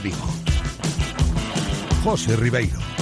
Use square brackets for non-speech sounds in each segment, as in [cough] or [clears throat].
Vigo. José Ribeiro.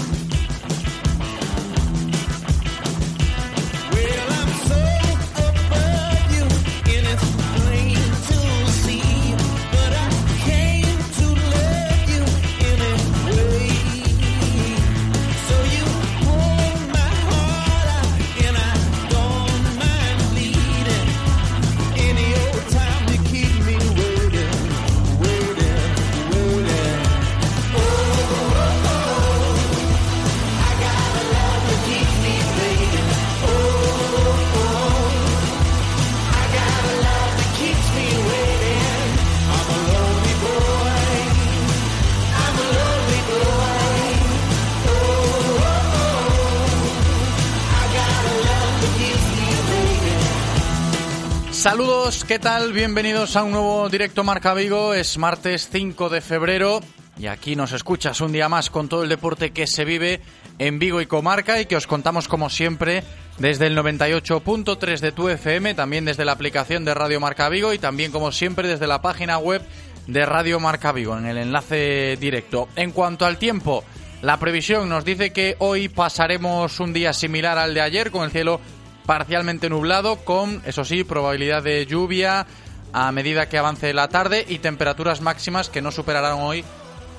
¿Qué tal? Bienvenidos a un nuevo directo Marca Vigo. Es martes 5 de febrero y aquí nos escuchas un día más con todo el deporte que se vive en Vigo y Comarca y que os contamos como siempre desde el 98.3 de tu FM, también desde la aplicación de Radio Marca Vigo y también como siempre desde la página web de Radio Marca Vigo en el enlace directo. En cuanto al tiempo, la previsión nos dice que hoy pasaremos un día similar al de ayer con el cielo parcialmente nublado con, eso sí, probabilidad de lluvia a medida que avance la tarde y temperaturas máximas que no superarán hoy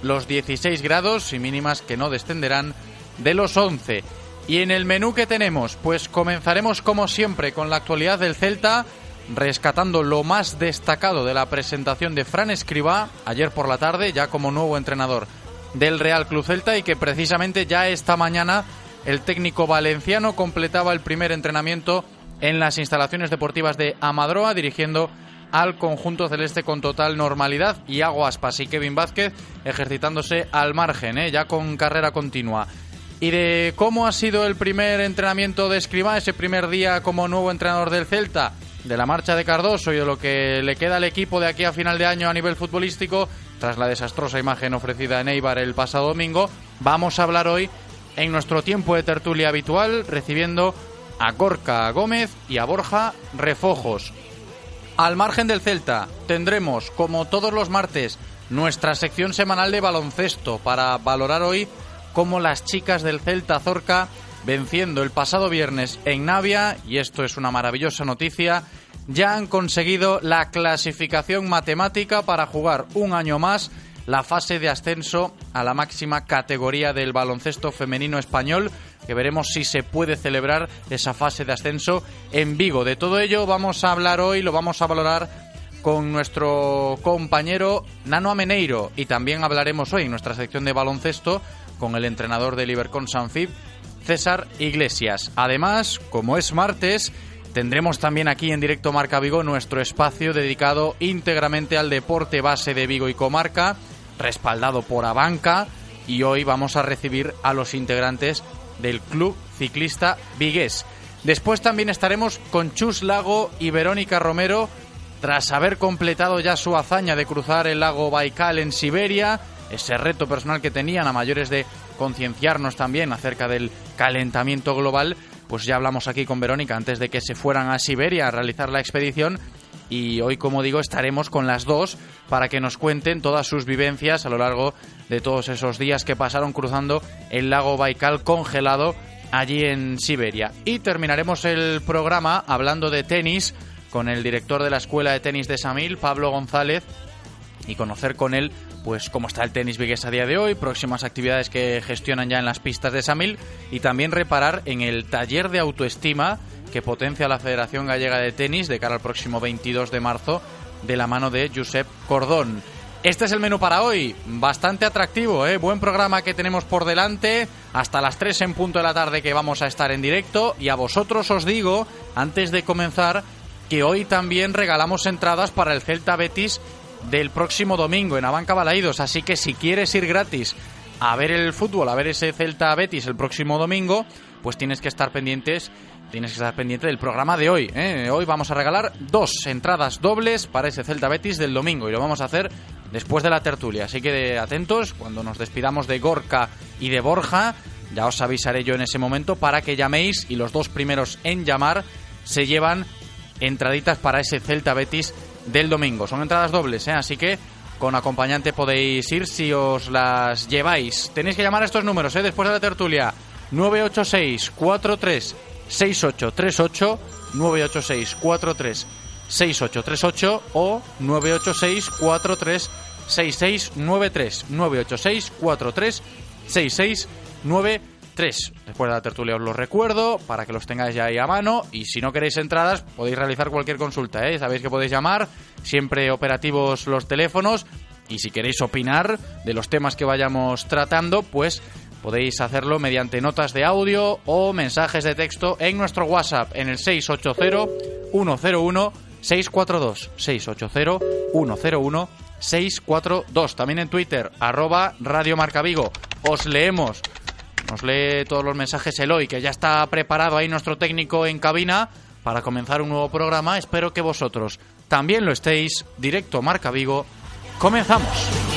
los 16 grados y mínimas que no descenderán de los 11. Y en el menú que tenemos, pues comenzaremos como siempre con la actualidad del Celta, rescatando lo más destacado de la presentación de Fran Escribá ayer por la tarde, ya como nuevo entrenador del Real Club Celta y que precisamente ya esta mañana el técnico valenciano completaba el primer entrenamiento en las instalaciones deportivas de Amadroa, dirigiendo al conjunto celeste con total normalidad y Aguaspas y Kevin Vázquez ejercitándose al margen, ¿eh? ya con carrera continua. Y de cómo ha sido el primer entrenamiento de Escribá, ese primer día como nuevo entrenador del Celta, de la marcha de Cardoso y de lo que le queda al equipo de aquí a final de año a nivel futbolístico, tras la desastrosa imagen ofrecida en Eibar el pasado domingo, vamos a hablar hoy en nuestro tiempo de tertulia habitual, recibiendo a Gorka Gómez y a Borja Refojos. Al margen del Celta, tendremos, como todos los martes, nuestra sección semanal de baloncesto para valorar hoy cómo las chicas del Celta Zorca, venciendo el pasado viernes en Navia, y esto es una maravillosa noticia, ya han conseguido la clasificación matemática para jugar un año más la fase de ascenso a la máxima categoría del baloncesto femenino español, que veremos si se puede celebrar esa fase de ascenso en Vigo. De todo ello vamos a hablar hoy, lo vamos a valorar con nuestro compañero Nano Ameneiro y también hablaremos hoy en nuestra sección de baloncesto con el entrenador del Ibercon Sanfib, César Iglesias. Además, como es martes, Tendremos también aquí en directo Marca Vigo nuestro espacio dedicado íntegramente al deporte base de Vigo y Comarca, respaldado por Abanca y hoy vamos a recibir a los integrantes del Club Ciclista Vigués. Después también estaremos con Chus Lago y Verónica Romero tras haber completado ya su hazaña de cruzar el lago Baikal en Siberia, ese reto personal que tenían a mayores de concienciarnos también acerca del calentamiento global, pues ya hablamos aquí con Verónica antes de que se fueran a Siberia a realizar la expedición y hoy, como digo, estaremos con las dos para que nos cuenten todas sus vivencias a lo largo de todos esos días que pasaron cruzando el lago Baikal congelado allí en Siberia. Y terminaremos el programa hablando de tenis con el director de la Escuela de Tenis de Samil, Pablo González, y conocer con él pues cómo está el tenis vigués a día de hoy, próximas actividades que gestionan ya en las pistas de Samil y también reparar en el taller de autoestima que potencia la Federación Gallega de Tenis de cara al próximo 22 de marzo de la mano de Josep Cordón. Este es el menú para hoy, bastante atractivo, ¿eh? buen programa que tenemos por delante, hasta las 3 en punto de la tarde que vamos a estar en directo y a vosotros os digo, antes de comenzar, que hoy también regalamos entradas para el Celta Betis del próximo domingo en Abanca Balaídos. Así que si quieres ir gratis a ver el fútbol, a ver ese Celta Betis el próximo domingo, pues tienes que estar pendientes. Tienes que estar pendiente del programa de hoy. ¿eh? Hoy vamos a regalar dos entradas dobles para ese Celta Betis del domingo y lo vamos a hacer después de la tertulia. Así que atentos cuando nos despidamos de Gorka y de Borja. Ya os avisaré yo en ese momento para que llaméis y los dos primeros en llamar se llevan entraditas para ese Celta Betis del domingo. Son entradas dobles, ¿eh? así que con acompañante podéis ir si os las lleváis. Tenéis que llamar a estos números ¿eh? después de la tertulia. 986 43 6838 986 43 6838 o 986 43 6693 986 43 6693 Después de la tertulia os los recuerdo para que los tengáis ya ahí a mano y si no queréis entradas podéis realizar cualquier consulta, ¿eh? sabéis que podéis llamar, siempre operativos los teléfonos y si queréis opinar de los temas que vayamos tratando, pues podéis hacerlo mediante notas de audio o mensajes de texto en nuestro WhatsApp en el 680 101 642 680 101 642 también en Twitter arroba Radio Marca Vigo. Os leemos. Nos lee todos los mensajes Eloy que ya está preparado ahí nuestro técnico en cabina para comenzar un nuevo programa. Espero que vosotros también lo estéis. Directo Marca Vigo. Comenzamos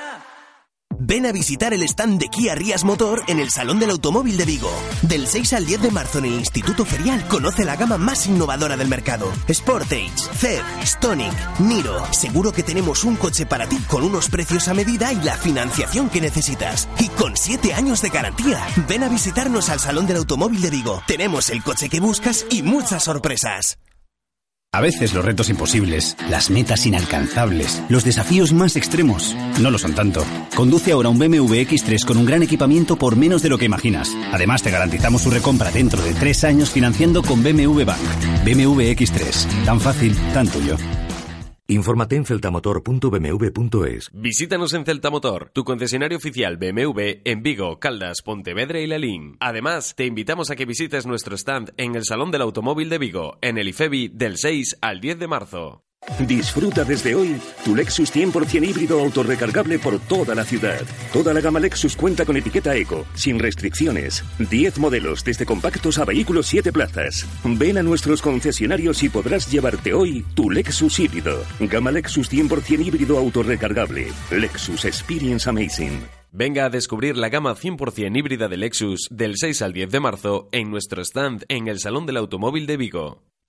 Ven a visitar el stand de Kia Rías Motor en el Salón del Automóvil de Vigo. Del 6 al 10 de marzo en el Instituto Ferial conoce la gama más innovadora del mercado. Sportage, CED, Stonic, Niro. Seguro que tenemos un coche para ti con unos precios a medida y la financiación que necesitas. Y con 7 años de garantía. Ven a visitarnos al Salón del Automóvil de Vigo. Tenemos el coche que buscas y muchas sorpresas. A veces los retos imposibles, las metas inalcanzables, los desafíos más extremos, no lo son tanto. Conduce ahora un BMW X3 con un gran equipamiento por menos de lo que imaginas. Además, te garantizamos su recompra dentro de tres años financiando con BMW Bank. BMW X3. Tan fácil, tan tuyo. Infórmate en celtamotor.bmw.es. Visítanos en Celtamotor, tu concesionario oficial BMW en Vigo, Caldas, Pontevedra y Lalín. Además, te invitamos a que visites nuestro stand en el Salón del Automóvil de Vigo, en el IFEBI, del 6 al 10 de marzo. Disfruta desde hoy tu Lexus 100% híbrido autorrecargable por toda la ciudad. Toda la gama Lexus cuenta con etiqueta Eco, sin restricciones. 10 modelos, desde compactos a vehículos 7 plazas. Ven a nuestros concesionarios y podrás llevarte hoy tu Lexus híbrido. Gama Lexus 100% híbrido autorrecargable. Lexus Experience Amazing. Venga a descubrir la gama 100% híbrida de Lexus del 6 al 10 de marzo en nuestro stand en el Salón del Automóvil de Vigo.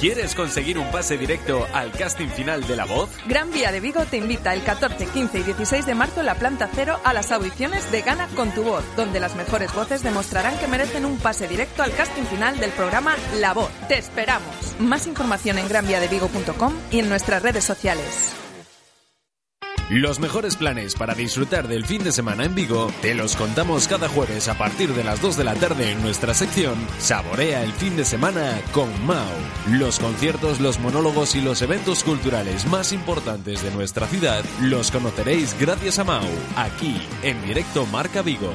¿Quieres conseguir un pase directo al casting final de La Voz? Gran Vía de Vigo te invita el 14, 15 y 16 de marzo en la planta cero a las audiciones de Gana con tu voz, donde las mejores voces demostrarán que merecen un pase directo al casting final del programa La Voz. ¡Te esperamos! Más información en granviadevigo.com y en nuestras redes sociales. Los mejores planes para disfrutar del fin de semana en Vigo te los contamos cada jueves a partir de las 2 de la tarde en nuestra sección Saborea el fin de semana con Mau. Los conciertos, los monólogos y los eventos culturales más importantes de nuestra ciudad los conoceréis gracias a Mau, aquí en directo Marca Vigo.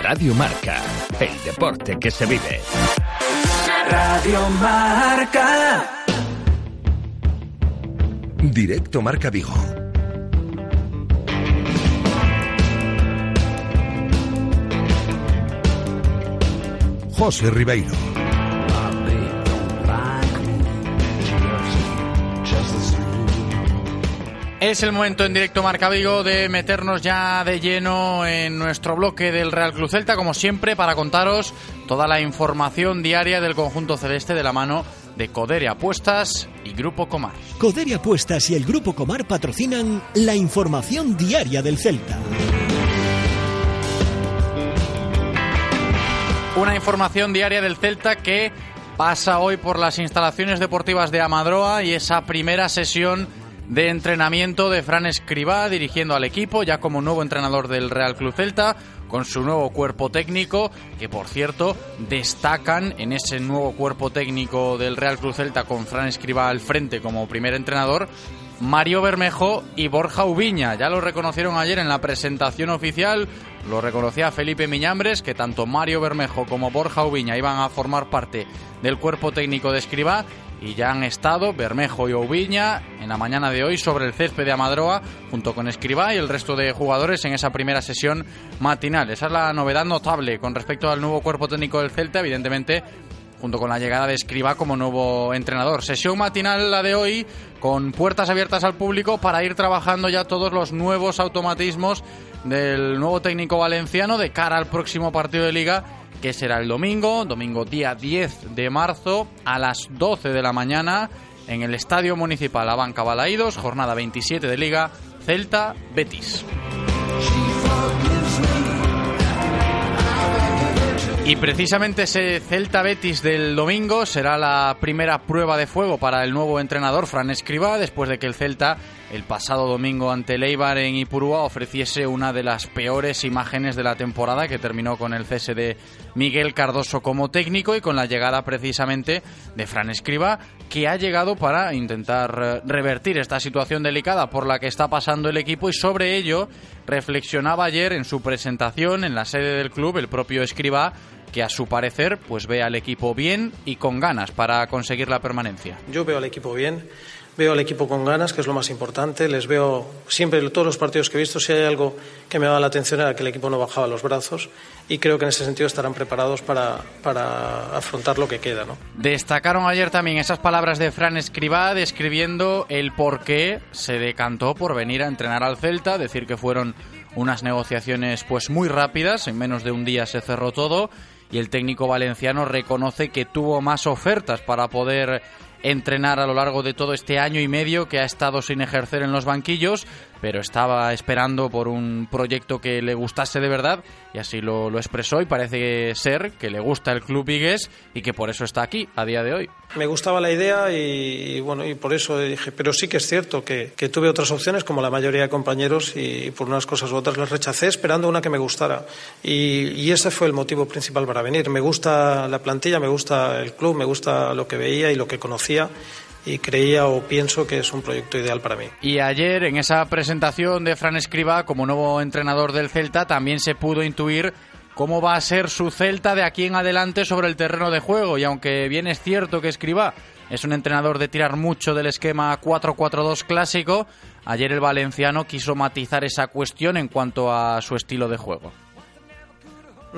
Radio Marca, el deporte que se vive. Radio Marca. Directo Marca Vigo. José Ribeiro. Es el momento en directo Marca Vigo de meternos ya de lleno en nuestro bloque del Real Club Celta, como siempre, para contaros toda la información diaria del conjunto celeste de la mano de Coderia Apuestas y Grupo Comar. Coderia Apuestas y el Grupo Comar patrocinan la información diaria del Celta. Una información diaria del Celta que pasa hoy por las instalaciones deportivas de Amadroa y esa primera sesión de entrenamiento de Fran Escribá dirigiendo al equipo ya como nuevo entrenador del Real Club Celta con su nuevo cuerpo técnico que por cierto destacan en ese nuevo cuerpo técnico del Real Club Celta con Fran Escribá al frente como primer entrenador Mario Bermejo y Borja Ubiña. Ya lo reconocieron ayer en la presentación oficial, lo reconocía Felipe Miñambres, que tanto Mario Bermejo como Borja Ubiña iban a formar parte del cuerpo técnico de Escribá y ya han estado Bermejo y Ubiña en la mañana de hoy sobre el césped de Amadroa junto con Escribá y el resto de jugadores en esa primera sesión matinal. Esa es la novedad notable con respecto al nuevo cuerpo técnico del Celta, evidentemente junto con la llegada de Escribá como nuevo entrenador. Sesión matinal la de hoy con puertas abiertas al público para ir trabajando ya todos los nuevos automatismos del nuevo técnico valenciano de cara al próximo partido de liga que será el domingo, domingo día 10 de marzo a las 12 de la mañana en el Estadio Municipal Abanca Balaídos, jornada 27 de Liga, Celta Betis. Y precisamente ese Celta Betis del domingo será la primera prueba de fuego para el nuevo entrenador Fran Escribá después de que el Celta el pasado domingo ante el Eibar en Ipurúa ofreciese una de las peores imágenes de la temporada que terminó con el cese de Miguel Cardoso como técnico y con la llegada precisamente de Fran Escriba que ha llegado para intentar eh, revertir esta situación delicada por la que está pasando el equipo y sobre ello reflexionaba ayer en su presentación en la sede del club el propio Escriba que a su parecer pues ve al equipo bien y con ganas para conseguir la permanencia. Yo veo al equipo bien, veo al equipo con ganas, que es lo más importante. Les veo siempre todos los partidos que he visto, si hay algo que me da la atención era que el equipo no bajaba los brazos y creo que en ese sentido estarán preparados para, para afrontar lo que queda. ¿no? Destacaron ayer también esas palabras de Fran Escribá describiendo el por qué se decantó por venir a entrenar al Celta, decir que fueron unas negociaciones pues muy rápidas, en menos de un día se cerró todo y el técnico valenciano reconoce que tuvo más ofertas para poder entrenar a lo largo de todo este año y medio que ha estado sin ejercer en los banquillos, pero estaba esperando por un proyecto que le gustase de verdad y así lo, expresó y parece ser que le gusta el club Vigues y que por eso está aquí a día de hoy. Me gustaba la idea y, bueno y por eso dije, pero sí que es cierto que, tuve otras opciones como la mayoría de compañeros y por unas cosas u otras las rechacé esperando una que me gustara y ese fue el motivo principal para venir. Me gusta la plantilla, me gusta el club, me gusta lo que veía y lo que conocía y creía o pienso que es un proyecto ideal para mí. Y ayer en esa presentación de Fran Escriba como nuevo entrenador del Celta también se pudo intuir cómo va a ser su Celta de aquí en adelante sobre el terreno de juego y aunque bien es cierto que Escriba es un entrenador de tirar mucho del esquema 4-4-2 clásico, ayer el valenciano quiso matizar esa cuestión en cuanto a su estilo de juego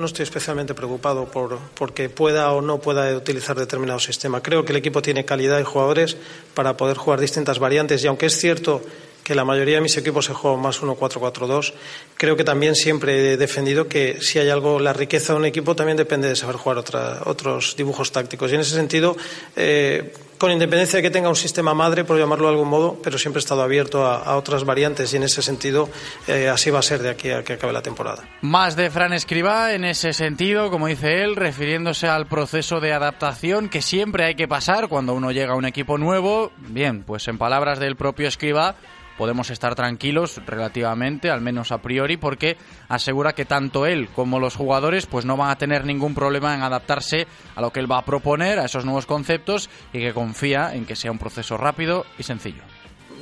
no estoy especialmente preocupado por porque pueda o no pueda utilizar determinado sistema. Creo que el equipo tiene calidad y jugadores para poder jugar distintas variantes y aunque es cierto que la mayoría de mis equipos se juegan más 1-4-4-2. Creo que también siempre he defendido que si hay algo, la riqueza de un equipo también depende de saber jugar otros dibujos tácticos. Y en ese sentido, eh, con independencia de que tenga un sistema madre, por llamarlo de algún modo, pero siempre he estado abierto a, otras variantes y en ese sentido eh, así va a ser de aquí a que acabe la temporada. Más de Fran Escribá en ese sentido, como dice él, refiriéndose al proceso de adaptación que siempre hay que pasar cuando uno llega a un equipo nuevo. Bien, pues en palabras del propio Escribá, podemos estar tranquilos relativamente, al menos a priori, porque asegura que tanto él como los jugadores pues no van a tener ningún problema en adaptarse a lo que él va a proponer, a esos nuevos conceptos y que confía en que sea un proceso rápido y sencillo.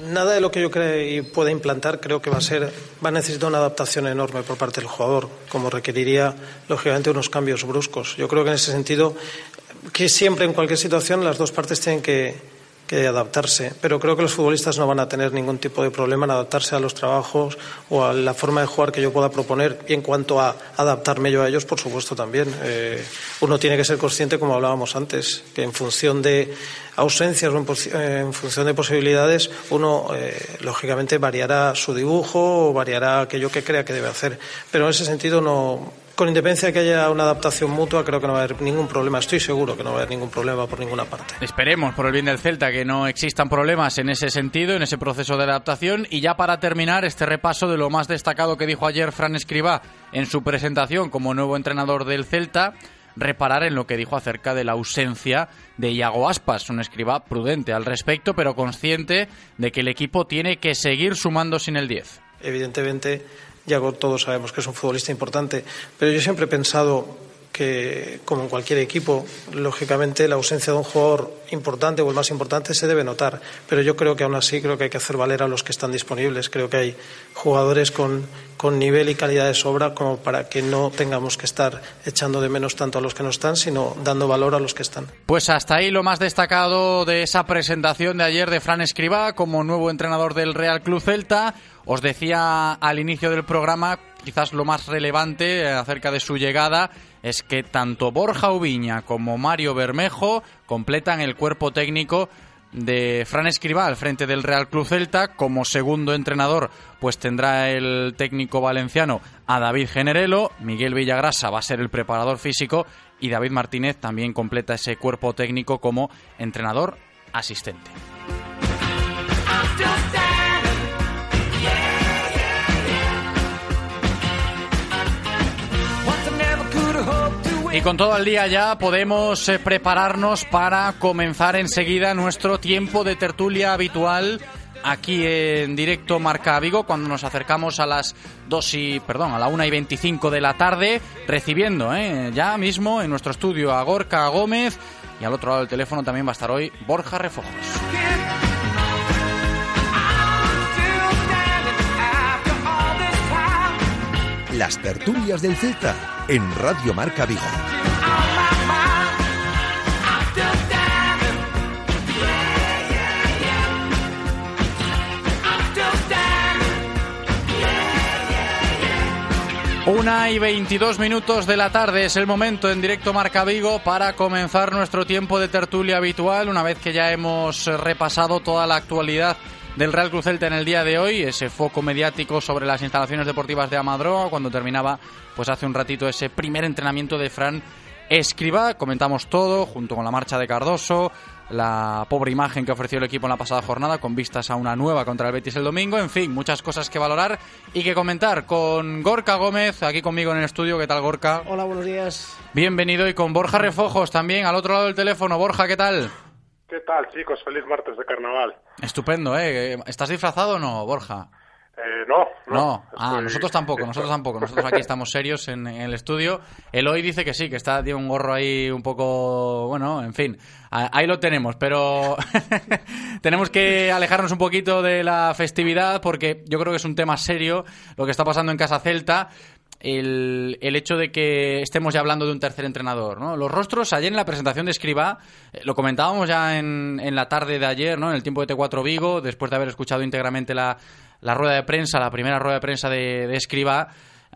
Nada de lo que yo creo y pueda implantar creo que va a ser va a necesitar una adaptación enorme por parte del jugador, como requeriría lógicamente unos cambios bruscos. Yo creo que en ese sentido que siempre en cualquier situación las dos partes tienen que que adaptarse, pero creo que los futbolistas no van a tener ningún tipo de problema en adaptarse a los trabajos o a la forma de jugar que yo pueda proponer y en cuanto a adaptarme yo a ellos, por supuesto también. Eh, uno tiene que ser consciente, como hablábamos antes, que en función de ausencias o en, función de posibilidades, uno eh, lógicamente variará su dibujo o variará aquello que crea que debe hacer. Pero en ese sentido no con independencia de que haya una adaptación mutua, creo que no va a haber ningún problema. Estoy seguro que no va a haber ningún problema por ninguna parte. Esperemos, por el bien del Celta, que no existan problemas en ese sentido, en ese proceso de adaptación. Y ya para terminar, este repaso de lo más destacado que dijo ayer Fran Escribá en su presentación como nuevo entrenador del Celta reparar en lo que dijo acerca de la ausencia de Iago Aspas, un escriba prudente al respecto, pero consciente de que el equipo tiene que seguir sumando sin el 10. Evidentemente, Yago todos sabemos que es un futbolista importante, pero yo siempre he pensado que, como en cualquier equipo, lógicamente la ausencia de un jugador importante o el más importante se debe notar. Pero yo creo que aún así creo que hay que hacer valer a los que están disponibles. Creo que hay jugadores con, con nivel y calidad de sobra como para que no tengamos que estar echando de menos tanto a los que no están, sino dando valor a los que están. Pues hasta ahí lo más destacado de esa presentación de ayer de Fran Escribá como nuevo entrenador del Real Club Celta. Os decía al inicio del programa, quizás lo más relevante acerca de su llegada es que tanto Borja Ubiña como Mario Bermejo completan el cuerpo técnico de Fran Escribá al frente del Real Club Celta. Como segundo entrenador, pues tendrá el técnico valenciano a David Generelo. Miguel Villagrasa va a ser el preparador físico y David Martínez también completa ese cuerpo técnico como entrenador asistente. Y con todo el día ya podemos eh, prepararnos para comenzar enseguida nuestro tiempo de tertulia habitual aquí en directo Marca Vigo cuando nos acercamos a las 2 y, perdón, a la 1 y 25 de la tarde recibiendo eh, ya mismo en nuestro estudio a Gorka Gómez y al otro lado del teléfono también va a estar hoy Borja Refojos. Las tertulias del Celta en Radio Marca Vigo. Una y 22 minutos de la tarde es el momento en directo Marca Vigo para comenzar nuestro tiempo de tertulia habitual, una vez que ya hemos repasado toda la actualidad del Real Cruz Celta en el día de hoy, ese foco mediático sobre las instalaciones deportivas de Amadroa, cuando terminaba pues hace un ratito ese primer entrenamiento de Fran Escriba. Comentamos todo, junto con la marcha de Cardoso, la pobre imagen que ofreció el equipo en la pasada jornada con vistas a una nueva contra el Betis el domingo. En fin, muchas cosas que valorar y que comentar con Gorka Gómez, aquí conmigo en el estudio. ¿Qué tal, Gorka? Hola, buenos días. Bienvenido y con Borja Refojos también al otro lado del teléfono. Borja, ¿qué tal? ¿Qué tal, chicos? Feliz martes de carnaval. Estupendo, ¿eh? ¿Estás disfrazado o no, Borja? Eh, no, no. Ah, nosotros tampoco, nosotros tampoco. Nosotros aquí estamos serios en, el estudio. Eloy dice que sí, que está, tiene un gorro ahí un poco, bueno, en fin. Ahí lo tenemos, pero [laughs] tenemos que alejarnos un poquito de la festividad porque yo creo que es un tema serio lo que está pasando en Casa Celta. El, el, hecho de que estemos ya hablando de un tercer entrenador. ¿no? Los rostros, ayer en la presentación de Escriba, eh, lo comentábamos ya en, en, la tarde de ayer, ¿no? en el tiempo de T4 Vigo, después de haber escuchado íntegramente la, la rueda de prensa, la primera rueda de prensa de, de Escriba,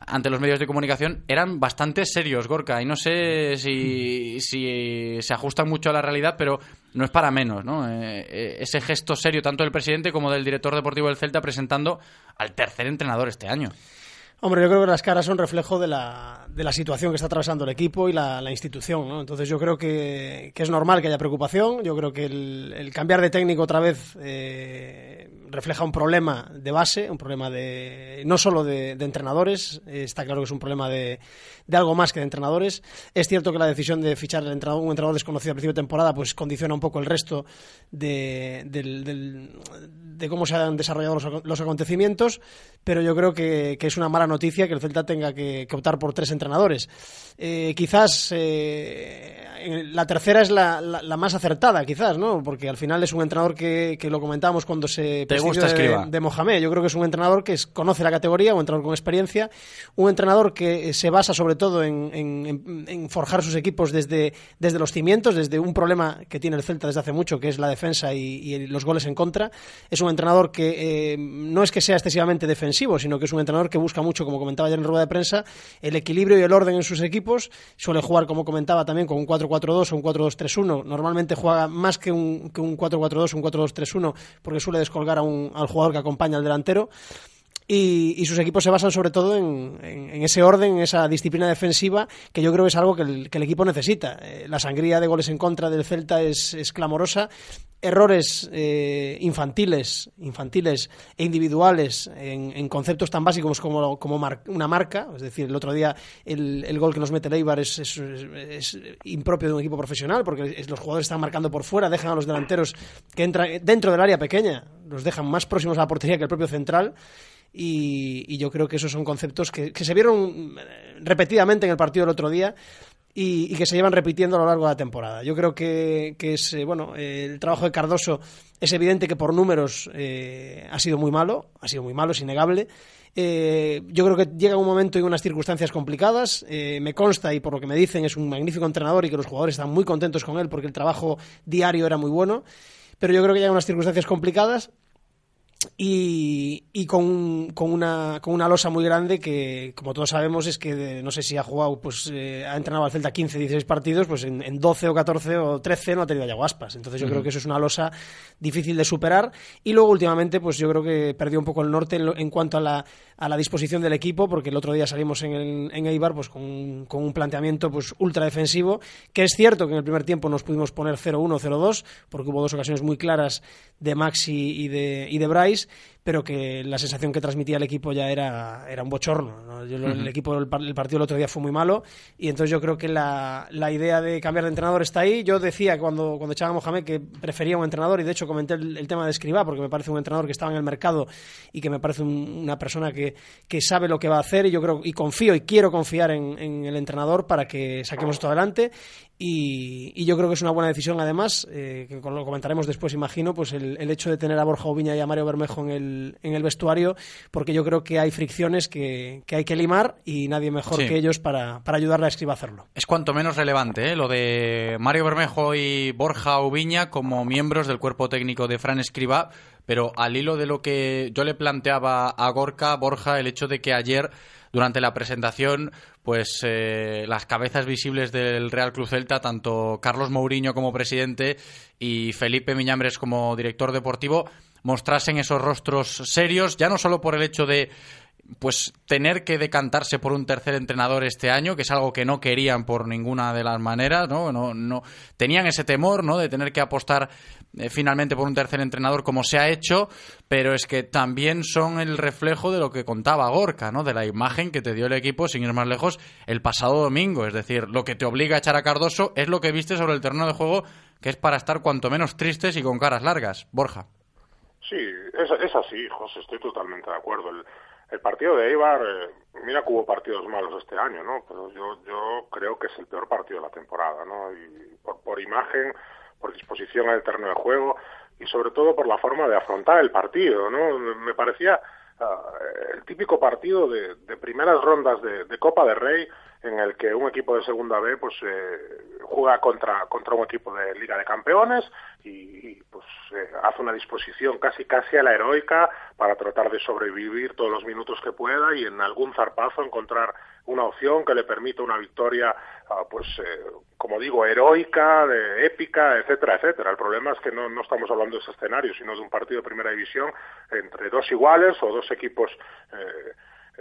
ante los medios de comunicación eran bastante serios, Gorka, y no sé si, si se ajustan mucho a la realidad, pero no es para menos, ¿no? Eh, eh, ese gesto serio tanto del presidente como del director deportivo del Celta presentando al tercer entrenador este año. Hombre, yo creo que las caras son reflejo de la, de la situación que está atravesando el equipo y la, institución, ¿no? Entonces yo creo que, es normal que haya preocupación, yo creo que el, cambiar de técnico otra vez eh, refleja un problema de base, un problema de no solo de, entrenadores, eh, está claro que es un problema de, de, algo más que de entrenadores. Es cierto que la decisión de fichar el entrenador, un entrenador desconocido a principio de temporada pues condiciona un poco el resto de, del, de cómo se han desarrollado los, los acontecimientos, pero yo creo que, que es una mala noticia que el Celta tenga que, optar por tres entrenadores. Eh, quizás eh, la tercera es la, más acertada, quizás, ¿no? Porque al final es un entrenador que, lo comentábamos cuando se ¿Te gusta de, de, Mohamed. Yo creo que es un entrenador que conoce la categoría, un entrenador con experiencia, un entrenador que se basa sobre todo en, forjar sus equipos desde, desde los cimientos, desde un problema que tiene el Celta desde hace mucho, que es la defensa y, los goles en contra. Es un entrenador que no es que sea excesivamente defensivo, sino que es un entrenador que busca mucho, como comentaba ayer en rueda de prensa, el equilibrio y el orden en sus equipos. Suele jugar, como comentaba también, con un 4-4-2 o un 4-2-3-1. Normalmente juega más que un, que un 4-4-2 un 4-2-3-1 porque suele descolgar a un, al jugador que acompaña al delantero. Y, sus equipos se basan sobre todo en, ese orden, en esa disciplina defensiva, que yo creo que es algo que el, equipo necesita. Eh, la sangría de goles en contra del Celta es, es clamorosa errores eh, infantiles, infantiles e individuales en, conceptos tan básicos como, como una marca, es decir, el otro día el, el gol que nos mete Leibar es, es, impropio de un equipo profesional porque los jugadores están marcando por fuera, dejan a los delanteros que entran dentro del área pequeña, los dejan más próximos a la portería que el propio central. Y, yo creo que esos son conceptos que, que se vieron repetidamente en el partido del otro día y, que se llevan repitiendo a lo largo de la temporada. Yo creo que, es, eh, bueno, el trabajo de Cardoso es evidente que por números eh, ha sido muy malo, ha sido muy malo, es innegable. Eh, yo creo que llega un momento y unas circunstancias complicadas. me consta, y por lo que me dicen, es un magnífico entrenador y que los jugadores están muy contentos con él porque el trabajo diario era muy bueno. Pero yo creo que llegan unas circunstancias complicadas y, y con, con, una, con una losa muy grande que, como todos sabemos, es que no sé si ha jugado, pues eh, ha entrenado al Celta 15, 16 partidos, pues en, en, 12 o 14 o 13 no ha tenido Yaguaspas. Entonces yo creo que eso es una losa difícil de superar. Y luego últimamente, pues yo creo que perdió un poco el norte en, cuanto a la, a la disposición del equipo, porque el otro día salimos en, el, en Eibar pues con, con un planteamiento pues ultra defensivo, que es cierto que en el primer tiempo nos pudimos poner 0-1, 0-2, porque hubo dos ocasiones muy claras de Maxi y de, y de Bryce pero que la sensación que transmitía el equipo ya era, era un bochorno. El equipo, el, partido el otro día fue muy malo y entonces yo creo que la, la, idea de cambiar de entrenador está ahí. Yo decía cuando, cuando echaba a Mohamed que prefería un entrenador y de hecho comenté el, tema de Escribá porque me parece un entrenador que estaba en el mercado y que me parece una persona que, que, sabe lo que va a hacer y yo creo y confío y quiero confiar en, en el entrenador para que saquemos esto adelante y, yo creo que es una buena decisión, además, eh, que lo comentaremos después, imagino, pues el, hecho de tener a Borja Oviña y a Mario Bermejo en el, en el vestuario, porque yo creo que hay fricciones que, hay que limar y nadie mejor que ellos para, ayudarle a Escriba a hacerlo. Es cuanto menos relevante ¿eh? lo de Mario Bermejo y Borja Oviña como miembros del cuerpo técnico de Fran Escriba, pero al hilo de lo que yo le planteaba a Gorka, Borja, el hecho de que ayer durante la presentación, pues eh, las cabezas visibles del Real Cruz Celta, tanto Carlos Mourinho como presidente y Felipe Miñambres como director deportivo, mostrasen esos rostros serios, ya no solo por el hecho de pues tener que decantarse por un tercer entrenador este año, que es algo que no querían por ninguna de las maneras, ¿no? No, no tenían ese temor, ¿no? De tener que apostar eh, finalmente por un tercer entrenador como se ha hecho, pero es que también son el reflejo de lo que contaba Gorka, ¿no? De la imagen que te dio el equipo, sin ir más lejos, el pasado domingo. Es decir, lo que te obliga a echar a Cardoso es lo que viste sobre el terreno de juego, que es para estar cuanto menos tristes y con caras largas. Borja. Sí, es, es así, José, estoy totalmente de acuerdo. El, el partido de Eibar, eh, mira que hubo partidos malos este año, ¿no? Pero yo, yo creo que es el peor partido de la temporada, ¿no? Y por, imagen, por disposición al terreno de juego y sobre todo por la forma de afrontar el partido, ¿no? Me parecía ah, el típico partido de, de primeras rondas de, de Copa de Rey en el que un equipo de segunda B pues eh, juega contra contra un equipo de Liga de Campeones y, pues eh, hace una disposición casi casi a la heroica para tratar de sobrevivir todos los minutos que pueda y en algún zarpazo encontrar una opción que le permita una victoria ah, pues eh, como digo heroica de, épica etcétera etcétera. El problema es que no, no estamos hablando de ese escenario sino de un partido de primera división entre dos iguales o dos equipos eh,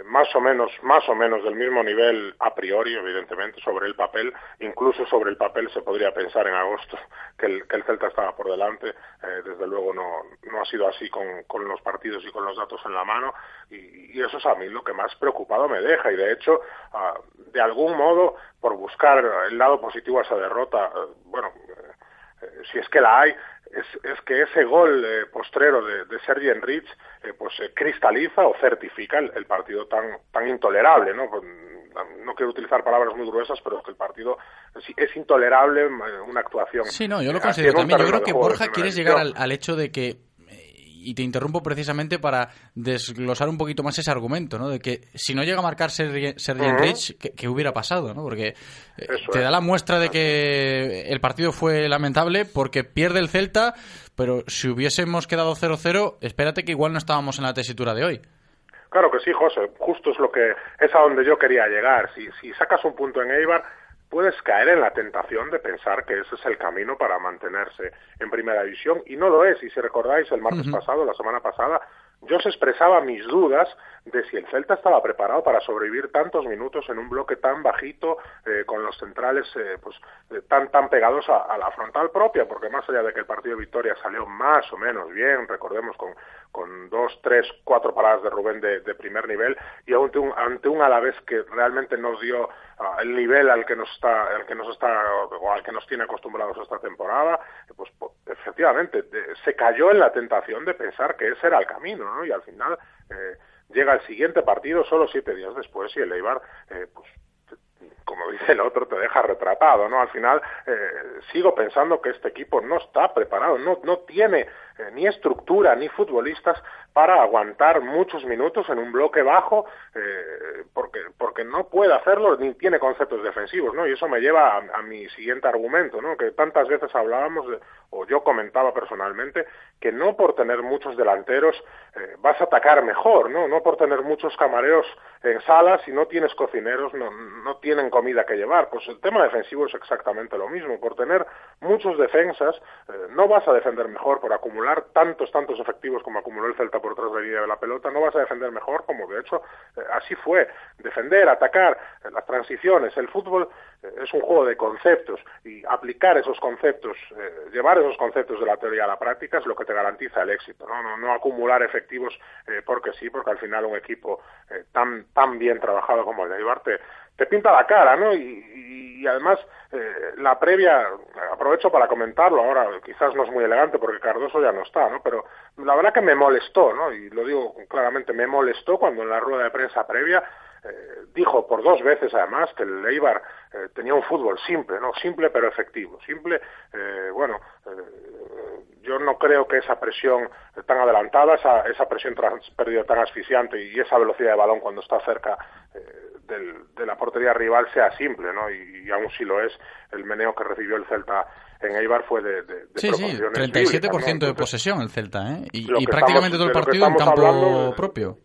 más o menos más o menos del mismo nivel a priori evidentemente sobre el papel. Incluso sobre el papel se podría pensar en agosto [laughs] que el, que el Celta estaba por delante. Eh, desde luego no, no ha sido así con, con los partidos y con los datos en la mano. Y, eso es a mí lo que más preocupado me deja. Y de hecho uh, de algún modo por buscar el lado positivo a esa derrota uh, bueno si es que la hay es, es, que ese gol eh, postrero de, de Sergi Enrich eh, pues eh, cristaliza o certifica el, el, partido tan tan intolerable, ¿no? Pues, no quiero utilizar palabras muy gruesas, pero es que el partido es, es intolerable una actuación. Sí, no, yo lo considero también. Yo creo que Borja quieres llegar al, al hecho de que y te interrumpo precisamente para desglosar un poquito más ese argumento, ¿no? De que si no llega a marcar Sergi, Sergi uh -huh. ¿qué, ¿qué, hubiera pasado, ¿no? Porque eh, te da la muestra de que el partido fue lamentable porque pierde el Celta, pero si hubiésemos quedado 0-0, espérate que igual no estábamos en la tesitura de hoy. Claro que sí, José. Justo es lo que es a donde yo quería llegar. Si, si sacas un punto en Eibar, puedes caer en la tentación de pensar que ese es el camino para mantenerse en primera división y no lo es. Y si recordáis, el martes uh -huh. pasado, la semana pasada, yo os expresaba mis dudas de si el Celta estaba preparado para sobrevivir tantos minutos en un bloque tan bajito, eh, con los centrales eh, pues eh, tan tan pegados a, la frontal propia, porque más allá de que el partido de Victoria salió más o menos bien, recordemos con, con dos, tres, cuatro paradas de Rubén de, de primer nivel, y ante un, ante un Alavés que realmente nos dio uh, el nivel al que nos está, al que nos está, o al que nos tiene acostumbrados esta temporada, pues efectivamente se cayó en la tentación de pensar que ese era el camino, ¿no? Y al final eh, llega el siguiente partido solo siete días después y el Eibar, eh, pues como dice el otro, te deja retratado, ¿no? Al final eh, sigo pensando que este equipo no está preparado, no, no tiene eh, ni estructura ni futbolistas para aguantar muchos minutos en un bloque bajo, eh, porque, porque no puede hacerlo ni tiene conceptos defensivos, ¿no? Y eso me lleva a, a mi siguiente argumento, ¿no? Que tantas veces hablábamos, de, o yo comentaba personalmente, que no por tener muchos delanteros eh, vas a atacar mejor, ¿no? No por tener muchos camareros en salas, si no tienes cocineros, no, no tienen comida que llevar. Pues el tema defensivo es exactamente lo mismo. Por tener muchos defensas, eh, no vas a defender mejor por acumular tantos, tantos efectivos como acumuló el Celta por tras la línea de la pelota, no vas a defender mejor como de hecho eh, así fue. Defender, atacar, eh, las transiciones, el fútbol eh, es un juego de conceptos y aplicar esos conceptos, llevar esos conceptos de la teoría a la práctica es lo que te garantiza el éxito, no, no, no acumular efectivos porque sí, porque al final un equipo tan, tan bien trabajado como el de Eibar te, pinta la cara, ¿no? Y, y además eh, la previa, aprovecho para comentarlo ahora, quizás no es muy elegante porque Cardoso ya no está, ¿no? Pero la verdad que me molestó, ¿no? Y lo digo claramente, me molestó cuando en la rueda de prensa previa eh, dijo por dos veces además que el Eibar eh, tenía un fútbol simple, ¿no? Simple pero efectivo. Simple, eh, bueno, yo no creo que esa presión tan adelantada, esa, esa presión tras pérdida tan asfixiante y esa velocidad de balón cuando está cerca del, de la portería rival sea simple, ¿no? Y, y, aún si lo es, el meneo que recibió el Celta en Eibar fue de, de, de sí, sí, 37% bíblicas, ¿no? de posesión el Celta, ¿eh? Y, y prácticamente estamos, todo el partido en campo propio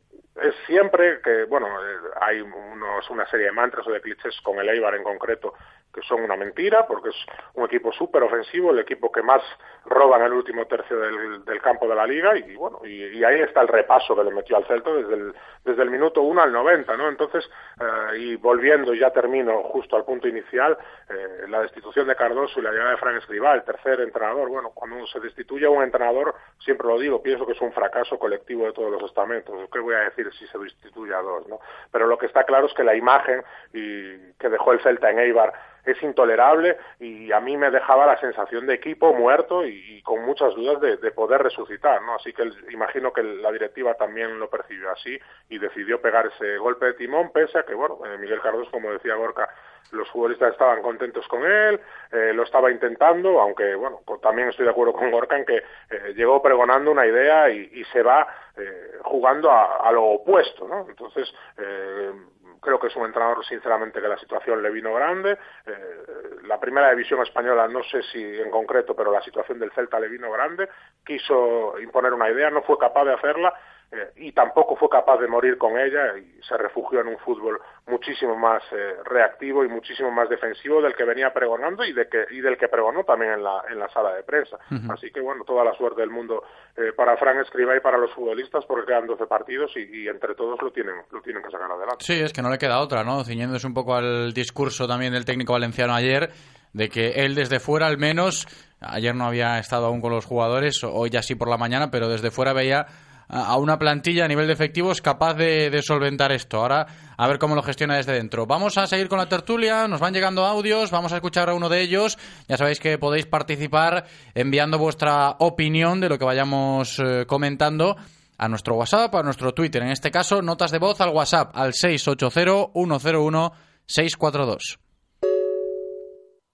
es siempre que, bueno, eh, hay unos, una serie de mantras o de clichés con el Eibar en concreto que son una mentira, porque es un equipo súper ofensivo, el equipo que más roba en el último tercio del, campo de la liga, y bueno, y, y, ahí está el repaso que le metió al Celta desde el, desde el minuto 1 al 90, ¿no? Entonces, eh, y volviendo, ya termino justo al punto inicial, eh, la destitución de Cardoso y la llegada de Frank Escribá, el tercer entrenador, bueno, cuando se destituye a un entrenador, siempre lo digo, pienso que es un fracaso colectivo de todos los estamentos, ¿qué voy a decir si se destituye a dos, no? Pero lo que está claro es que la imagen y que dejó el Celta en Eibar es intolerable y a mí me dejaba la sensación de equipo muerto y, y con muchas dudas de, de, poder resucitar, ¿no? Así que imagino que la directiva también lo percibió así y decidió pegar ese golpe de timón, pese a que, bueno, eh, Miguel Cardoso, como decía Gorka, los futbolistas estaban contentos con él, eh, lo estaba intentando, aunque, bueno, también estoy de acuerdo con Gorka en que eh, llegó pregonando una idea y, y se va eh, jugando a, a, lo opuesto, ¿no? Entonces, eh, creo que es un entrenador sinceramente que la situación le vino grande. Eh, la primera división española, no sé si en concreto, pero la situación del Celta le vino grande. Quiso imponer una idea, no fue capaz de hacerla eh, y tampoco fue capaz de morir con ella y se refugió en un fútbol muchísimo más eh, reactivo y muchísimo más defensivo del que venía pregonando y, de que, y del que pregonó también en la, en la sala de prensa. Uh -huh. Así que bueno, toda la suerte del mundo eh, para Fran Escriba y para los futbolistas porque quedan 12 partidos y, y, entre todos lo tienen, lo tienen que sacar adelante. Sí, es que no le queda otra, ¿no? Ciñéndose un poco al discurso también del técnico valenciano ayer de que él desde fuera al menos, ayer no había estado aún con los jugadores, hoy ya sí por la mañana, pero desde fuera veía a una plantilla a nivel de efectivos capaz de, solventar esto. Ahora, a ver cómo lo gestiona desde dentro. Vamos a seguir con la tertulia, nos van llegando audios, vamos a escuchar a uno de ellos. Ya sabéis que podéis participar enviando vuestra opinión de lo que vayamos eh, comentando a nuestro WhatsApp, a nuestro Twitter. En este caso, notas de voz al WhatsApp al 680-101-642.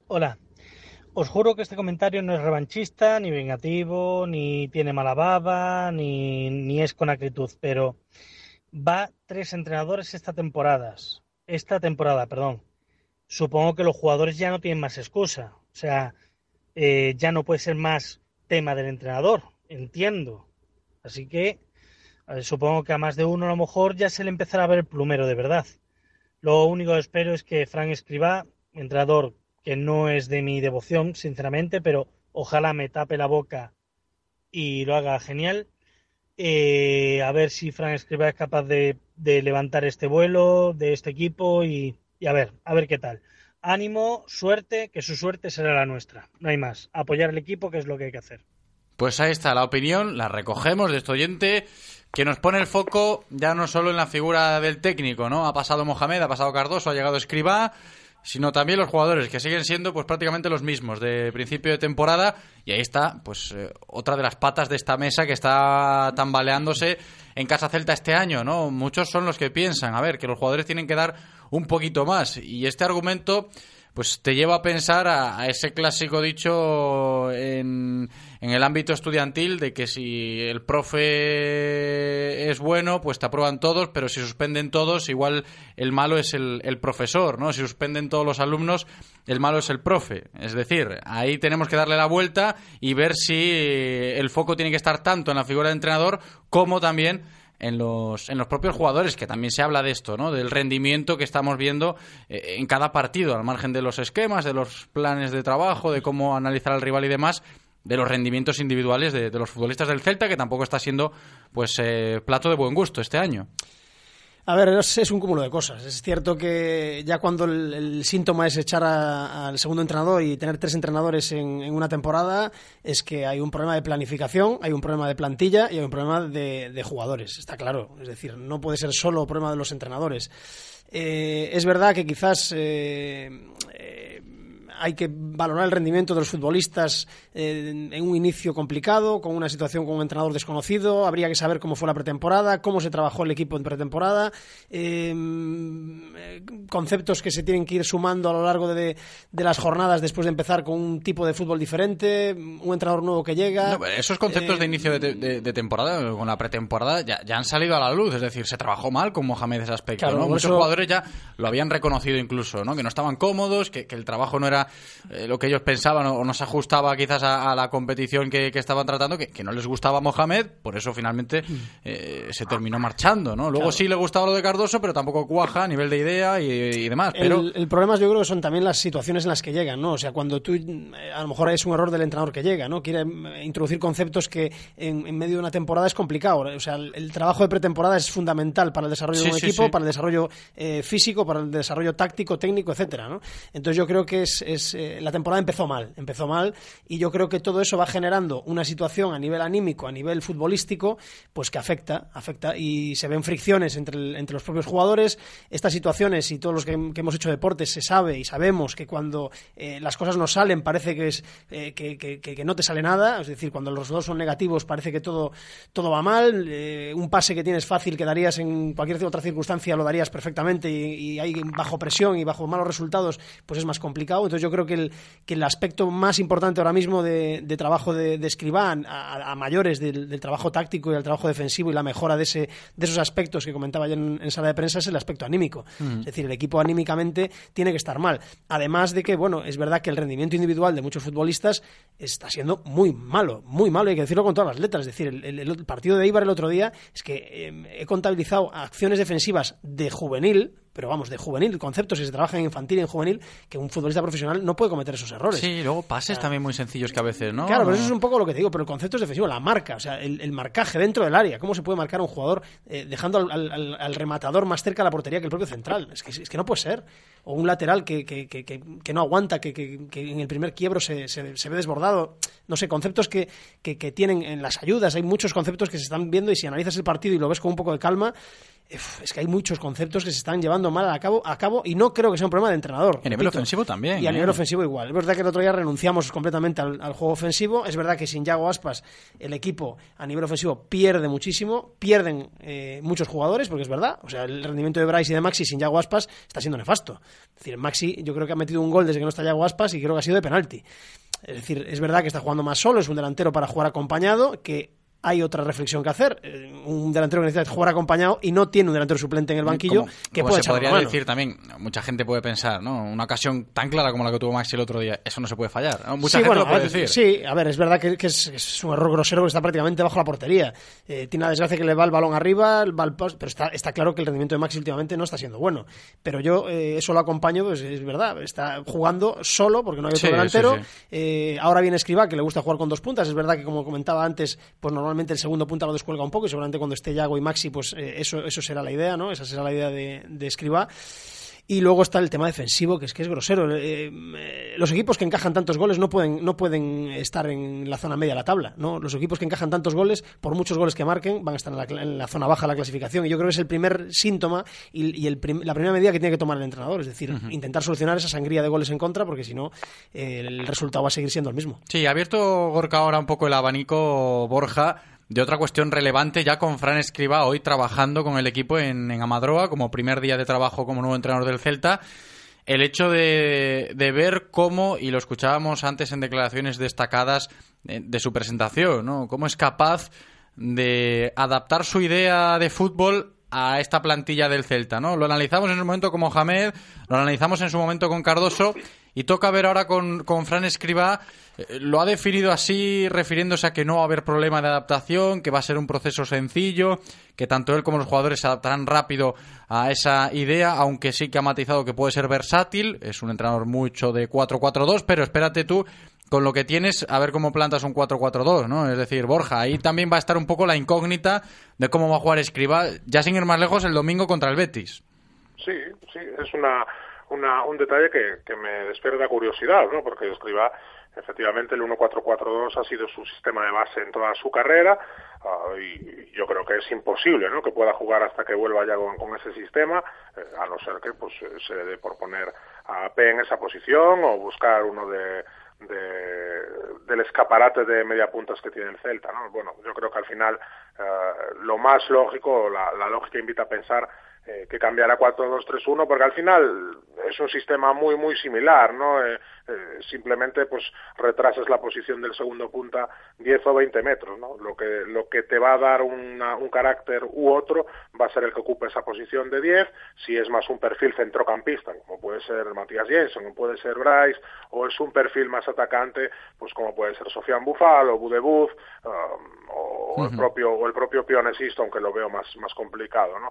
Hola. Os juro que este comentario no es revanchista, ni vengativo, ni tiene mala baba, ni, ni es con acritud, pero va tres entrenadores esta temporada. Esta temporada, perdón. Supongo que los jugadores ya no tienen más excusa. O sea, eh, ya no puede ser más tema del entrenador. Entiendo. Así que supongo que a más de uno a lo mejor ya se le empezará a ver el plumero de verdad. Lo único que espero es que Frank Escribá, entrenador que no es de mi devoción, sinceramente, pero ojalá me tape la boca y lo haga genial. Eh, a ver si Frank Escribá es capaz de, de, levantar este vuelo de este equipo y, y, a ver, a ver qué tal. Ánimo, suerte, que su suerte será la nuestra. No hay más. Apoyar al equipo, que es lo que hay que hacer. Pues ahí está la opinión, la recogemos de este oyente que nos pone el foco ya no solo en la figura del técnico, ¿no? Ha pasado Mohamed, ha pasado Cardoso, ha llegado Escribá, sino también los jugadores que siguen siendo pues prácticamente los mismos de principio de temporada y ahí está pues eh, otra de las patas de esta mesa que está tambaleándose en Casa Celta este año, ¿no? Muchos son los que piensan, a ver, que los jugadores tienen que dar un poquito más y este argumento pues te lleva a pensar a, a ese clásico dicho en, el ámbito estudiantil de que si el profe es bueno, pues te aprueban todos, pero si suspenden todos, igual el malo es el, el profesor, ¿no? Si suspenden todos los alumnos, el malo es el profe. Es decir, ahí tenemos que darle la vuelta y ver si el foco tiene que estar tanto en la figura de entrenador como también en los, en los propios jugadores, que también se habla de esto, ¿no? Del rendimiento que estamos viendo eh, en cada partido, al margen de los esquemas, de los planes de trabajo, de cómo analizar al rival y demás, de los rendimientos individuales de, los futbolistas del Celta, que tampoco está siendo, pues, eh, plato de buen gusto este año. A ver, es, es, un cúmulo de cosas. Es cierto que ya cuando el, síntoma es echar al segundo entrenador y tener tres entrenadores en, una temporada, es que hay un problema de planificación, hay un problema de plantilla y hay un problema de, jugadores. Está claro. Es decir, no puede ser solo problema de los entrenadores. Eh, es verdad que quizás eh, hay que valorar el rendimiento de los futbolistas eh, en un inicio complicado, con una situación con un entrenador desconocido. Habría que saber cómo fue la pretemporada, cómo se trabajó el equipo en pretemporada, eh, conceptos que se tienen que ir sumando a lo largo de, de, las jornadas después de empezar con un tipo de fútbol diferente, un entrenador nuevo que llega. No, esos conceptos eh, de inicio de, de, de, temporada, con la pretemporada, ya, ya, han salido a la luz. Es decir, se trabajó mal con Mohamed ese aspecto. Claro, ¿no? Muchos eso... jugadores ya lo habían reconocido incluso, ¿no? que no estaban cómodos, que, que el trabajo no era eh, lo que ellos pensaban o no se ajustaba quizás a, a la competición que, que, estaban tratando, que, que, no les gustaba Mohamed, por eso finalmente eh, se terminó marchando, ¿no? Luego claro. sí le gustaba lo de Cardoso, pero tampoco cuaja a nivel de idea y, y demás. Pero... El, el, problema yo creo que son también las situaciones en las que llegan, ¿no? O sea, cuando tú, a lo mejor es un error del entrenador que llega, ¿no? Quiere eh, introducir conceptos que en, en medio de una temporada es complicado. O sea, el, el, trabajo de pretemporada es fundamental para el desarrollo sí, de un sí, equipo, sí. para el desarrollo eh, físico, para el desarrollo táctico, técnico, etcétera, ¿no? Entonces yo creo que es, eh, la temporada empezó mal, empezó mal y yo creo que todo eso va generando una situación a nivel anímico, a nivel futbolístico, pues que afecta, afecta y se ven fricciones entre, entre los propios jugadores. Estas situaciones y todos los que, hemos hecho deportes se sabe y sabemos que cuando eh, las cosas no salen parece que, es, eh, que, que, que, no te sale nada, es decir, cuando los dos son negativos parece que todo, todo va mal, un pase que tienes fácil que darías en cualquier otra circunstancia lo darías perfectamente y, y ahí bajo presión y bajo malos resultados pues es más complicado. Entonces yo creo que el, que el aspecto más importante ahora mismo de, de trabajo de, de escribán a, a mayores del, del, trabajo táctico y el trabajo defensivo y la mejora de, ese, de esos aspectos que comentaba ya en, en sala de prensa es el aspecto anímico. Mm. Es decir, el equipo anímicamente tiene que estar mal. Además de que, bueno, es verdad que el rendimiento individual de muchos futbolistas está siendo muy malo, muy malo, hay que decirlo con todas las letras. Es decir, el, el, el partido de Eibar el otro día es que eh, he contabilizado acciones defensivas de juvenil pero vamos, de juvenil, conceptos que se trabajan en infantil y en juvenil, que un futbolista profesional no puede cometer esos errores. Sí, luego pases también muy sencillos que a veces, ¿no? Claro, pero eso es un poco lo que te digo, pero el concepto es defensivo, la marca, o sea, el, marcaje dentro del área, cómo se puede marcar un jugador eh, dejando al, rematador más cerca de la portería que el propio central, es que, es que no puede ser. O un lateral que, que, que, que no aguanta, que, en el primer quiebro se, se, se ve desbordado. No sé, conceptos que, que tienen en las ayudas, hay muchos conceptos que se están viendo y si analizas el partido y lo ves con un poco de calma, es que hay muchos conceptos que se están llevando mal a cabo, a cabo y no creo que sea un problema de entrenador. Y a nivel ofensivo también. Y a nivel ¿eh? ofensivo igual. Es verdad que el otro día renunciamos completamente al, juego ofensivo. Es verdad que sin Yago Aspas el equipo a nivel ofensivo pierde muchísimo, pierden eh, muchos jugadores, porque es verdad. O sea, el rendimiento de Bryce y de Maxi sin Yago Aspas está siendo nefasto. Es decir, Maxi yo creo que ha metido un gol desde que no está Yago Aspas y creo que ha sido de penalti. Es decir, es verdad que está jugando más solo, es un delantero para jugar acompañado, que hay otra reflexión que hacer. Eh, un delantero que necesita jugar acompaño y no tiene un delantero suplente en el banquillo que puede se podría decir también, mucha gente puede pensar, ¿no? Una ocasión tan clara como la que tuvo Maxi el otro día, eso no se puede fallar. Mucha gente lo puede decir. Sí, a ver, es verdad que, es, un error grosero que está prácticamente bajo la portería. Eh, tiene la desgracia que le va el balón arriba, va el post, pero está, está claro que el rendimiento de Maxi últimamente no está siendo bueno. Pero yo eh, eso lo acompaño, pues es verdad, está jugando solo porque no hay otro delantero. ahora viene Escriba, que le gusta jugar con dos puntas. Es verdad que, como comentaba antes, pues normalmente el segundo punta descuelga un poco y seguramente cuando esté Yago y Maxi, pues eh, eso, eso será la idea, ¿no? Esa será la idea de, de Escriba. Y luego está el tema defensivo, que es que es grosero. Eh, eh, los equipos que encajan tantos goles no pueden, no pueden estar en la zona media de la tabla. ¿no? Los equipos que encajan tantos goles, por muchos goles que marquen, van a estar en la, zona baja de la clasificación. Y yo creo que es el primer síntoma y, el la primera medida que tiene que tomar el entrenador. Es decir, intentar solucionar esa sangría de goles en contra, porque si no, el resultado va a seguir siendo el mismo. Sí, ha abierto Gorka ahora un poco el abanico, Borja de otra cuestión relevante ya con Fran Escriba hoy trabajando con el equipo en, Amadroa como primer día de trabajo como nuevo entrenador del Celta. El hecho de, ver cómo, y lo escuchábamos antes en declaraciones destacadas de, de su presentación, ¿no? Cómo es capaz de adaptar su idea de fútbol a esta plantilla del Celta, ¿no? Lo analizamos en su momento como Hamed, lo analizamos en su momento con Cardoso y toca ver ahora con, con Fran Escriba, eh, lo ha definido así, refiriéndose a que no va a haber problema de adaptación, que va a ser un proceso sencillo, que tanto él como los jugadores se adaptarán rápido a esa idea, aunque sí que ha matizado que puede ser versátil, es un entrenador mucho de 4-4-2, pero espérate tú con lo que tienes, a ver cómo plantas un 4-4-2, ¿no? Es decir, Borja, ahí también va a estar un poco la incógnita de cómo va a jugar Escriba, ya sin ir más lejos, el domingo contra el Betis. Sí, sí, es una un detalle que, me despierta curiosidad, ¿no? Porque escriba efectivamente el 1-4-4-2 ha sido su sistema de base en toda su carrera ah, y yo creo que es imposible ¿no? que pueda jugar hasta que vuelva ya con, ese sistema, eh, a no ser que pues se dé por poner a P en esa posición o buscar uno de, del escaparate de media puntas que tiene el Celta. ¿no? Bueno, yo creo que al final eh, lo más lógico, la, la lógica invita a pensar eh, que cambiar a 4-2-3-1 porque al final es un sistema muy muy similar no eh, eh, simplemente pues retrasas la posición del segundo punta 10 o 20 metros no lo que lo que te va a dar una, un carácter u otro va a ser el que ocupe esa posición de 10 si es más un perfil centrocampista como puede ser Matías Jensen puede ser Bryce o es un perfil más atacante pues como puede ser Sofian Bufal o Budebuf um, o el propio o el propio Pionesisto aunque lo veo más más complicado no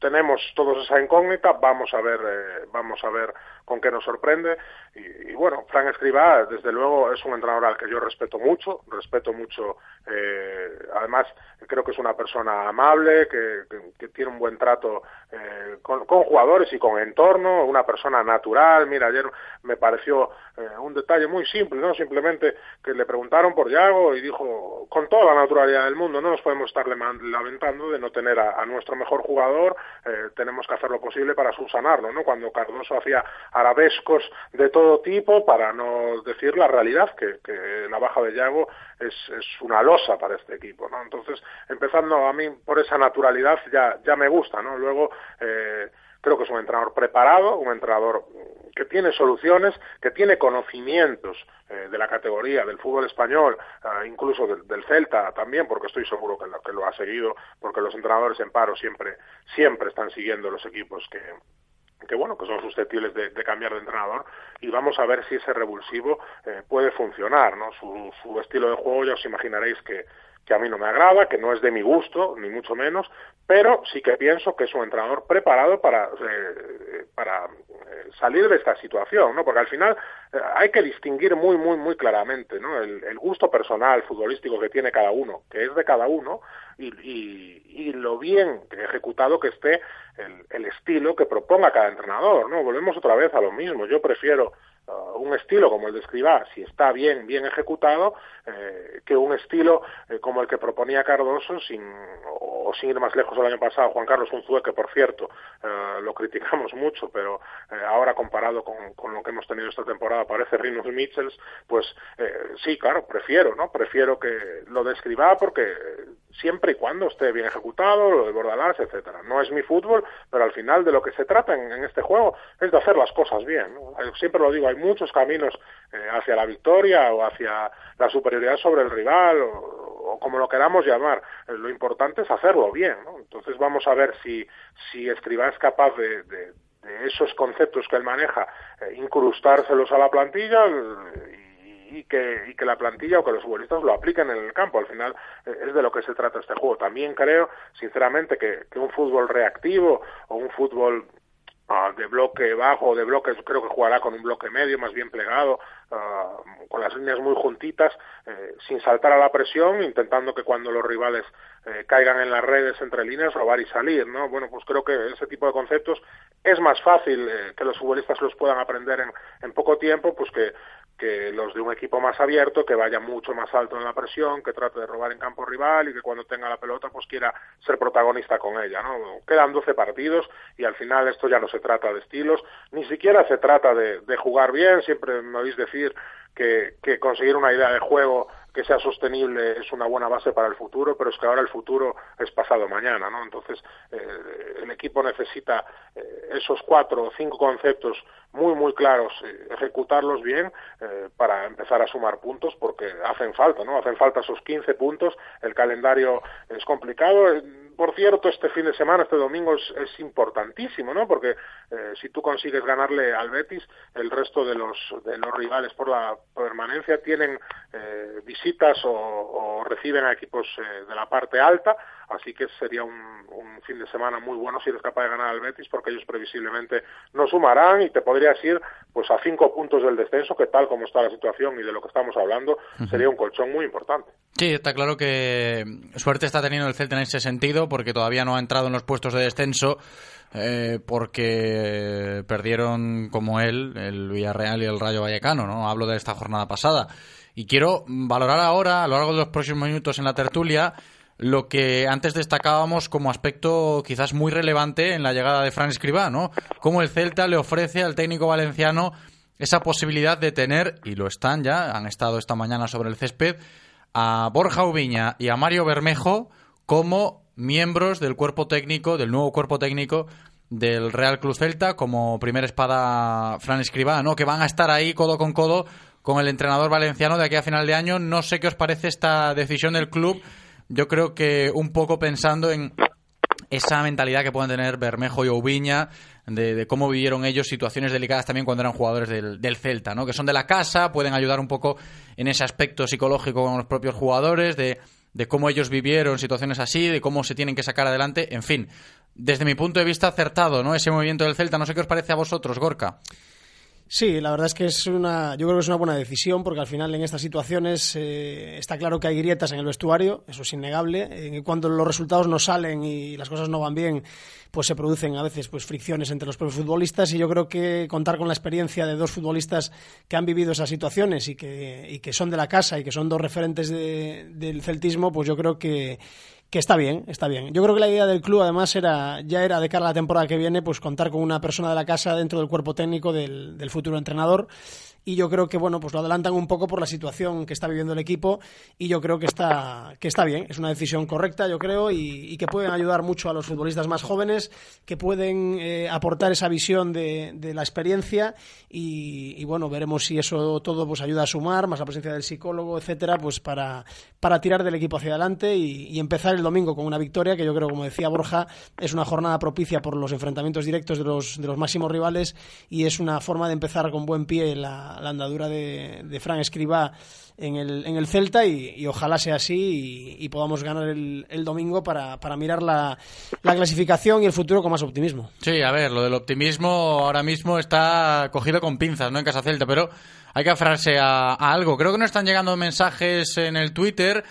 tenemos todos esa incógnita, vamos a ver, eh, vamos a ver con qué nos sorprende. Y, bueno, Frank Escribá, desde luego, es un entrenador al que yo respeto mucho, respeto mucho, eh, además creo que es una persona amable, que, tiene un buen trato eh, con, jugadores y con entorno, una persona natural. Mira, ayer me pareció un detalle muy simple, ¿no? Simplemente que le preguntaron por Yago y dijo, con toda la naturalidad del mundo, no nos podemos estar lamentando de no tener a nuestro mejor jugador eh, tenemos que hacer lo posible para subsanarlo, ¿no? Cuando Cardoso hacía arabescos de todo tipo, para no decir la realidad, que, la baja de Yago es, una losa para este equipo, ¿no? Entonces, empezando a mí por esa naturalidad ya, ya me gusta, ¿no? Luego, eh, creo que es un entrenador preparado, un entrenador que tiene soluciones, que tiene conocimientos eh, de la categoría del fútbol español, eh, incluso del, Celta también, porque estoy seguro que lo, que lo ha seguido, porque los entrenadores en paro siempre, siempre están siguiendo los equipos que, que bueno, que son susceptibles de, cambiar de entrenador y vamos a ver si ese revulsivo eh, puede funcionar, ¿no? Su, su estilo de juego ya os imaginaréis que, que a mí no me agrada, que no es de mi gusto, ni mucho menos, pero sí que pienso que es un entrenador preparado para, eh, para eh, salir de esta situación, ¿no? Porque al final eh, hay que distinguir muy, muy, muy claramente, ¿no? El, gusto personal futbolístico que tiene cada uno, que es de cada uno, y, y, y lo bien ejecutado que esté el, el, estilo que proponga cada entrenador, ¿no? Volvemos otra vez a lo mismo. Yo prefiero uh, un estilo como el de Escribá, si está bien, bien ejecutado, eh, que un estilo eh, como el que proponía Cardoso, sin, o, sin ir más lejos el año pasado, Juan Carlos Unzúe, que por cierto eh, lo criticamos mucho, pero ahora comparado con, con, lo que hemos tenido esta temporada parece Rinus Michels, pues sí, claro, prefiero, ¿no? Prefiero que lo de Escribá porque siempre y cuando esté bien ejecutado, lo de Bordalás, etcétera. No es mi fútbol, pero al final de lo que se trata en, este juego es de hacer las cosas bien. Siempre lo digo, hay muchos caminos eh, hacia la victoria o hacia la superioridad sobre el rival o, como lo queramos llamar. Eh, lo importante es hacerlo bien. ¿no? Entonces vamos a ver si, si Escribá es capaz de, de, esos conceptos que él maneja, eh, incrustárselos a la plantilla y que, y que la plantilla o que los futbolistas lo apliquen en el campo. Al final eh, es de lo que se trata este juego. También creo, sinceramente, que, que un fútbol reactivo o un fútbol uh, de bloque bajo de bloque, creo que jugará con un bloque medio, más bien plegado, uh, con las líneas muy juntitas, eh, sin saltar a la presión, intentando que cuando los rivales eh, caigan en las redes entre líneas, robar y salir, ¿no? Bueno, pues creo que ese tipo de conceptos es más fácil eh, que los futbolistas los puedan aprender en, en poco tiempo, pues que, que los de un equipo más abierto, que vaya mucho más alto en la presión, que trate de robar en campo rival y que cuando tenga la pelota pues quiera ser protagonista con ella, ¿no? Quedan 12 partidos y al final esto ya no se trata de estilos, ni siquiera se trata de, de jugar bien, siempre me oís decir que, que conseguir una idea de juego que sea sostenible es una buena base para el futuro, pero es que ahora el futuro es pasado mañana, ¿no? Entonces, eh, el equipo necesita eh, esos cuatro o cinco conceptos muy, muy claros, eh, ejecutarlos bien eh, para empezar a sumar puntos, porque hacen falta, ¿no? Hacen falta esos 15 puntos, el calendario es complicado. Por cierto, este fin de semana, este domingo, es, es importantísimo, ¿no? Porque eh, si tú consigues ganarle al Betis, el resto de los, de los rivales por la permanencia tienen eh, visitas o, o, reciben a equipos eh, de la parte alta, así que sería un, un, fin de semana muy bueno si eres capaz de ganar al Betis, porque ellos previsiblemente no sumarán y te podrías ir pues a cinco puntos del descenso, que tal como está la situación y de lo que estamos hablando, sería un colchón muy importante. Sí, está claro que suerte está teniendo el Celta en ese sentido, porque todavía no ha entrado en los puestos de descenso, eh, porque perdieron como él el Villarreal y el Rayo Vallecano, ¿no? Hablo de esta jornada pasada. Y quiero valorar ahora, a lo largo de los próximos minutos en la tertulia, lo que antes destacábamos como aspecto quizás muy relevante en la llegada de Fran Escribá, ¿no? Cómo el Celta le ofrece al técnico valenciano esa posibilidad de tener, y lo están ya, han estado esta mañana sobre el césped, a Borja Ubiña y a Mario Bermejo como miembros del cuerpo técnico, del nuevo cuerpo técnico del Real Club Celta, como primera espada Fran Escribá, ¿no? Que van a estar ahí codo con codo con el entrenador valenciano de aquí a final de año. No sé qué os parece esta decisión del club. Yo creo que un poco pensando en esa mentalidad que pueden tener Bermejo y Oubiña de, de, cómo vivieron ellos situaciones delicadas también cuando eran jugadores del, del, Celta, ¿no? Que son de la casa, pueden ayudar un poco en ese aspecto psicológico con los propios jugadores, de, de cómo ellos vivieron situaciones así, de cómo se tienen que sacar adelante, en fin. Desde mi punto de vista acertado, ¿no? Ese movimiento del Celta, no sé qué os parece a vosotros, Gorka. Sí, la verdad es que es una, yo creo que es una buena decisión porque al final en estas situaciones eh, está claro que hay grietas en el vestuario, eso es innegable. Eh, cuando los resultados no salen y las cosas no van bien, pues se producen a veces pues fricciones entre los propios futbolistas y yo creo que contar con la experiencia de dos futbolistas que han vivido esas situaciones y que, y que son de la casa y que son dos referentes de, del celtismo, pues yo creo que que está bien, está bien. Yo creo que la idea del club además era ya era de cara a la temporada que viene pues contar con una persona de la casa dentro del cuerpo técnico del, del futuro entrenador y yo creo que bueno pues lo adelantan un poco por la situación que está viviendo el equipo y yo creo que está que está bien. Es una decisión correcta yo creo y, que pueden ayudar mucho a los futbolistas más jóvenes que pueden eh, aportar esa visión de, la experiencia y, bueno veremos si eso todo pues ayuda a sumar más la presencia del psicólogo etcétera pues para para tirar del equipo hacia adelante y, y empezar el domingo con una victoria que yo creo como decía Borja es una jornada propicia por los enfrentamientos directos de los de los máximos rivales y es una forma de empezar con buen pie la la, andadura de, de Fran Escriba en el, en el Celta y, ojalá sea así y, podamos ganar el, domingo para, para mirar la, la, clasificación y el futuro con más optimismo. Sí, a ver, lo del optimismo ahora mismo está cogido con pinzas, ¿no? En Casa Celta, pero hay que aferrarse a, algo. Creo que no están llegando mensajes en el Twitter.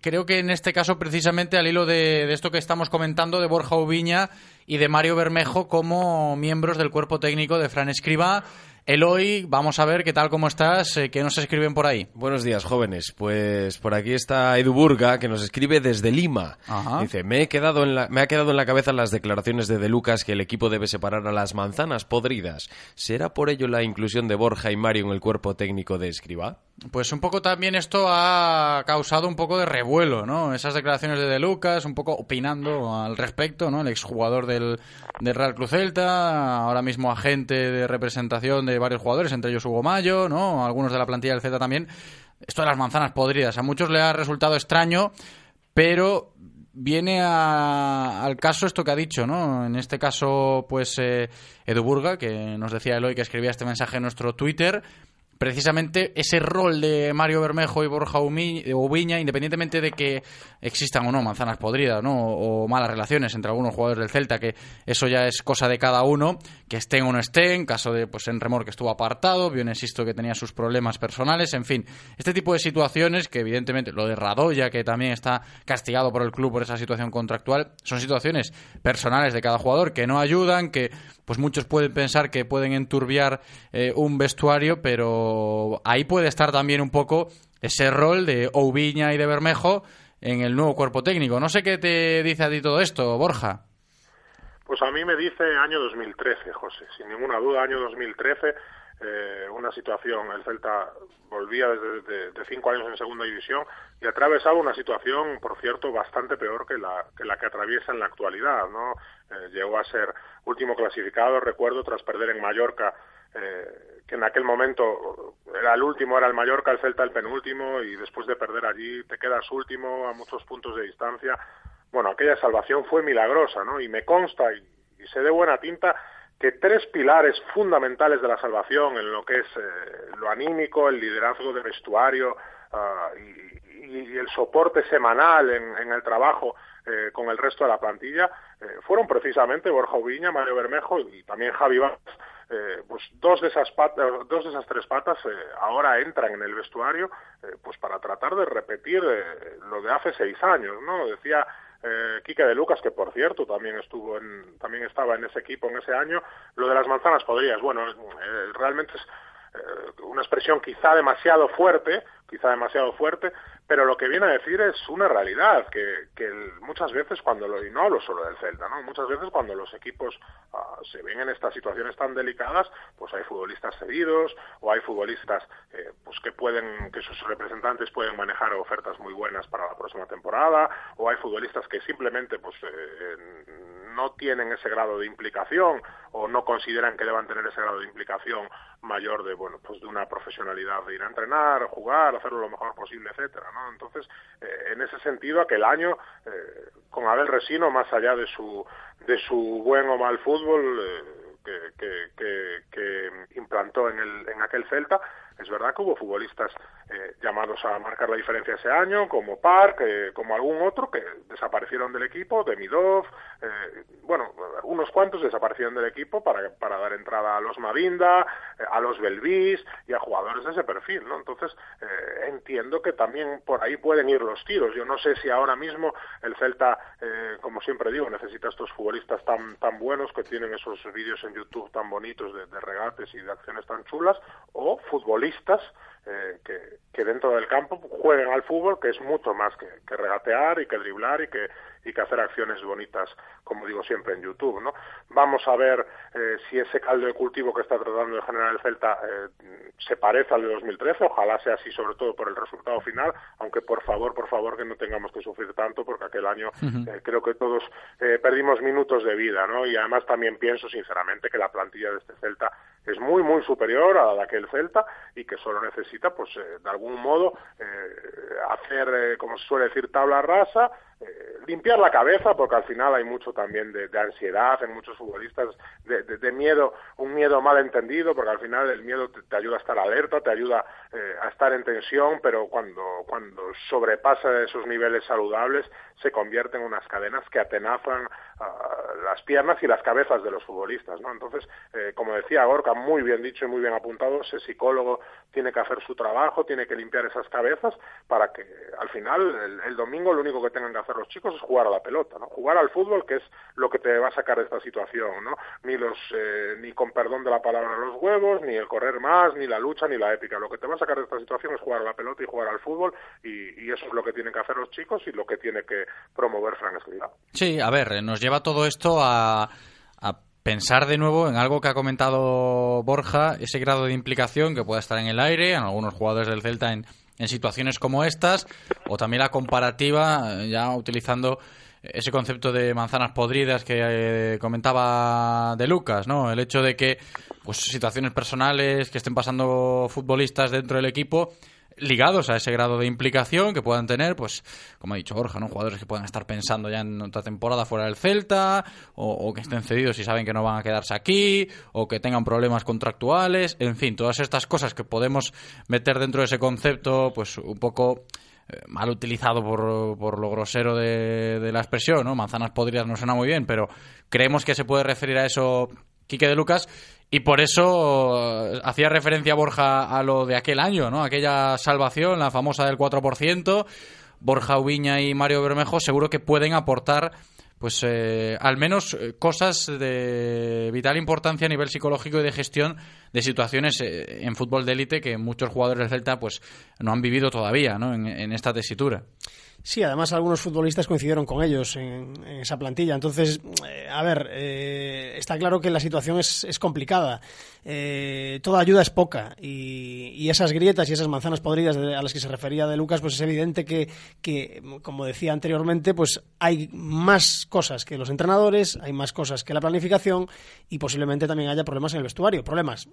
Creo que en este caso, precisamente al hilo de, de esto que estamos comentando, de Borja Ubiña y de Mario Bermejo como miembros del cuerpo técnico de Fran Escriba Eloy, vamos a ver qué tal, cómo estás, eh, qué nos escriben por ahí. Buenos días, jóvenes. Pues por aquí está Edu Burga, que nos escribe desde Lima. Dice, me, he quedado en la, me ha quedado en la cabeza las declaraciones de De Lucas que el equipo debe separar a las manzanas podridas. ¿Será por ello la inclusión de Borja y Mario en el cuerpo técnico de Escriba? Pues un poco también esto ha causado un poco de revuelo, ¿no? Esas declaraciones de De Lucas, un poco opinando al respecto, ¿no? El exjugador del, del Real Cruz Celta, ahora mismo agente de representación de varios jugadores, entre ellos Hugo Mayo, ¿no? Algunos de la plantilla del Z también. Esto de las manzanas podridas. A muchos le ha resultado extraño, pero viene al caso esto que ha dicho, ¿no? En este caso, pues eh, Edu Burga, que nos decía Eloy que escribía este mensaje en nuestro Twitter, precisamente ese rol de Mario Bermejo y Borja Ubiña, independientemente de que existan o no manzanas podridas, ¿no? O, malas relaciones entre algunos jugadores del Celta, que eso ya es cosa de cada uno, que estén o no estén, caso de pues en Remor que estuvo apartado, bien insisto que tenía sus problemas personales, en fin, este tipo de situaciones que evidentemente lo de Radoya, que también está castigado por el club por esa situación contractual, son situaciones personales de cada jugador que no ayudan, que pues muchos pueden pensar que pueden enturbiar eh, un vestuario, pero ahí puede estar también un poco ese rol de Oubiña y de Bermejo en el nuevo cuerpo técnico. No sé qué te dice a ti todo esto, Borja. Pues a mí me dice año 2013, José, sin ninguna duda, año 2013, eh, una situación, el Celta volvía desde de, cinco años en segunda división y atravesaba una situación, por cierto, bastante peor que la que, atraviesa en la actualidad, ¿no? Eh, llegó a ser último clasificado, recuerdo, tras perder en Mallorca, eh, que en aquel momento era el último, era el Mallorca, el Celta el penúltimo, y después de perder allí te quedas último a muchos puntos de distancia. Bueno, aquella salvación fue milagrosa, ¿no? Y me consta, y, se de buena tinta, que tres pilares fundamentales de la salvación en lo que es eh, lo anímico, el liderazgo de vestuario ah, y, el soporte semanal en el trabajo eh, con el resto de la plantilla eh, fueron precisamente Borja Ubiña, Mario Bermejo y también Javi Vaz. Eh, pues dos de esas patas, dos de esas tres patas ahora entran en el vestuario pues para tratar de repetir lo de hace seis años no decía eh, Quique de Lucas, que por cierto también estuvo en, también estaba en ese equipo en ese año, lo de las manzanas podrías, bueno, realmente es una expresión quizá demasiado fuerte, quizá demasiado fuerte, pero lo que viene a decir es una realidad, que, muchas veces cuando, lo, y no hablo solo del Celta, ¿no? muchas veces cuando los equipos ah, se ven en estas situaciones tan delicadas, pues hay futbolistas cedidos o hay futbolistas eh, pues que pueden, que sus representantes pueden manejar ofertas muy buenas para la próxima temporada, o hay futbolistas que simplemente pues eh, no tienen ese grado de implicación o no consideran que deban tener ese grado de implicación mayor de bueno pues de una profesionalidad de ir a entrenar, jugar, hacerlo lo mejor posible, etcétera. Entonces, eh, en ese sentido, aquel año eh, con Abel Resino, más allá de su de su buen o mal fútbol eh, que, que, que, implantó en el en aquel Celta, es verdad que hubo futbolistas eh, llamados a marcar la diferencia ese año, como Park, eh, como algún otro, que desaparecieron del equipo, Demidov, eh, bueno, unos cuantos desaparecieron del equipo para, para dar entrada a los Mavinda, eh, a los Belvis y a jugadores de ese perfil, ¿no? Entonces, eh, entiendo que también por ahí pueden ir los tiros. Yo no sé si ahora mismo el Celta, como siempre digo, necesita estos futbolistas tan, tan buenos que tienen esos vídeos en YouTube tan bonitos de, de regates y de acciones tan chulas, o futbolistas eh, que, dentro del campo jueguen al fútbol, que es mucho más que, regatear y que driblar y que, y que hacer acciones bonitas, como digo siempre en YouTube. ¿no? Vamos a ver eh, si ese caldo de cultivo que está tratando de generar el Celta eh, se parece al de 2013, ojalá sea así, sobre todo por el resultado final, aunque por favor, por favor, que no tengamos que sufrir tanto, porque aquel año creo que todos perdimos minutos de vida, ¿no? Y además también pienso, sinceramente, que la plantilla de este Celta es muy, muy superior a la que el Celta y que solo necesita, pues, eh, de algún modo, hacer, como se suele decir, tabla rasa, limpiar la cabeza, porque al final hay mucho también de, ansiedad en muchos futbolistas, de, miedo, un miedo mal entendido, porque al final el miedo te, ayuda a estar alerta, te ayuda a estar en tensión, pero cuando, cuando sobrepasa esos niveles saludables, se convierte en unas cadenas que atenazan las piernas y las cabezas de los futbolistas, ¿no? Entonces, eh, como decía Gorka, muy bien dicho y muy bien apuntado, ese psicólogo tiene que hacer su trabajo, tiene que limpiar esas cabezas para que al final, el, domingo, lo único que tengan que hacer los chicos es jugar a la pelota, ¿no? Jugar al fútbol, que es lo que te va a sacar de esta situación, ¿no? Ni los, eh, ni con perdón de la palabra los huevos, ni el correr más, ni la lucha, ni la épica. Lo que te va a sacar de esta situación es jugar a la pelota y jugar al fútbol y, eso es lo que tienen que hacer los chicos y lo que tiene que promover Fran Escribá. Sí, a ver, nos lleva todo esto a, pensar de nuevo en algo que ha comentado Borja, ese grado de implicación que pueda estar en el aire, en algunos jugadores del Celta en, situaciones como estas, o también la comparativa, ya utilizando ese concepto de manzanas podridas que eh, comentaba de Lucas, ¿no? El hecho de que pues situaciones personales que estén pasando futbolistas dentro del equipo ligados a ese grado de implicación que puedan tener, pues, como ha dicho Borja, ¿no? Jugadores que puedan estar pensando ya en otra temporada fuera del Celta, o, que estén cedidos y saben que no van a quedarse aquí, o que tengan problemas contractuales, en fin, todas estas cosas que podemos meter dentro de ese concepto, pues un poco eh, mal utilizado por, por lo grosero de, de, la expresión, ¿no? Manzanas podridas no suena muy bien, pero creemos que se puede referir a eso Quique de Lucas y por eso eh, hacía referencia Borja a lo de aquel año, ¿no? Aquella salvación, la famosa del 4%. Borja Ubiña y Mario Bermejo seguro que pueden aportar pues eh, al menos eh, cosas de vital importancia a nivel psicológico y de gestión de situaciones en fútbol de élite que muchos jugadores del Celta pues no han vivido todavía ¿no? en esta tesitura. Sí, además algunos futbolistas coincidieron con ellos en, esa plantilla. Entonces, eh, a ver, eh, está claro que la situación es, es complicada. Eh, toda ayuda es poca y, esas grietas y esas manzanas podridas a las que se refería de Lucas, pues es evidente que, que, como decía anteriormente, pues hay más cosas que los entrenadores, hay más cosas que la planificación y posiblemente también haya problemas en el vestuario. Problemas,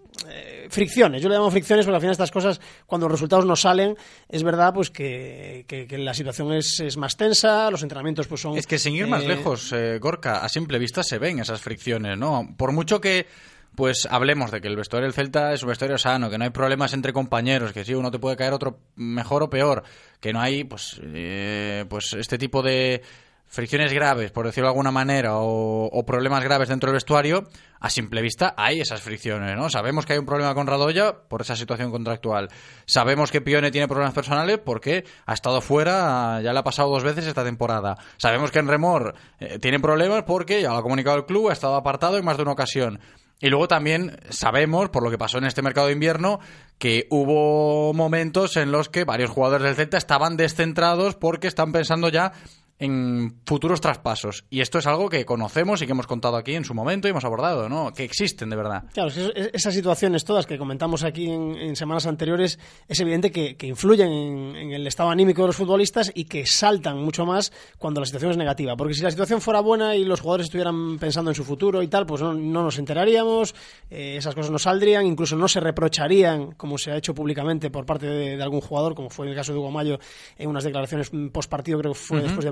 fricciones. Yo le llamo fricciones porque al final estas cosas, cuando los resultados no salen, es verdad pues que, que la situación es, más tensa, los entrenamientos pues son... Es que sin ir más eh, lejos, eh, Gorka, a simple vista se ven esas fricciones, ¿no? Por mucho que pues hablemos de que el vestuario del Celta es un vestuario sano, que no hay problemas entre compañeros, que si uno te puede caer otro mejor o peor, que no hay pues eh, pues este tipo de fricciones graves, por decirlo de alguna manera, o, problemas graves dentro del vestuario, a simple vista hay esas fricciones, ¿no? Sabemos que hay un problema con Radoya por esa situación contractual. Sabemos que Pione tiene problemas personales porque ha estado fuera, ya le ha pasado dos veces esta temporada. Sabemos que en Remor eh, tiene problemas porque, ya lo ha comunicado el club, ha estado apartado en más de una ocasión. Y luego también sabemos, por lo que pasó en este mercado de invierno, que hubo momentos en los que varios jugadores del Celta estaban descentrados porque están pensando ya en futuros traspasos. Y esto es algo que conocemos y que hemos contado aquí en su momento y hemos abordado, ¿no? Que existen de verdad. Claro, esas situaciones todas que comentamos aquí en, semanas anteriores es evidente que, influyen en, el estado anímico de los futbolistas y que saltan mucho más cuando la situación es negativa. Porque si la situación fuera buena y los jugadores estuvieran pensando en su futuro y tal, pues no, nos enteraríamos, eh, esas cosas no saldrían, incluso no se reprocharían, como se ha hecho públicamente por parte de, algún jugador, como fue en el caso de Hugo Mayo en unas declaraciones post partido, creo que fue después de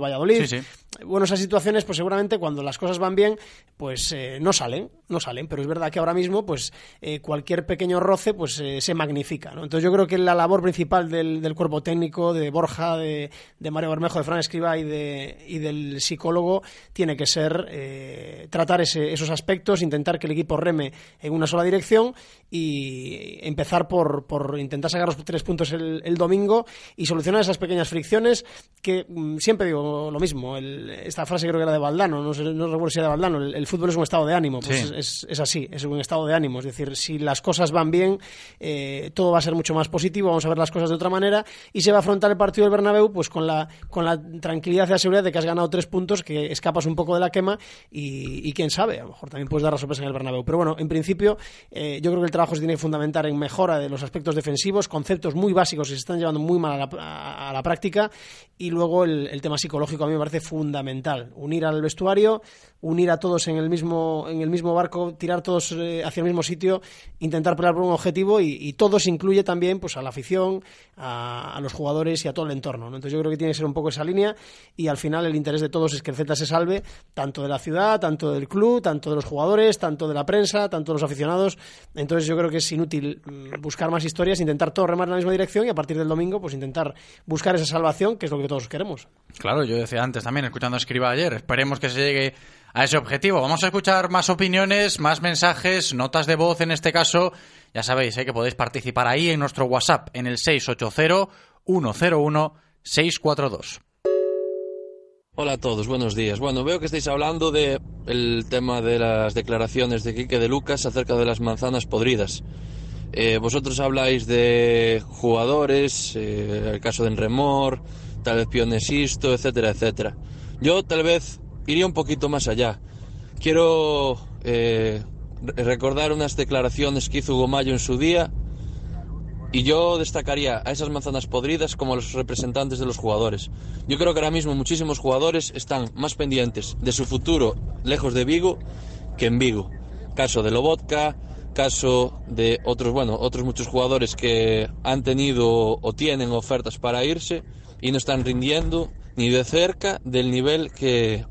bueno, esas situaciones, pues seguramente cuando las cosas van bien, pues eh, no salen, no salen, pero es verdad que ahora mismo, pues eh, cualquier pequeño roce, pues eh, se magnifica, Entonces yo creo que la labor principal del, cuerpo técnico, de Borja, de, Mario Bermejo, de Fran Escriba y, de, y del psicólogo, tiene que ser tratar esos aspectos, intentar que el equipo reme en una sola dirección y empezar por, por intentar sacar los tres puntos el, el domingo y solucionar esas pequeñas fricciones que mm, siempre digo, lo mismo. esta frase creo que era de Valdano, no, sé, no recuerdo si era de Valdano. El, fútbol es un estado de ánimo. Pues es, es, así, es un estado de ánimo. Es decir, si las cosas van bien, eh, todo va a ser mucho más positivo, vamos a ver las cosas de otra manera y se va a afrontar el partido del Bernabéu pues con la, con la tranquilidad y la seguridad de que has ganado tres puntos, que escapas un poco de la quema y, quién sabe, a lo mejor también puedes dar la sorpresa en el Bernabéu. Pero bueno, en principio eh, yo creo que el trabajo se tiene que fundamentar en mejora de los aspectos defensivos, conceptos muy básicos que se están llevando muy mal a la, práctica y luego el tema psicológico a mí me parece fundamental. Unir al vestuario, unir a todos en el mismo, en el mismo barco, tirar todos eh, hacia el mismo sitio, intentar pelear por un objetivo y, y todos incluye también pues, a la afición, a, los jugadores y a todo el entorno. Entonces yo creo que tiene que ser un poco esa línea y al final el interés de todos es que el Z se salve, tanto de la ciudad, tanto del club, tanto de los jugadores, tanto de la prensa, tanto de los aficionados. Entonces yo creo que es inútil mm, buscar más historias, intentar todos remar en la misma dirección y a partir del domingo pues intentar buscar esa salvación, que es lo que todos queremos. Claro, yo decía antes también, escuchando a Escriba ayer, esperemos que se llegue a ese objetivo. Vamos a escuchar más opiniones, más mensajes, notas de voz en este caso. Ya sabéis ¿eh? que podéis participar ahí en nuestro WhatsApp en el 680-101-642. Hola a todos, buenos días. Bueno, veo que estáis hablando de el tema de las declaraciones de Quique de Lucas acerca de las manzanas podridas. Eh, vosotros habláis de jugadores, eh, el caso de Enremor, tal Pionesisto, etcétera, etcétera. Yo tal vez iría un poquito más allá. Quiero eh, recordar unas declaraciones que hizo Hugo Mayo en su día y yo destacaría a esas manzanas podridas como los representantes de los jugadores. Yo creo que ahora mismo muchísimos jugadores están más pendientes de su futuro lejos de Vigo que en Vigo. Caso de Lobotka, caso de otros, bueno, otros muchos jugadores que han tenido o tienen ofertas para irse y no están rindiendo ni de cerca del nivel que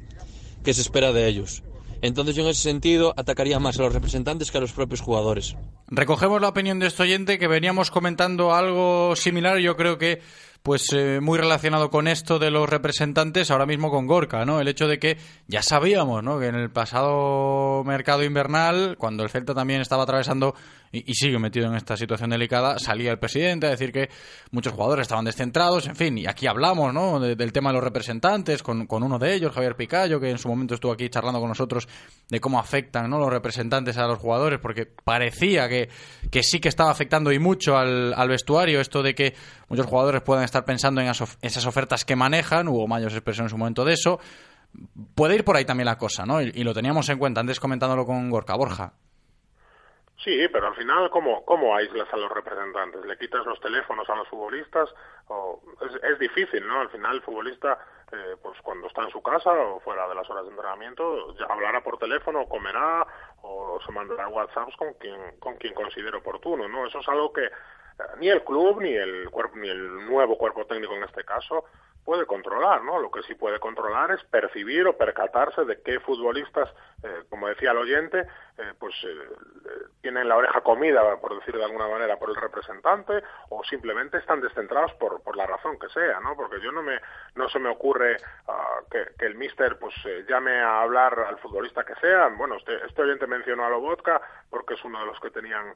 que se espera de ellos. Entonces yo en ese sentido atacaría más a los representantes que a los propios jugadores. Recogemos la opinión de este oyente que veníamos comentando algo similar, yo creo que pues eh, muy relacionado con esto de los representantes, ahora mismo con Gorka, ¿no? El hecho de que ya sabíamos, ¿no? Que en el pasado mercado invernal, cuando el Celta también estaba atravesando y, sigue metido en esta situación delicada, salía el presidente a decir que muchos jugadores estaban descentrados, en fin, y aquí hablamos, ¿no? del tema de los representantes, con, con, uno de ellos, Javier Picayo, que en su momento estuvo aquí charlando con nosotros de cómo afectan, ¿no? Los representantes a los jugadores, porque parecía que, que sí que estaba afectando y mucho al, al vestuario esto de que muchos jugadores puedan estar pensando en esas ofertas que manejan, hubo mayores expresión en su momento de eso, puede ir por ahí también la cosa, ¿no? Y, lo teníamos en cuenta antes comentándolo con Gorka Borja. Sí, pero al final, ¿cómo, ¿cómo aíslas a los representantes? ¿Le quitas los teléfonos a los futbolistas? O es, difícil, ¿no? Al final el futbolista, eh, pues cuando está en su casa o fuera de las horas de entrenamiento, hablará por teléfono, comerá o se mandará WhatsApps con quien, con quien considere oportuno, ¿no? Eso es algo que ni el club ni el cuerpo ni el nuevo cuerpo técnico en este caso puede controlar, ¿no? Lo que sí puede controlar es percibir o percatarse de qué futbolistas, eh, como decía el oyente, eh, pues eh, tienen la oreja comida, por decir de alguna manera, por el representante, o simplemente están descentrados por, por la razón que sea, ¿no? Porque yo no me no se me ocurre ah, que, que, el míster pues llame a hablar al futbolista que sea. Bueno, este, este oyente mencionó a Lobotka porque es uno de los que tenían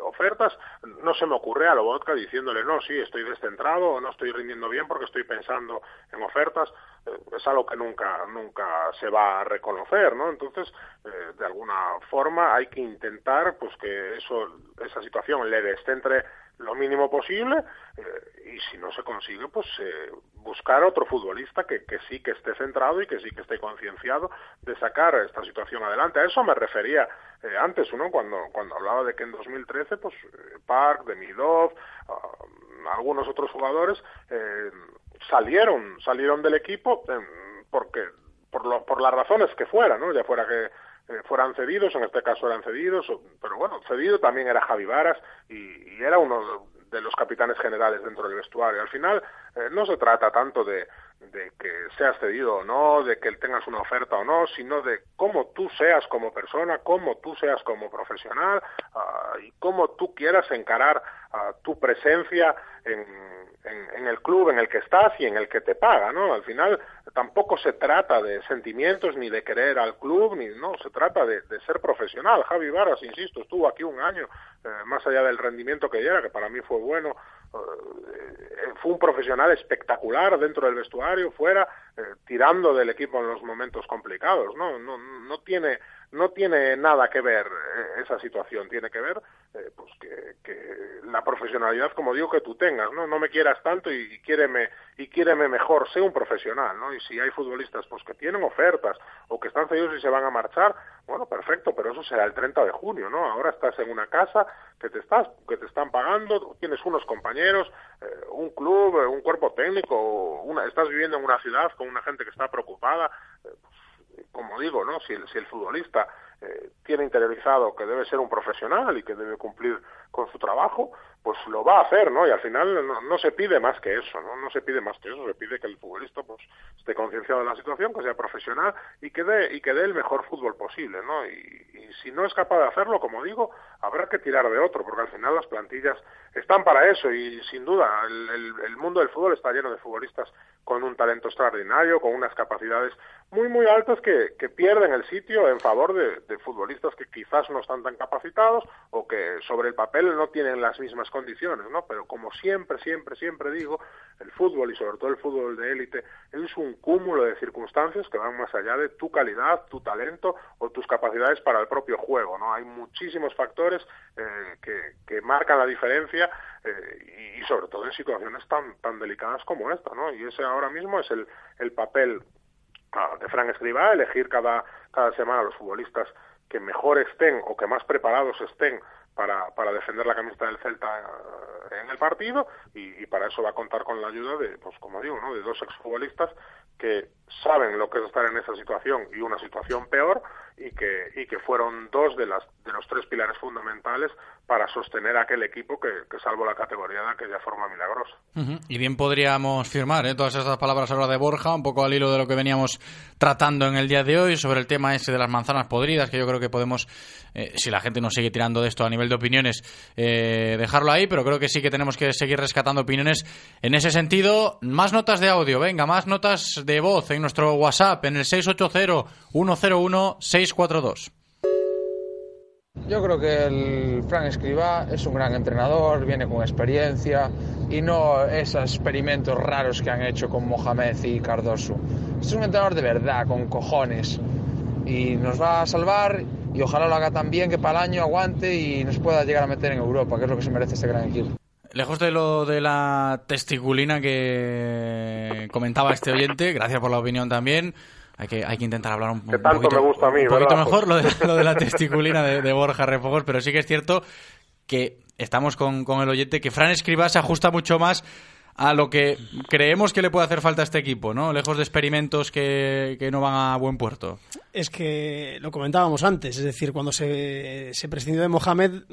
ofertas. No se me ocurre a Lobotka diciéndole, no, sí, estoy descentrado o no estoy rindiendo bien porque estoy pensando en ofertas, eh, es algo que nunca, nunca se va a reconocer, ¿no? Entonces, eh, de alguna forma hay que intentar pues que eso, esa situación le descentre lo mínimo posible eh, y si no se consigue pues buscar otro futbolista que, que, sí que esté centrado y que sí que esté concienciado de sacar esta situación adelante a eso me refería antes uno cuando cuando hablaba de que en 2013 pues Park Demidov uh, algunos otros jugadores salieron, salieron del equipo em, porque por, lo, por las razones que fueran, ¿no? Ya fuera que eh, fueran cedidos, en este caso eran cedidos, pero bueno, cedido también era Javi Varas y, y era uno de los capitanes generales dentro del vestuario. Al final eh, no se trata tanto de, de que seas cedido o no, de que tengas una oferta o no, sino de cómo tú seas como persona, cómo tú seas como profesional uh, y cómo tú quieras encarar tu presencia en, en, el club en el que estás y en el que te paga, ¿no? Al final tampoco se trata de sentimientos ni de querer al club, ni no, se trata de, de ser profesional. Javi Varas, insisto, estuvo aquí un año, eh, más allá del rendimiento que diera, que para mí fue bueno, fue un profesional espectacular dentro del vestuario, fuera, eh, tirando del equipo en los momentos complicados, ¿no? No, no tiene no tiene nada que ver esa situación, tiene que ver eh, pues que, que, la profesionalidad, como digo, que tú tengas, ¿no? No me quieras tanto y, y quiéreme, y quiéreme mejor, sé un profesional, ¿no? Y si hay futbolistas pues que tienen ofertas o que están cedidos y se van a marchar, bueno, perfecto, pero eso será el 30 de junio, ¿no? Ahora estás en una casa que te estás que te están pagando, tienes unos compañeros, eh, un club, eh, un cuerpo técnico, una, estás viviendo en una ciudad con una gente que está preocupada, eh, pues, como digo, ¿no? Si el, si el futbolista eh, tiene interiorizado que debe ser un profesional y que debe cumplir con su trabajo, pues lo va a hacer, ¿no? Y al final no, se pide más que eso, ¿no? No se pide más que eso, se pide que el futbolista pues esté concienciado de la situación, que sea profesional y que dé y que dé el mejor fútbol posible, ¿no? Y, y si no es capaz de hacerlo, como digo, habrá que tirar de otro, porque al final las plantillas están para eso y sin duda el, el, el mundo del fútbol está lleno de futbolistas con un talento extraordinario, con unas capacidades muy muy altas que, que pierden el sitio en favor de, de, futbolistas que quizás no están tan capacitados o que sobre el papel no tienen las mismas condiciones, ¿no? Pero como siempre, siempre, siempre digo, el fútbol y sobre todo el fútbol de élite es un cúmulo de circunstancias que van más allá de tu calidad, tu talento o tus capacidades para el propio juego, ¿no? Hay muchísimos factores eh, que, marcan la diferencia eh, y, sobre todo en situaciones tan tan delicadas como esta, ¿no? Y ese ahora mismo es el, el papel uh, de Frank Escribá, elegir cada, cada semana a los futbolistas que mejor estén o que más preparados estén para, para defender la camiseta del Celta en el partido y, y, para eso va a contar con la ayuda de, pues como digo, ¿no? de dos exfutbolistas que saben lo que es estar en esa situación y una situación peor y que, y que fueron dos de, las, de los tres pilares fundamentales para sostener aquel equipo que, que salvó la categoría de aquella forma milagrosa. Uh. Y bien podríamos firmar ¿eh? todas estas palabras ahora de Borja, un poco al hilo de lo que veníamos tratando en el día de hoy sobre el tema ese de las manzanas podridas, que yo creo que podemos, eh, si la gente no sigue tirando de esto a nivel de opiniones, eh, dejarlo ahí, pero creo que sí que tenemos que seguir rescatando opiniones en ese sentido. Más notas de audio, venga, más notas de voz en nuestro WhatsApp en el 680-101-642. Yo creo que el Frank Escribá es un gran entrenador, viene con experiencia y no esos experimentos raros que han hecho con Mohamed y Cardoso. Es un entrenador de verdad, con cojones y nos va a salvar y ojalá lo haga tan bien que para el año aguante y nos pueda llegar a meter en Europa, que es lo que se merece este gran equipo. Lejos de lo de la testiculina que comentaba este oyente, gracias por la opinión también. Hay que, hay que intentar hablar un, que tanto poquito, me gusta a mí, un poquito ¿verdad? mejor lo de, [laughs] lo de, la testiculina de, de, Borja Refojos, pero sí que es cierto que estamos con, con el oyente que Fran Escribá se ajusta mucho más a lo que creemos que le puede hacer falta a este equipo, ¿no? Lejos de experimentos que, que no van a buen puerto. Es que lo comentábamos antes, es decir, cuando se, se prescindió de Mohamed,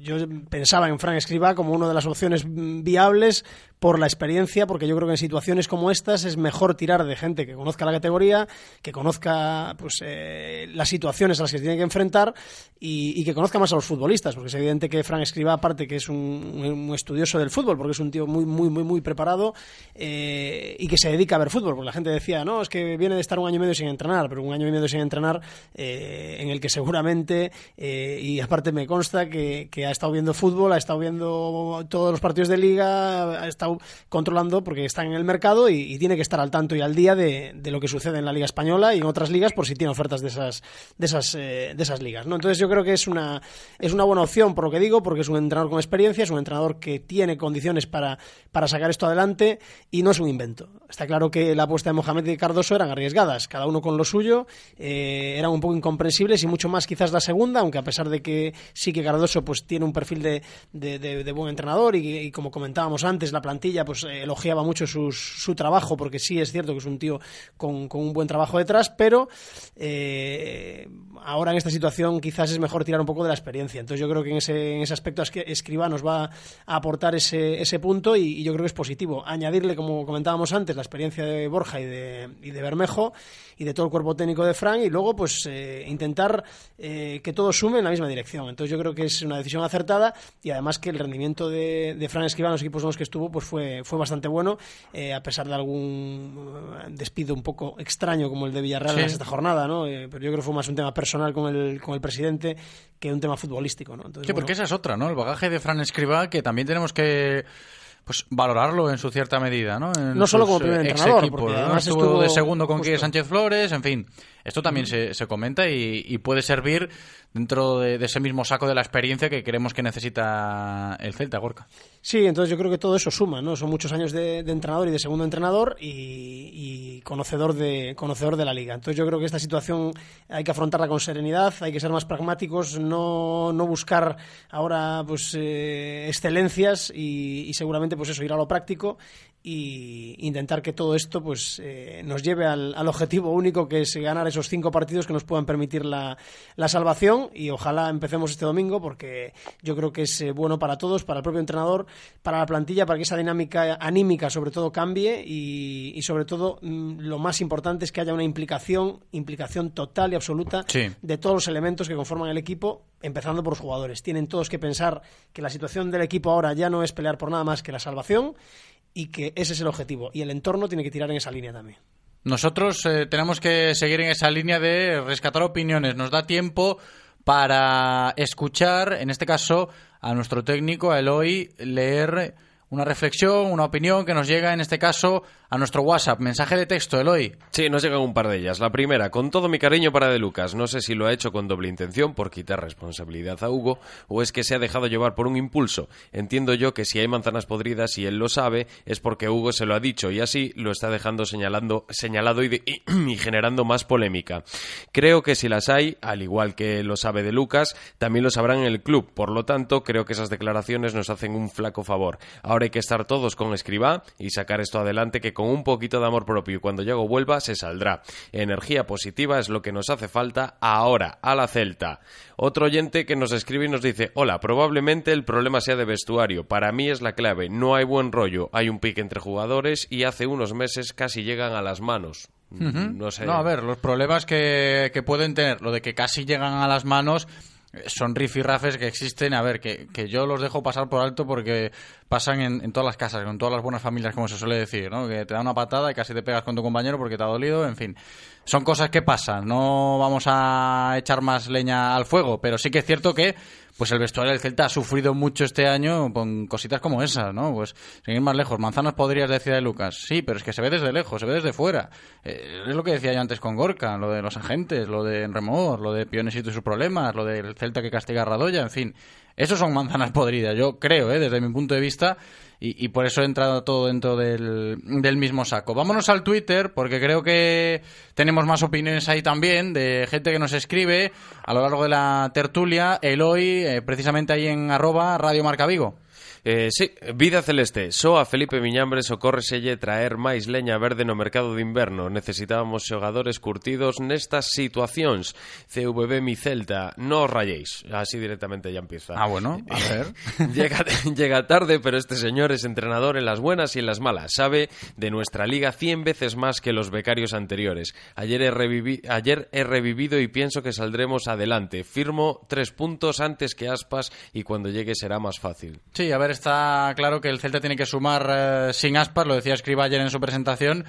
yo pensaba en Frank Escriba como una de las opciones viables por la experiencia, porque yo creo que en situaciones como estas es mejor tirar de gente que conozca la categoría, que conozca pues, eh, las situaciones a las que se tiene que enfrentar y, que conozca más a los futbolistas, porque es evidente que Frank Escriba, aparte que es un, estudioso del fútbol, porque es un tío muy, muy, muy, muy preparado eh, y que se dedica a ver fútbol, porque la gente decía, no, es que viene de estar un año y medio sin entrenar, pero un año y medio sin entrenar eh, en el que seguramente, eh, y aparte me consta que ha estado viendo fútbol, ha estado viendo todos los partidos de liga, ha estado controlando porque está en el mercado y, tiene que estar al tanto y al día de, lo que sucede en la Liga Española y en otras ligas por si tiene ofertas de esas, de esas, eh, de esas ligas. Entonces yo creo que es una, es una buena opción por lo que digo, porque es un entrenador con experiencia, es un entrenador que tiene condiciones para, para sacar esto adelante y no es un invento. Está claro que la apuesta de Mohamed y Cardoso eran arriesgadas, cada uno con lo suyo, eh, eran un poco incomprensibles y mucho más quizás la segunda, aunque a pesar de que sí que Cardoso pues tiene un perfil de, de buen entrenador y, y, como comentábamos antes, la plantilla pues eh, elogiaba mucho sus, su trabajo, porque sí es cierto que es un tío con, un buen trabajo detrás, pero eh, ahora en esta situación quizás es mejor tirar un poco de la experiencia. Entonces yo creo que en ese, en ese aspecto Escriba nos va a aportar ese, ese punto y, y, yo creo que es positivo. Añadirle, como comentábamos antes, la experiencia de Borja y de, y de Bermejo y de todo el cuerpo técnico de Frank y luego pues eh, intentar eh, que todo sume en la misma dirección. Entonces yo creo que es una decisión acertada y además que el rendimiento de, de Frank Escriba en los equipos en los que estuvo pues fue, fue bastante bueno, eh, a pesar de algún despido un poco extraño como el de Villarreal sí. en esta jornada, ¿no? Eh, pero yo creo que fue más un tema personal con el, con el presidente que un tema futbolístico, ¿no? Entonces, sí, bueno. porque esa es otra, ¿no? El bagaje de Fran Escribá que también tenemos que pues valorarlo en su cierta medida, ¿no? En no solo como primer entrenador, porque ¿no? estuvo, estuvo, de segundo con Justo. Sánchez Flores, en fin. Esto también se, se comenta y, puede servir dentro de, ese mismo saco de la experiencia que creemos que necesita el Celta, Gorka. Sí, entonces yo creo que todo eso suma, ¿no? Son muchos años de, entrenador y de segundo entrenador y, conocedor, de, conocedor de la liga. Entonces yo creo que esta situación hay que afrontarla con serenidad, hay que ser más pragmáticos, no, no buscar ahora pues eh, excelencias y, y seguramente pues eso, ir a lo práctico y intentar que todo esto pues eh, nos lleve al, objetivo único que es ganar esos cinco partidos que nos puedan permitir la, la salvación. Y ojalá empecemos este domingo porque yo creo que es eh, bueno para todos, para el propio entrenador, para la plantilla, para que esa dinámica anímica sobre todo cambie. Y, sobre todo mm, lo más importante es que haya una implicación, implicación total y absoluta de todos los elementos que conforman el equipo empezando por los jugadores. Tienen todos que pensar que la situación del equipo ahora ya no es pelear por nada más que la salvación y que ese es el objetivo. Y el entorno tiene que tirar en esa línea también. Nosotros eh, tenemos que seguir en esa línea de rescatar opiniones. Nos da tiempo para escuchar, en este caso, a nuestro técnico, a Eloy, leer una reflexión, una opinión que nos llega, en este caso, a nuestro WhatsApp. Mensaje de texto, Eloy. Sí, nos llegan un par de ellas. La primera, con todo mi cariño para De Lucas. No sé si lo ha hecho con doble intención por quitar responsabilidad a Hugo o es que se ha dejado llevar por un impulso. Entiendo yo que si hay manzanas podridas y él lo sabe es porque Hugo se lo ha dicho y así lo está dejando señalando, señalado y, [clears throat] y generando más polémica. Creo que si las hay, al igual que lo sabe De Lucas, también lo sabrán en el club. Por lo tanto, creo que esas declaraciones nos hacen un flaco favor. Ahora hay que estar todos con escriba y sacar esto adelante que con un poquito de amor propio y cuando Yago vuelva se saldrá. Energía positiva es lo que nos hace falta ahora, a la Celta. Otro oyente que nos escribe y nos dice, hola, probablemente el problema sea de vestuario. Para mí es la clave. No hay buen rollo. Hay un pique entre jugadores y hace unos meses casi llegan a las manos. No sé. No, a ver, los problemas que, que pueden tener, lo de que casi llegan a las manos son rifirrafes que existen, a ver, que, que, yo los dejo pasar por alto porque pasan en, en, todas las casas, con todas las buenas familias, como se suele decir, ¿no? Que te da una patada y casi te pegas con tu compañero porque te ha dolido, en fin. Son cosas que pasan, no vamos a echar más leña al fuego, pero sí que es cierto que pues el vestuario del Celta ha sufrido mucho este año con cositas como esas, ¿no? Pues seguir más lejos. Manzanas podrías decir de Lucas. Sí, pero es que se ve desde lejos, se ve desde fuera. Eh, es lo que decía yo antes con Gorka, lo de los agentes, lo de Remor, lo de Pionesito y sus problemas, lo del Celta que castiga a Radoya, en fin. Esos son manzanas podridas, yo creo, ¿eh? desde mi punto de vista, y, por eso he entrado todo dentro del, del, mismo saco. Vámonos al Twitter, porque creo que tenemos más opiniones ahí también, de gente que nos escribe a lo largo de la tertulia. Eloy, eh, precisamente ahí en arroba Radio Marca Vigo. Eh, sí, vida celeste. Soa Felipe Miñambres selle traer máis leña verde no mercado de inverno. Necesitábamos xogadores curtidos nestas situacións. CVB mi Celta, no os rayéis. Así directamente ya empieza. Ah, bueno, a [laughs] ver. llega, llega tarde, pero este señor es entrenador en las buenas y en las malas. Sabe de nuestra liga cien veces más que los becarios anteriores. Ayer he, revivi ayer he revivido y pienso que saldremos adelante. Firmo tres puntos antes que Aspas y cuando llegue será más fácil. Sí, a ver, está claro que el Celta tiene que sumar eh, sin aspas, lo decía Escriba ayer en su presentación,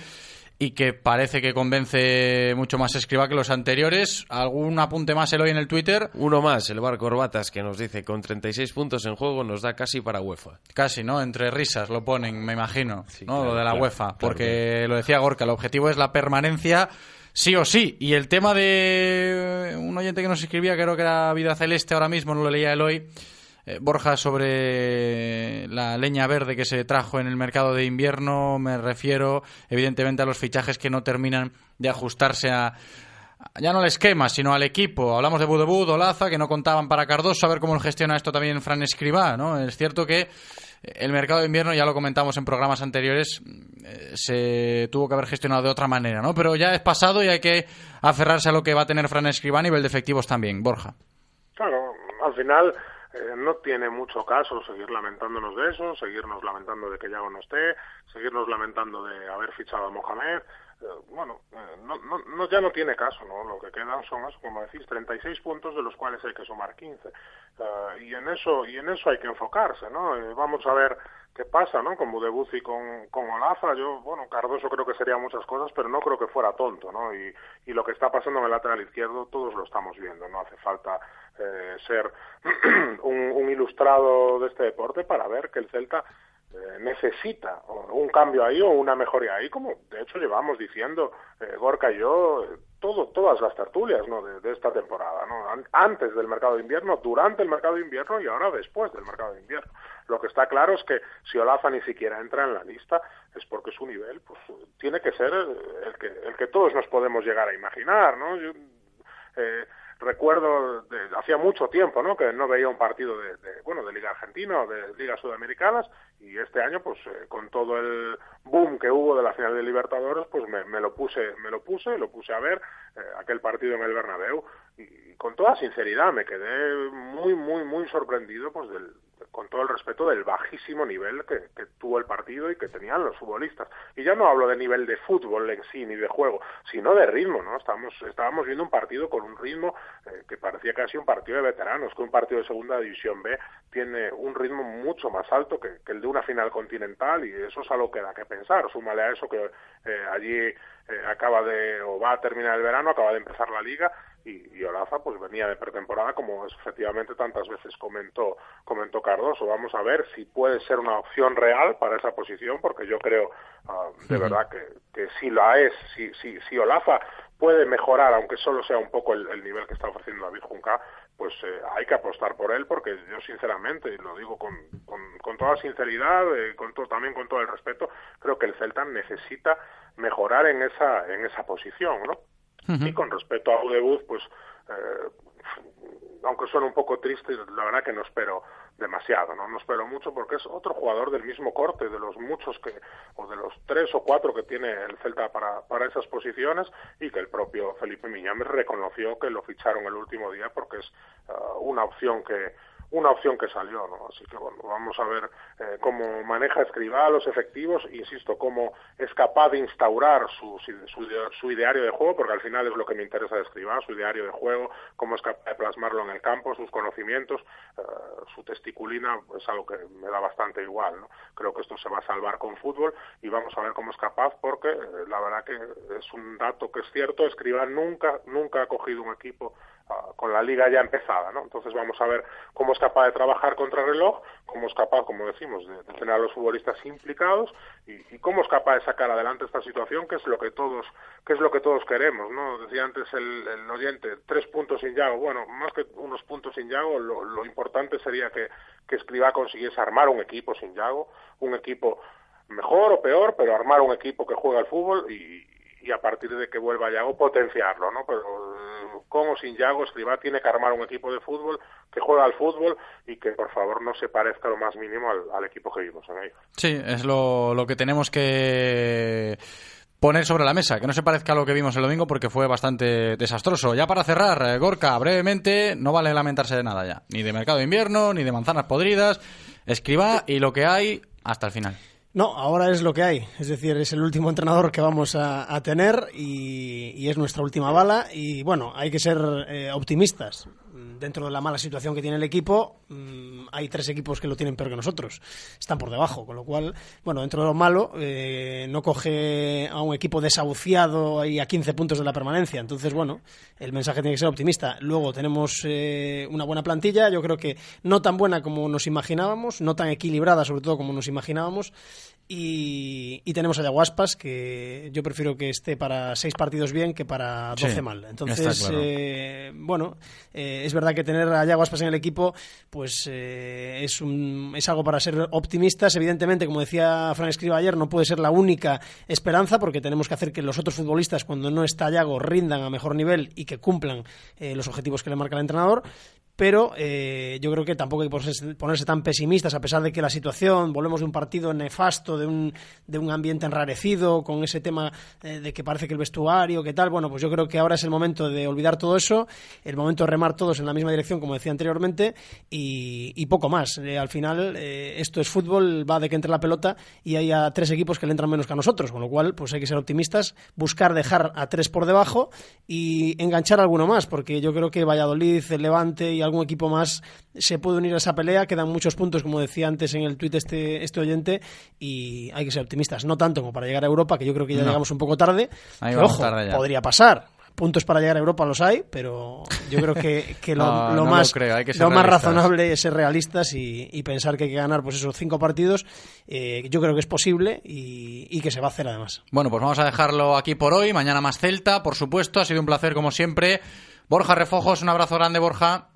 y que parece que convence mucho más Escriba que los anteriores. ¿Algún apunte más el hoy en el Twitter? Uno más, el Bar Corbatas, que nos dice con 36 puntos en juego nos da casi para UEFA. Casi, ¿no? Entre risas lo ponen, me imagino, ¿no? lo de la UEFA, porque lo decía Gorka, el objetivo es la permanencia sí o sí. Y el tema de un oyente que nos escribía, creo que era Vida Celeste ahora mismo, no lo leía el hoy eh, Borja, sobre la leña verde que se trajo en el mercado de invierno, me refiero evidentemente a los fichajes que no terminan de ajustarse a, ya no al esquema, sino al equipo. Hablamos de Budebud, Olaza, que no contaban para Cardoso, a ver cómo gestiona esto también Fran Escribá, ¿no? Es cierto que el mercado de invierno, ya lo comentamos en programas anteriores, eh, se tuvo que haber gestionado de otra manera, ¿no? Pero ya es pasado y hay que aferrarse a lo que va a tener Fran Escribá a nivel de efectivos también. Borja. Claro, al final eh, no tiene mucho caso seguir lamentándonos de eso, seguirnos lamentando de que Yago no esté, seguirnos lamentando de haber fichado a Mohamed. Eh, bueno, eh, no, no, ya no tiene caso, ¿no? Lo que quedan son, como decís, 36 puntos de los cuales hay que sumar 15. y en eso y en eso hay que enfocarse, ¿no? vamos a ver qué pasa, ¿no? Con Budebuz y con, con Olaza, yo, bueno, Cardoso creo que sería muchas cosas, pero no creo que fuera tonto, ¿no? Y, y lo que está pasando en el lateral izquierdo, todos lo estamos viendo, no hace falta eh, ser [clears throat] un, un, ilustrado de este deporte para ver que el Celta eh, necesita un cambio ahí o una mejoría ahí, como de hecho llevamos diciendo eh, Gorka y yo todo, todas las tertulias ¿no? de, esta temporada, ¿no? antes del mercado de invierno, durante el mercado de invierno y ahora después del mercado de invierno. Lo que está claro es que si Olaza ni siquiera entra en la lista es porque su nivel pues, tiene que ser el que, el que todos nos podemos llegar a imaginar. ¿no? eh, recuerdo de, hacía mucho tiempo ¿no? que no veía un partido de, bueno de liga argentina o de ligas sudamericanas y este año pues eh, con todo el boom que hubo de la final de Libertadores pues me, me lo puse me lo puse lo puse a ver eh, aquel partido en el Bernabéu y, con toda sinceridad me quedé muy muy muy sorprendido pues del, con todo el respeto del bajísimo nivel que, tuvo el partido y que tenían los futbolistas. Y ya no hablo de nivel de fútbol en sí ni de juego, sino de ritmo, ¿no? Estábamos, estábamos viendo un partido con un ritmo eh, que parecía casi un partido de veteranos, que un partido de segunda división B tiene un ritmo mucho más alto que, el de una final continental y eso es algo que da que pensar. Súmale a eso que eh, allí eh, acaba de, o va a terminar el verano, acaba de empezar la liga y, y, Olaza pues venía de pretemporada como efectivamente tantas veces comentó comentó Cardoso. Vamos a ver si puede ser una opción real para esa posición porque yo creo ah, de verdad que, que sí la es. Si si si Olaza puede mejorar aunque solo sea un poco el, nivel que está ofreciendo David Junca pues eh, hay que apostar por él porque yo sinceramente y lo digo con, con, toda sinceridad eh, con también con todo el respeto creo que el Celta necesita mejorar en esa en esa posición no y con respecto a Udebuz, pues, eh, aunque suena un poco triste, la verdad que no espero demasiado, ¿no? No espero mucho porque es otro jugador del mismo corte, de los muchos que, o de los tres o cuatro que tiene el Celta para, para esas posiciones y que el propio Felipe Miñames reconoció que lo ficharon el último día porque es eh, una opción que, una opción que salió, ¿no? Así que bueno, vamos a ver eh, cómo maneja Escribá los efectivos, insisto, cómo es capaz de instaurar su, su, su, ideario de juego, porque al final es lo que me interesa de Escribá, su ideario de juego, cómo es capaz de plasmarlo en el campo, sus conocimientos, eh, su testiculina, es algo que me da bastante igual, ¿no? Creo que esto se va a salvar con fútbol y vamos a ver cómo es capaz, porque eh, la verdad que es un dato que es cierto, Escribá nunca, nunca ha cogido un equipo con la liga ya empezada, ¿no? Entonces vamos a ver cómo es capaz de trabajar contra el reloj, cómo es capaz, como decimos, de, tener a los futbolistas implicados y, cómo es capaz de sacar adelante esta situación, que es lo que todos, que es lo que todos queremos, ¿no? Decía antes el, el oyente, tres puntos sin Yago. Bueno, más que unos puntos sin Yago, lo, lo importante sería que, que Escribá consiguiese armar un equipo sin Yago, un equipo mejor o peor, pero armar un equipo que juega al fútbol y, y a partir de que vuelva Yago potenciarlo, ¿no? Pero eh, con o sin Yago, Escribá tiene que armar un equipo de fútbol que juega al fútbol y que por favor no se parezca lo más mínimo al, equipo que vimos en ahí. Sí, es lo, lo que tenemos que poner sobre la mesa, que no se parezca a lo que vimos el domingo porque fue bastante desastroso. Ya para cerrar, eh, Gorka, brevemente, no vale lamentarse de nada ya, ni de mercado de invierno, ni de manzanas podridas, escriba y lo que hay hasta el final. No, ahora es lo que hay. Es decir, es el último entrenador que vamos a, tener y, es nuestra última bala. Y bueno, hay que ser eh, optimistas dentro de la mala situación que tiene el equipo, mm, hay tres equipos que lo tienen peor que nosotros. Están por debajo, con lo cual, bueno, dentro de lo malo, eh, no coge a un equipo desahuciado y a 15 puntos de la permanencia. Entonces, bueno, el mensaje tiene que ser optimista. Luego tenemos eh, una buena plantilla, yo creo que no tan buena como nos imaginábamos, no tan equilibrada, sobre todo como nos imaginábamos. Y, tenemos a Yaguaspas, que yo prefiero que esté para seis partidos bien que para doce mal. Entonces, eh, bueno, es verdad que tener a Yaguaspas en el equipo pues eh, es, un, es algo para ser optimistas. Evidentemente, como decía Fran Escriba ayer, no puede ser la única esperanza porque tenemos que hacer que los otros futbolistas, cuando no está Yago, rindan a mejor nivel y que cumplan eh, los objetivos que le marca el entrenador pero eh, yo creo que tampoco hay que ponerse, tan pesimistas a pesar de que la situación, volvemos de un partido nefasto, de un, de un ambiente enrarecido, con ese tema eh, de que parece que el vestuario, que tal, bueno, pues yo creo que ahora es el momento de olvidar todo eso, el momento de remar todos en la misma dirección, como decía anteriormente, y, poco más. Eh, al final, esto es fútbol, va de que entre la pelota y hay a tres equipos que le entran menos que a nosotros, con lo cual, pues hay que ser optimistas, buscar dejar a tres por debajo y enganchar a alguno más, porque yo creo que Valladolid, Levante y algún equipo más se puede unir a esa pelea. Quedan muchos puntos, como decía antes en el tuit este, este oyente, y hay que ser optimistas. No tanto como para llegar a Europa, que yo creo que ya llegamos un poco tarde. ojo, podría pasar puntos para llegar a Europa los hay, pero yo creo que, que lo, [laughs] No, lo no lo más, creo, hay que lo más razonable es ser realistas y, y pensar que hay que ganar pues esos cinco partidos. Eh, yo creo que es posible y, y que se va a hacer además. Bueno, pues vamos a dejarlo aquí por hoy. Mañana más Celta, por supuesto. Ha sido un placer como siempre. Borja Refojos, un abrazo grande, Borja.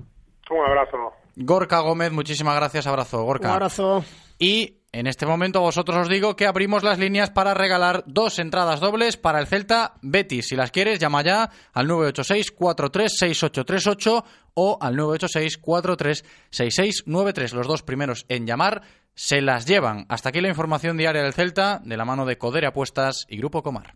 Un abrazo. Gorka Gómez, muchísimas gracias. Abrazo, Gorka. Un abrazo. Y en este momento vosotros os digo que abrimos las líneas para regalar dos entradas dobles para el Celta Betis. Si las quieres, llama ya al 986-436838 o al 986-436693. Los dos primeros en llamar se las llevan. Hasta aquí la información diaria del Celta de la mano de Codere Apuestas y Grupo Comar.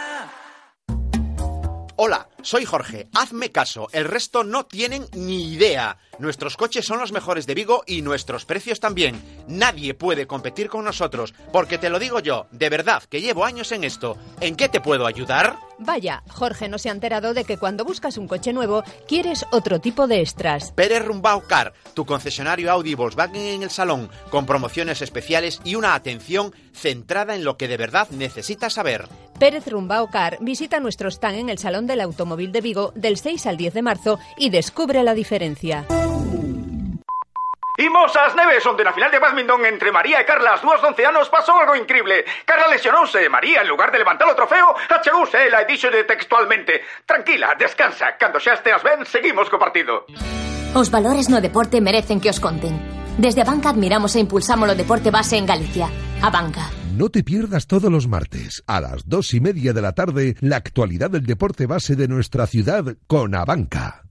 Hola, soy Jorge. Hazme caso, el resto no tienen ni idea. Nuestros coches son los mejores de Vigo y nuestros precios también. Nadie puede competir con nosotros, porque te lo digo yo, de verdad, que llevo años en esto. ¿En qué te puedo ayudar? Vaya, Jorge no se ha enterado de que cuando buscas un coche nuevo quieres otro tipo de extras. Pérez Rumbao Car, tu concesionario Audi y Volkswagen en el salón, con promociones especiales y una atención centrada en lo que de verdad necesitas saber. Pérez Rumbao Car visita nuestro stand en el Salón del Automóvil de Vigo del 6 al 10 de marzo y descubre la diferencia. Imos ás neves onde na final de badminton entre María e Carla as dúas de 11 anos pasou algo increíble. Carla lesionouse e María, en lugar de levantar o trofeo, achegouse a ela e díxolle textualmente Tranquila, descansa, cando xa esteas ben, seguimos co partido. Os valores no deporte merecen que os conten. Desde a banca admiramos e impulsamos o deporte base en Galicia. A banca. No te pierdas todos los martes, a las dos y media de la tarde, la actualidad del deporte base de nuestra ciudad con Abanca.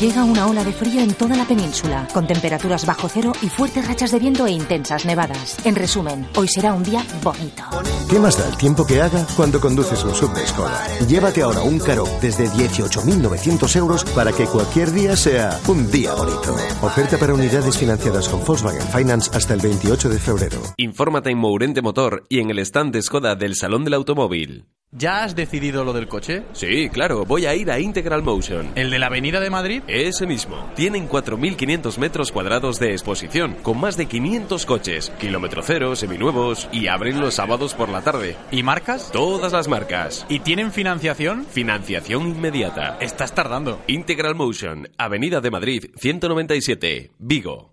Llega una ola de frío en toda la península, con temperaturas bajo cero y fuertes rachas de viento e intensas nevadas. En resumen, hoy será un día bonito. ¿Qué más da el tiempo que haga cuando conduces un sub de Skoda? Llévate ahora un Caro desde 18.900 euros para que cualquier día sea un día bonito. Oferta para unidades financiadas con Volkswagen Finance hasta el 28 de febrero. Infórmate en Mourente Motor y en el stand de Skoda del Salón del Automóvil. ¿Ya has decidido lo del coche? Sí, claro, voy a ir a Integral Motion. ¿El de la Avenida de Madrid? Ese mismo. Tienen 4.500 metros cuadrados de exposición, con más de 500 coches, kilómetro cero, seminuevos, y abren los sábados por la tarde. ¿Y marcas? Todas las marcas. ¿Y tienen financiación? Financiación inmediata. Estás tardando. Integral Motion, Avenida de Madrid, 197, Vigo.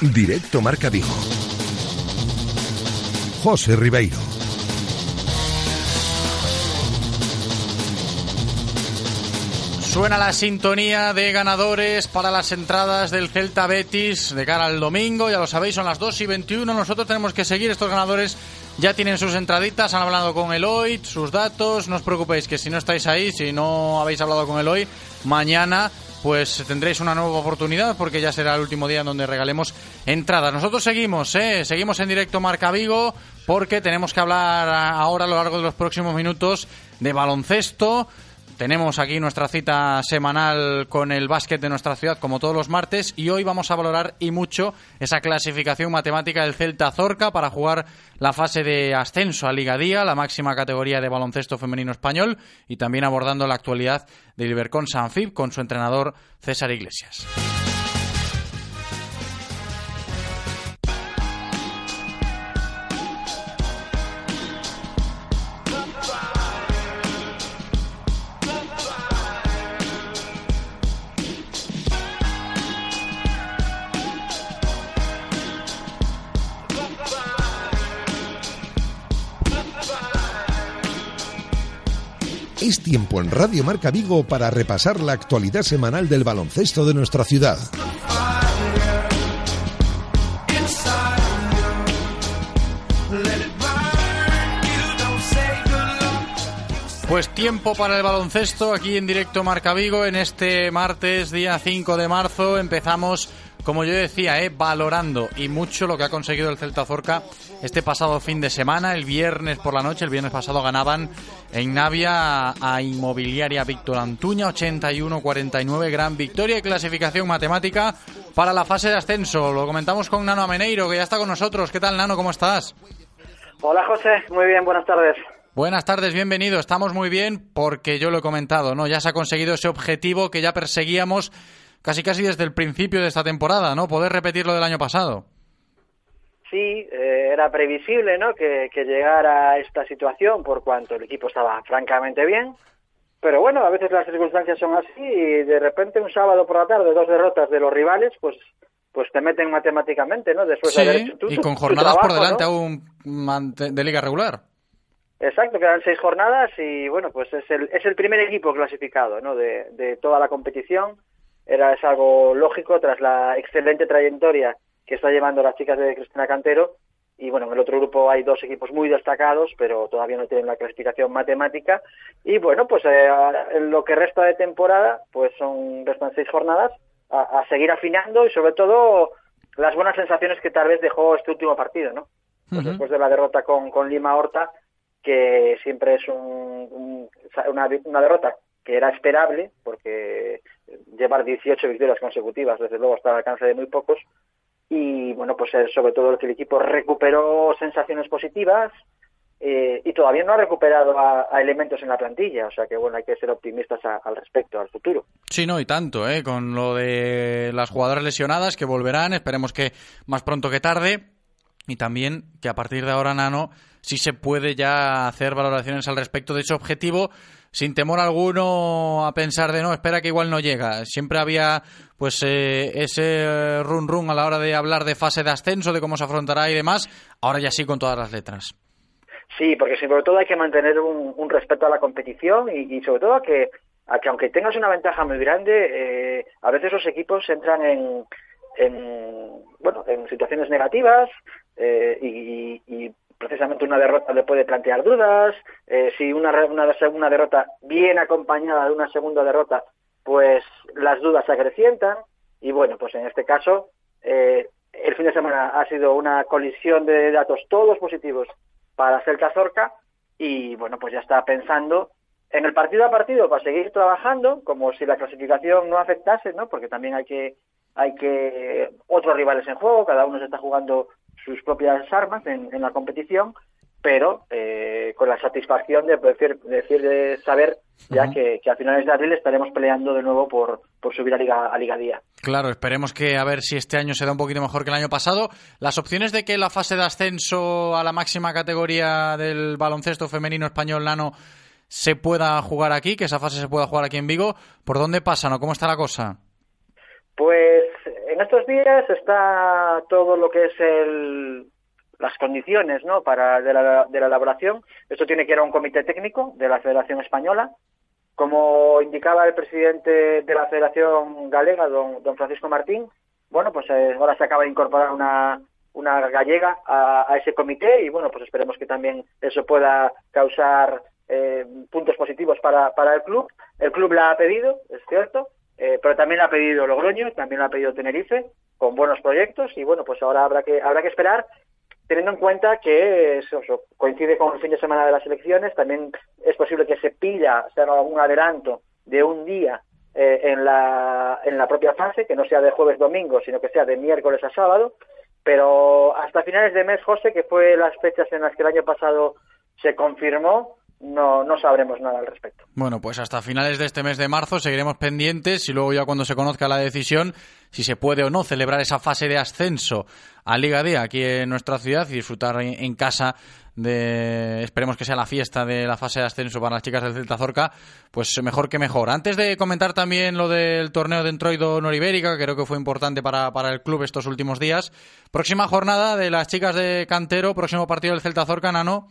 Directo Marca Vigo. José Ribeiro. Suena la sintonía de ganadores para las entradas del Celta Betis de cara al domingo. Ya lo sabéis, son las 2 y 21. Nosotros tenemos que seguir. Estos ganadores ya tienen sus entraditas, han hablado con Eloy, sus datos. No os preocupéis que si no estáis ahí, si no habéis hablado con Eloy, mañana pues tendréis una nueva oportunidad porque ya será el último día en donde regalemos entradas. Nosotros seguimos, ¿eh? seguimos en directo Marca Vigo porque tenemos que hablar ahora a lo largo de los próximos minutos de baloncesto. Tenemos aquí nuestra cita semanal con el básquet de nuestra ciudad, como todos los martes, y hoy vamos a valorar y mucho esa clasificación matemática del Celta Zorca para jugar la fase de ascenso a Liga Día, la máxima categoría de baloncesto femenino español, y también abordando la actualidad del Ibercon Sanfib con su entrenador César Iglesias. Es tiempo en Radio Marca Vigo para repasar la actualidad semanal del baloncesto de nuestra ciudad. Pues tiempo para el baloncesto aquí en directo Marca Vigo en este martes día 5 de marzo empezamos como yo decía, eh, valorando y mucho lo que ha conseguido el Celta Zorca este pasado fin de semana, el viernes por la noche, el viernes pasado ganaban en Navia a Inmobiliaria Víctor Antuña 81-49, gran victoria y clasificación matemática para la fase de ascenso. Lo comentamos con Nano Ameneiro, que ya está con nosotros. ¿Qué tal, Nano? ¿Cómo estás? Hola, José. Muy bien, buenas tardes. Buenas tardes, bienvenido. Estamos muy bien porque yo lo he comentado, ¿no? Ya se ha conseguido ese objetivo que ya perseguíamos casi casi desde el principio de esta temporada, ¿no? Poder repetir lo del año pasado. Sí, eh, era previsible, ¿no? Que, llegara a esta situación por cuanto el equipo estaba francamente bien. Pero bueno, a veces las circunstancias son así y de repente un sábado por la tarde dos derrotas de los rivales, pues pues te meten matemáticamente, ¿no? Después de haber hecho y con jornadas por delante aún de liga regular. Exacto, quedan seis jornadas y bueno, pues es el, es el primer equipo clasificado, ¿no? De, de toda la competición era es algo lógico tras la excelente trayectoria que está llevando las chicas de Cristina Cantero y bueno, en el otro grupo hay dos equipos muy destacados, pero todavía no tienen la clasificación matemática y bueno, pues eh, en lo que resta de temporada, pues son restan seis jornadas a, seguir afinando y sobre todo las buenas sensaciones que tal vez dejó este último partido, ¿no? Pues después de la derrota con, con Lima Horta, que siempre es un, una, una derrota que era esperable, porque llevar 18 victorias consecutivas, desde luego, está al alcance de muy pocos. Y bueno, pues eh, sobre todo que el equipo recuperó sensaciones positivas eh, y todavía no ha recuperado a, elementos en la plantilla. O sea que bueno, hay que ser optimistas al respecto, al futuro. Sí, no, y tanto, ¿eh? con lo de las jugadoras lesionadas que volverán, esperemos que más pronto que tarde. Y también que a partir de ahora, Nano, sí se puede ya hacer valoraciones al respecto de ese objetivo sin temor alguno a pensar de no, espera que igual no llega. Siempre había pues eh, ese run run a la hora de hablar de fase de ascenso, de cómo se afrontará y demás. Ahora ya sí con todas las letras. Sí, porque sobre todo hay que mantener un, respeto a la competición y, sobre todo a que, a que aunque tengas una ventaja muy grande, eh, a veces los equipos entran en, en bueno en situaciones negativas eh, y, precisamente una derrota le puede plantear dudas, eh, si una, una derrota bien acompañada de una segunda derrota, pues las dudas se acrecientan y bueno, pues en este caso eh, el fin de semana ha sido una colisión de datos todos positivos para Celta Zorca y bueno, pues ya está pensando en el partido a partido para seguir trabajando como si la clasificación no afectase, ¿no? Porque también hay que hay que otros rivales en juego, cada uno se está jugando sus propias armas en, la competición, pero eh, con la satisfacción de decir, de saber ya que, a finales de abril estaremos peleando de nuevo por, por subir a Liga, a Liga Día. Claro, esperemos que a ver si este año se da un poquito mejor que el año pasado. Las opciones de que la fase de ascenso a la máxima categoría del baloncesto femenino español Lano se pueda jugar aquí, que esa fase se pueda jugar aquí en Vigo, ¿por dónde pasan o cómo está la cosa? Pues en estos días está todo lo que es el, las condiciones ¿no? para de la, elaboración. Esto tiene que ir a un comité técnico de la Federación Española. Como indicaba el presidente de la Federación Galega, don, don Francisco Martín, bueno, pues eh, ahora se acaba de incorporar una, gallega a, ese comité y bueno, pues esperemos que también eso pueda causar eh, puntos positivos para el club. El club la ha pedido, es cierto, eh, pero también lo ha pedido Logroño, también lo ha pedido Tenerife, con buenos proyectos y bueno, pues ahora habrá que habrá que esperar teniendo en cuenta que eso, coincide con el fin de semana de las elecciones, también es posible que se pilla, se haga algún adelanto de un día eh, en, la, en la propia fase, que no sea de jueves domingo, sino que sea de miércoles a sábado, pero hasta finales de mes, José, que fue las fechas en las que el año pasado se confirmó, no, no sabremos nada al respecto. Bueno, pues hasta finales de este mes de marzo seguiremos pendientes y luego ya cuando se conozca la decisión, si se puede o no celebrar esa fase de ascenso a Liga D aquí en nuestra ciudad y disfrutar en casa de, esperemos que sea la fiesta de la fase de ascenso para las chicas del Celta Zorca, pues mejor que mejor. Antes de comentar también lo del torneo de Entroido Noribérica, creo que fue importante para, para el club estos últimos días, próxima jornada de las chicas de Cantero, próximo partido del Celta Zorca, Nano.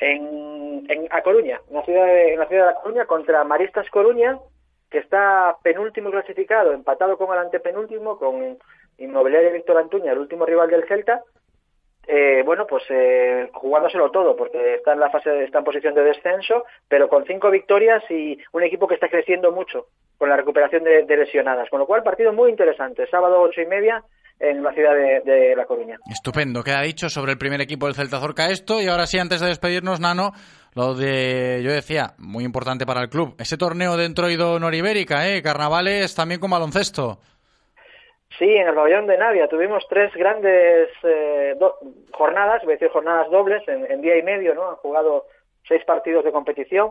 En, en A Coruña, en la, ciudad de, en la ciudad de Coruña, contra Maristas Coruña, que está penúltimo clasificado, empatado con el antepenúltimo, con Inmobiliaria Víctor Antuña, el último rival del Celta, eh, bueno, pues eh, jugándoselo todo, porque está en la fase, está en posición de descenso, pero con cinco victorias y un equipo que está creciendo mucho con la recuperación de, lesionadas. Con lo cual, partido muy interesante. Sábado ocho y media en la ciudad de, La Coruña. Estupendo, queda dicho sobre el primer equipo del Celta Zorca esto. Y ahora sí, antes de despedirnos, Nano, lo de, yo decía, muy importante para el club, ese torneo de Entroido Noribérica, ¿eh? Carnavales también con baloncesto. Sí, en el pabellón de Navia tuvimos tres grandes eh, jornadas, voy a decir jornadas dobles, en, día y medio, ¿no? Han jugado seis partidos de competición,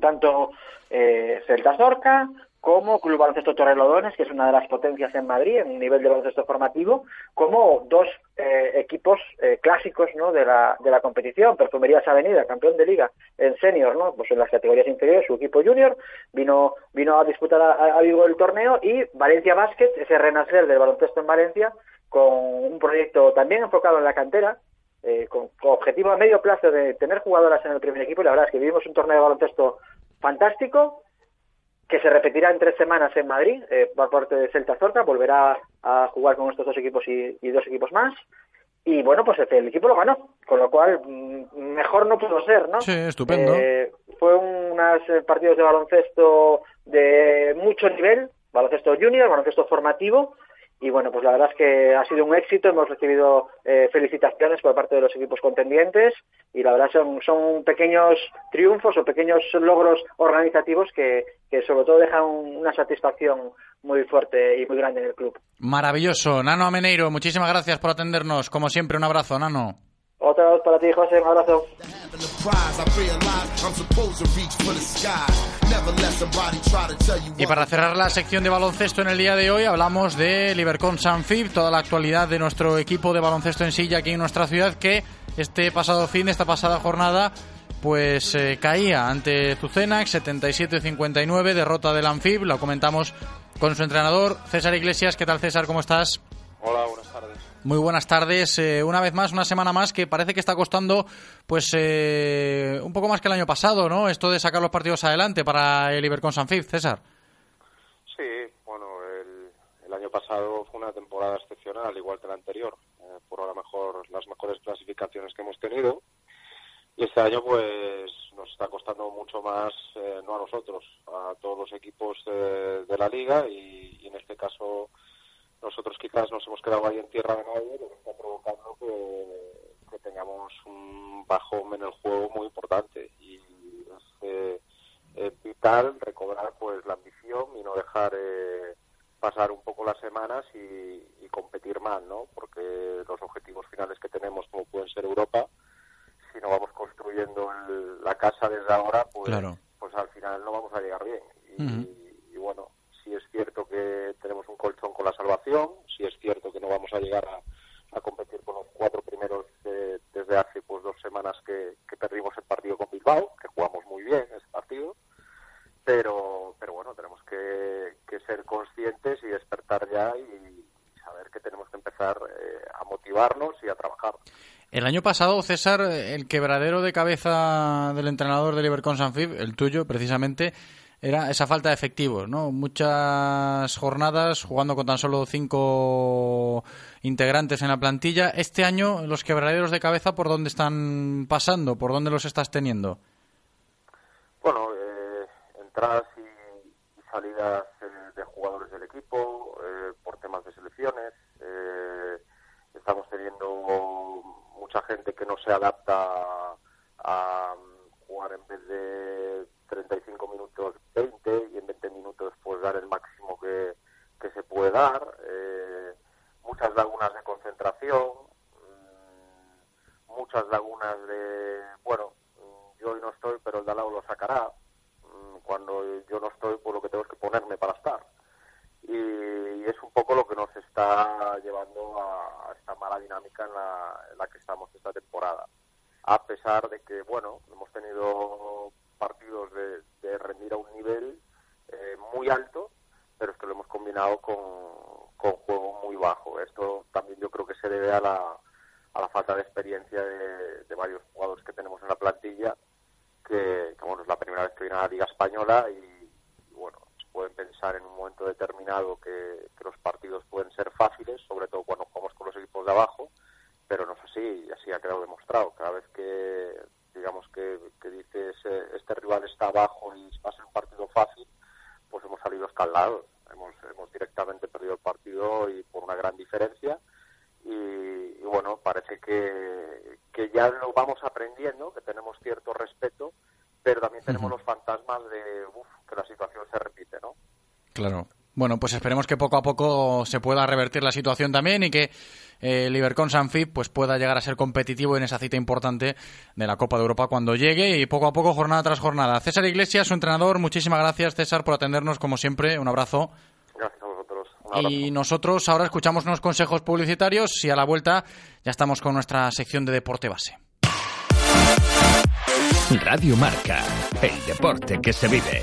tanto eh, Celta Zorca, como Club Baloncesto Torrelodones, que es una de las potencias en Madrid en nivel de baloncesto formativo, como dos eh, equipos eh, clásicos ¿no? de, la, de la competición, Perfumerías Avenida, campeón de liga en senior, ¿no? pues en las categorías inferiores, su equipo junior, vino, vino a disputar a, Vigo el torneo, y Valencia Basket, ese renacer del baloncesto en Valencia, con un proyecto también enfocado en la cantera, eh, con, con, objetivo a medio plazo de tener jugadoras en el primer equipo, y la verdad es que vivimos un torneo de baloncesto fantástico, que se repetirá en tres semanas en Madrid eh, por parte de Celta Zorca, volverá a jugar con estos dos equipos y, dos equipos más. Y bueno, pues el, equipo lo ganó, con lo cual mm, mejor no pudo ser, ¿no? Sí, estupendo. Eh, fue unos eh, partidos de baloncesto de mucho nivel, baloncesto junior, baloncesto formativo, y bueno, pues la verdad es que ha sido un éxito, hemos recibido eh, felicitaciones por parte de los equipos contendientes y la verdad son, son pequeños triunfos o pequeños logros organizativos que, que sobre todo dejan una satisfacción muy fuerte y muy grande en el club. Maravilloso. Nano Ameneiro, muchísimas gracias por atendernos. Como siempre, un abrazo, Nano. Otra vez para ti, José, un abrazo. Y para cerrar la sección de baloncesto en el día de hoy, hablamos de Libercon Sanfib, toda la actualidad de nuestro equipo de baloncesto en silla aquí en nuestra ciudad, que este pasado fin, esta pasada jornada, pues eh, caía ante Zucenac 77-59, derrota del Anfib, lo comentamos con su entrenador César Iglesias. ¿Qué tal César? ¿Cómo estás? Hola, buenas tardes. Muy buenas tardes. Eh, una vez más, una semana más, que parece que está costando pues eh, un poco más que el año pasado, ¿no? Esto de sacar los partidos adelante para el Ibercon Sanfib, César. Sí, bueno, el, año pasado fue una temporada excepcional, igual que la anterior, eh, por lo mejor las mejores clasificaciones que hemos tenido. Y este año, pues, nos está costando mucho más, no a nosotros, a todos los equipos de la liga y en este caso nosotros quizás nos hemos quedado ahí en tierra de nadie, lo que está provocando que, tengamos un bajón en el juego muy importante y es eh, eh, vital recobrar pues la ambición y no dejar eh, pasar un poco las semanas y, competir más, ¿no? Porque los objetivos finales que tenemos, como pueden ser Europa, si no vamos construyendo la casa desde ahora, pues, pues al final no vamos a llegar bien. y bueno, si es cierto que tenemos un colchón con la salvación, si es cierto que no vamos a llegar a, competir con los cuatro primeros desde hace pues dos semanas que, perdimos el partido con Bilbao, que jugamos muy bien ese partido, pero, pero bueno, tenemos que, ser conscientes y despertar ya y saber que tenemos que empezar eh, a motivarnos y a trabajar. El año pasado, César, el quebradero de cabeza del entrenador de Liverpool Sanfib, el tuyo precisamente, era esa falta de efectivos, ¿no? Muchas jornadas jugando con tan solo cinco integrantes en la plantilla. Este año, los quebraderos de cabeza, ¿por dónde están pasando? ¿Por dónde los estás teniendo? Bueno, eh, entradas y, salidas eh, de jugadores del equipo eh, por temas de selecciones. Eh, estamos teniendo mucha gente que no se adapta a jugar en vez de 35 minutos 20 y en 20 minutos pues dar el máximo que, que se puede dar. Eh, muchas lagunas de concentración, mm, muchas lagunas de, bueno, mm, yo hoy no estoy, pero el de lo sacará. Mm, Cuando yo no estoy, pues lo que tengo es que ponerme para estar. Y, y es un poco lo que nos está llevando a, a esta mala dinámica en la, en la que estamos esta temporada. A pesar de que, bueno, hemos tenido partidos de, de rendir a un nivel eh, muy alto, pero es que lo hemos combinado con, con juego muy bajo. Esto también yo creo que se debe a la, a la falta de experiencia de, varios jugadores que tenemos en la plantilla, que, que, bueno, es la primera vez que viene a la Liga Española y, y, bueno, pueden pensar en un momento determinado que los partidos pueden ser fáciles, sobre todo cuando jugamos con los equipos de abajo, pero no es así, y así ha quedado demostrado. Cada vez que, digamos, que, que dices eh, este rival está abajo y va a ser un partido fácil, pues hemos salido escaldados. Hemos, hemos directamente perdido el partido y por una gran diferencia. Y, y bueno, parece que, que ya lo vamos aprendiendo, que tenemos cierto respeto, pero también tenemos los fantasmas de uf, que la situación se repite, ¿no? Claro. Bueno, pues esperemos que poco a poco se pueda revertir la situación también y que eh, el Ibercon Sanfib pues pueda llegar a ser competitivo en esa cita importante de la Copa de Europa cuando llegue y poco a poco jornada tras jornada. César Iglesias, su entrenador, muchísimas gracias César por atendernos como siempre. Un abrazo. Gracias a vosotros. Un abrazo. Y nosotros ahora escuchamos unos consejos publicitarios y a la vuelta ya estamos con nuestra sección de deporte base. Radio Marca, el deporte que se vive.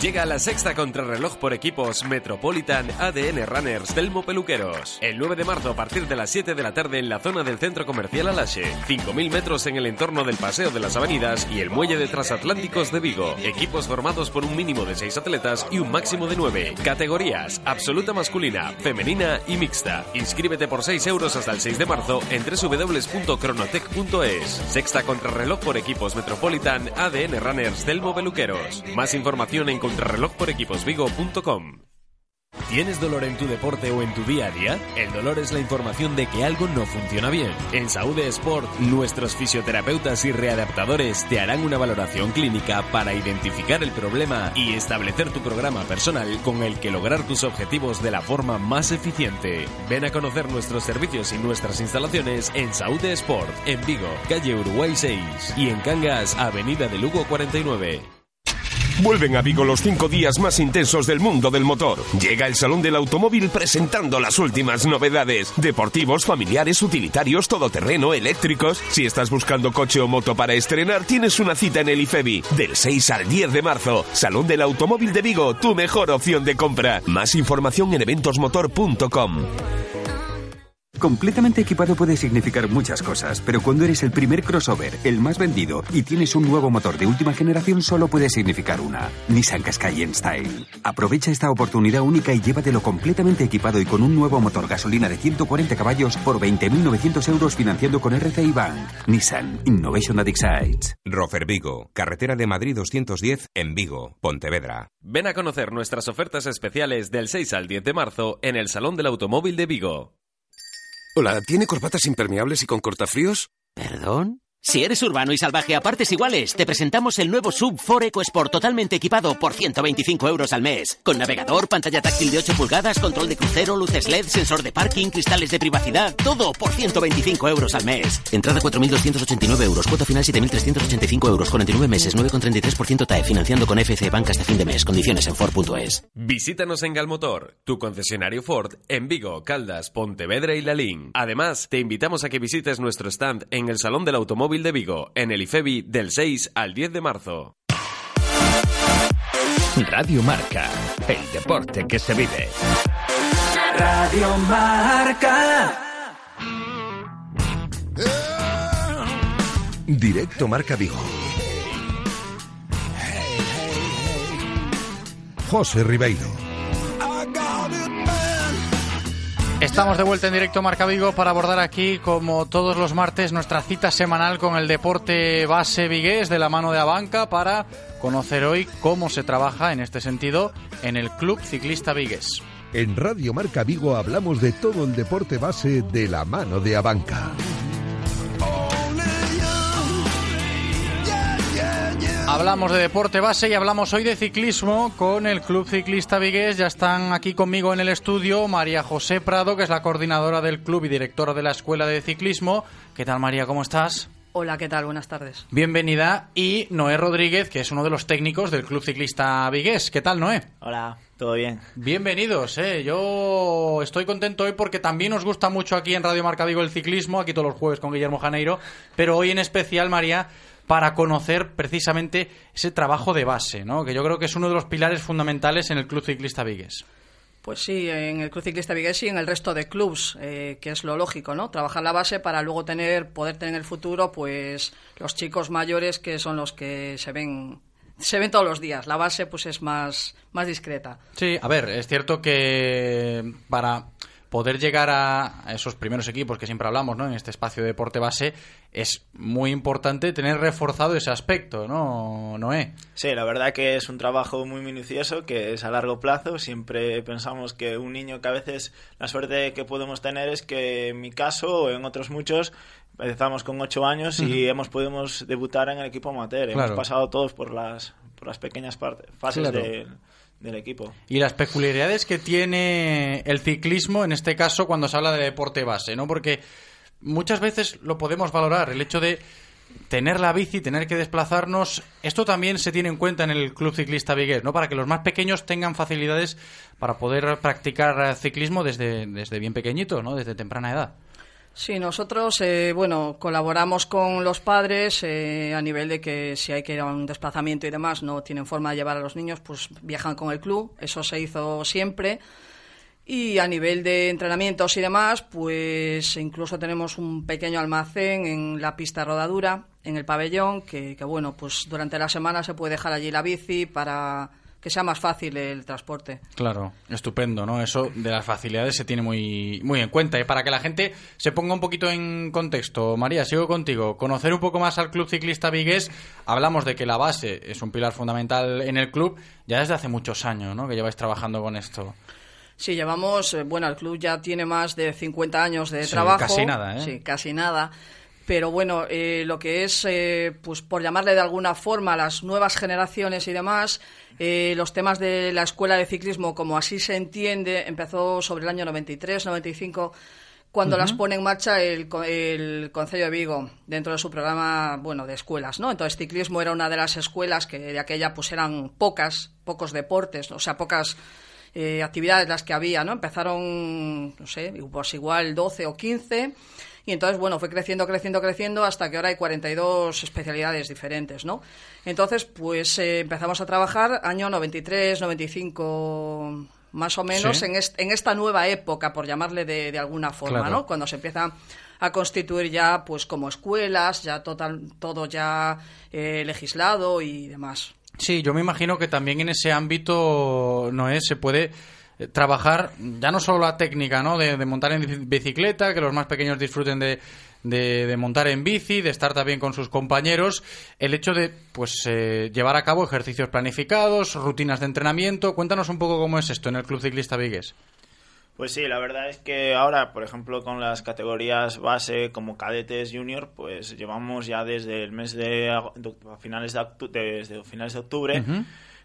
Llega la sexta contrarreloj por equipos Metropolitan ADN Runners Telmo Peluqueros. El 9 de marzo a partir de las 7 de la tarde en la zona del centro comercial Alache. 5.000 metros en el entorno del Paseo de las Avenidas y el muelle de Transatlánticos de Vigo. Equipos formados por un mínimo de 6 atletas y un máximo de 9. Categorías absoluta masculina, femenina y mixta. Inscríbete por 6 euros hasta el 6 de marzo en www.cronotec.es. Sexta contrarreloj por equipos Metropolitan ADN Runners Telmo Peluqueros. Más información en contrarrelojporequiposvigo.com. ¿Tienes dolor en tu deporte o en tu día a día? El dolor es la información de que algo no funciona bien. En Saúde Sport, nuestros fisioterapeutas y readaptadores te harán una valoración clínica para identificar el problema y establecer tu programa personal con el que lograr tus objetivos de la forma más eficiente. Ven a conocer nuestros servicios y nuestras instalaciones en Saúde Sport, en Vigo, calle Uruguay 6 y en Cangas, avenida de Lugo 49. Vuelven a Vigo los cinco días más intensos del mundo del motor. Llega el Salón del Automóvil presentando las últimas novedades. Deportivos, familiares, utilitarios, todoterreno, eléctricos. Si estás buscando coche o moto para estrenar, tienes una cita en el IFEBI. Del 6 al 10 de marzo. Salón del Automóvil de Vigo, tu mejor opción de compra. Más información en eventosmotor.com. Completamente equipado puede significar muchas cosas, pero cuando eres el primer crossover, el más vendido, y tienes un nuevo motor de última generación, solo puede significar una. Nissan Qashqai en Style. Aprovecha esta oportunidad única y llévatelo completamente equipado y con un nuevo motor gasolina de 140 caballos por 20.900 euros financiando con RCI Bank. Nissan Innovation that excites. Rofer Vigo, carretera de Madrid 210 en Vigo, Pontevedra. Ven a conocer nuestras ofertas especiales del 6 al 10 de marzo en el Salón del Automóvil de Vigo. Hola, ¿tiene corbatas impermeables y con cortafríos? ¿Perdón? Si eres urbano y salvaje a partes iguales, te presentamos el nuevo Sub 4 EcoSport totalmente equipado por 125 euros al mes. Con navegador, pantalla táctil de 8 pulgadas, control de crucero, luces LED, sensor de parking, cristales de privacidad, todo por 125 euros al mes. Entrada 4.289 euros, cuota final 7.385 euros, 49 meses, 9,33% TAE, financiando con FC Banca hasta fin de mes. Condiciones en Ford.es. Visítanos en Galmotor, tu concesionario Ford en Vigo, Caldas, Pontevedra y Lalín. Además, te invitamos a que visites nuestro stand en el Salón del Automóvil de Vigo, en el IFEBI, del 6 al 10 de marzo. Radio Marca, el deporte que se vive. Radio Marca. Directo Marca Vigo. José Ribeiro. Estamos de vuelta en directo Marca Vigo para abordar aquí, como todos los martes, nuestra cita semanal con el deporte base vigués de la mano de Abanca para conocer hoy cómo se trabaja en este sentido en el Club Ciclista Vigués. En Radio Marca Vigo hablamos de todo el deporte base de la mano de Abanca. Hablamos de deporte base y hablamos hoy de ciclismo con el Club Ciclista Vigués. Ya están aquí conmigo en el estudio María José Prado, que es la coordinadora del club y directora de la Escuela de Ciclismo. ¿Qué tal María? ¿Cómo estás? Hola, ¿qué tal? Buenas tardes. Bienvenida. Y Noé Rodríguez, que es uno de los técnicos del Club Ciclista Vigués. ¿Qué tal, Noé? Hola, todo bien. Bienvenidos, eh. Yo estoy contento hoy porque también nos gusta mucho aquí en Radio Marca Vigo el ciclismo, aquí todos los jueves con Guillermo Janeiro, pero hoy en especial, María, para conocer precisamente ese trabajo de base, ¿no? Que yo creo que es uno de los pilares fundamentales en el Club Ciclista Vigues. Pues sí, en el Club Ciclista Vigués y en el resto de clubs, eh, que es lo lógico, ¿no? Trabajar la base para luego tener, poder tener en el futuro, pues, los chicos mayores que son los que se ven se ven todos los días. La base, pues, es más, más discreta. Sí, a ver, es cierto que para poder llegar a esos primeros equipos que siempre hablamos, ¿no? En este espacio de deporte base, es muy importante tener reforzado ese aspecto, ¿no, Noé? Sí, la verdad que es un trabajo muy minucioso, que es a largo plazo. Siempre pensamos que un niño que a veces la suerte que podemos tener es que en mi caso o en otros muchos empezamos con ocho años y hemos podido debutar en el equipo amateur. Hemos pasado todos por las, por las pequeñas partes, fases de del equipo. Y las peculiaridades que tiene el ciclismo, en este caso, cuando se habla de deporte base, ¿no? Porque muchas veces lo podemos valorar, el hecho de tener la bici, tener que desplazarnos, esto también se tiene en cuenta en el Club Ciclista Vigués, ¿no? Para que los más pequeños tengan facilidades para poder practicar ciclismo desde, desde bien pequeñito, ¿no? Desde temprana edad. Sí, nosotros, eh, bueno, colaboramos con los padres eh, a nivel de que si hay que ir a un desplazamiento y demás, no tienen forma de llevar a los niños, pues viajan con el club. Eso se hizo siempre. Y a nivel de entrenamientos y demás, pues incluso tenemos un pequeño almacén en la pista rodadura, en el pabellón, que, que bueno, pues durante la semana se puede dejar allí la bici para que sea más fácil el transporte. Claro, estupendo, ¿no? Eso de las facilidades se tiene muy, muy en cuenta. Y para que la gente se ponga un poquito en contexto, María, sigo contigo. Conocer un poco más al Club Ciclista Vigués. Hablamos de que la base es un pilar fundamental en el club ya desde hace muchos años, ¿no? Que lleváis trabajando con esto. Sí, llevamos, eh, bueno, el club ya tiene más de 50 años de trabajo. Casi nada, ¿eh? Sí, casi nada pero bueno, eh, lo que es, eh, pues por llamarle de alguna forma, las nuevas generaciones y demás, eh, los temas de la escuela de ciclismo, como así se entiende, empezó sobre el año 93, 95, cuando las pone en marcha el, el Consejo de Vigo dentro de su programa, bueno, de escuelas, ¿no? Entonces, ciclismo era una de las escuelas que de aquella, pues eran pocas, pocos deportes, o sea, pocas actividades las que había, ¿no? Empezaron, no sé, pues igual 12 o 15 y entonces, bueno, fue creciendo, creciendo, creciendo hasta que ahora hay 42 especialidades diferentes, ¿no? Entonces, pues eh, empezamos a trabajar año 93, 95 más o menos en, en, esta nueva época, por llamarle de, alguna forma, ¿no? Cuando se empieza a constituir ya, pues como escuelas, ya total, todo ya eh, legislado y demás. Sí, yo me imagino que también en ese ámbito, Noé, se puede trabajar ya no solo la técnica ¿no? De, montar en bicicleta, que los más pequeños disfruten de, de, montar en bici, de estar también con sus compañeros, el hecho de pues eh, llevar a cabo ejercicios planificados, rutinas de entrenamiento. Cuéntanos un poco cómo es esto en el Club Ciclista Vigues. Pues sí, la verdad es que ahora, por ejemplo, con las categorías base como cadetes junior, pues llevamos ya desde el mes de, finales de, desde finales de octubre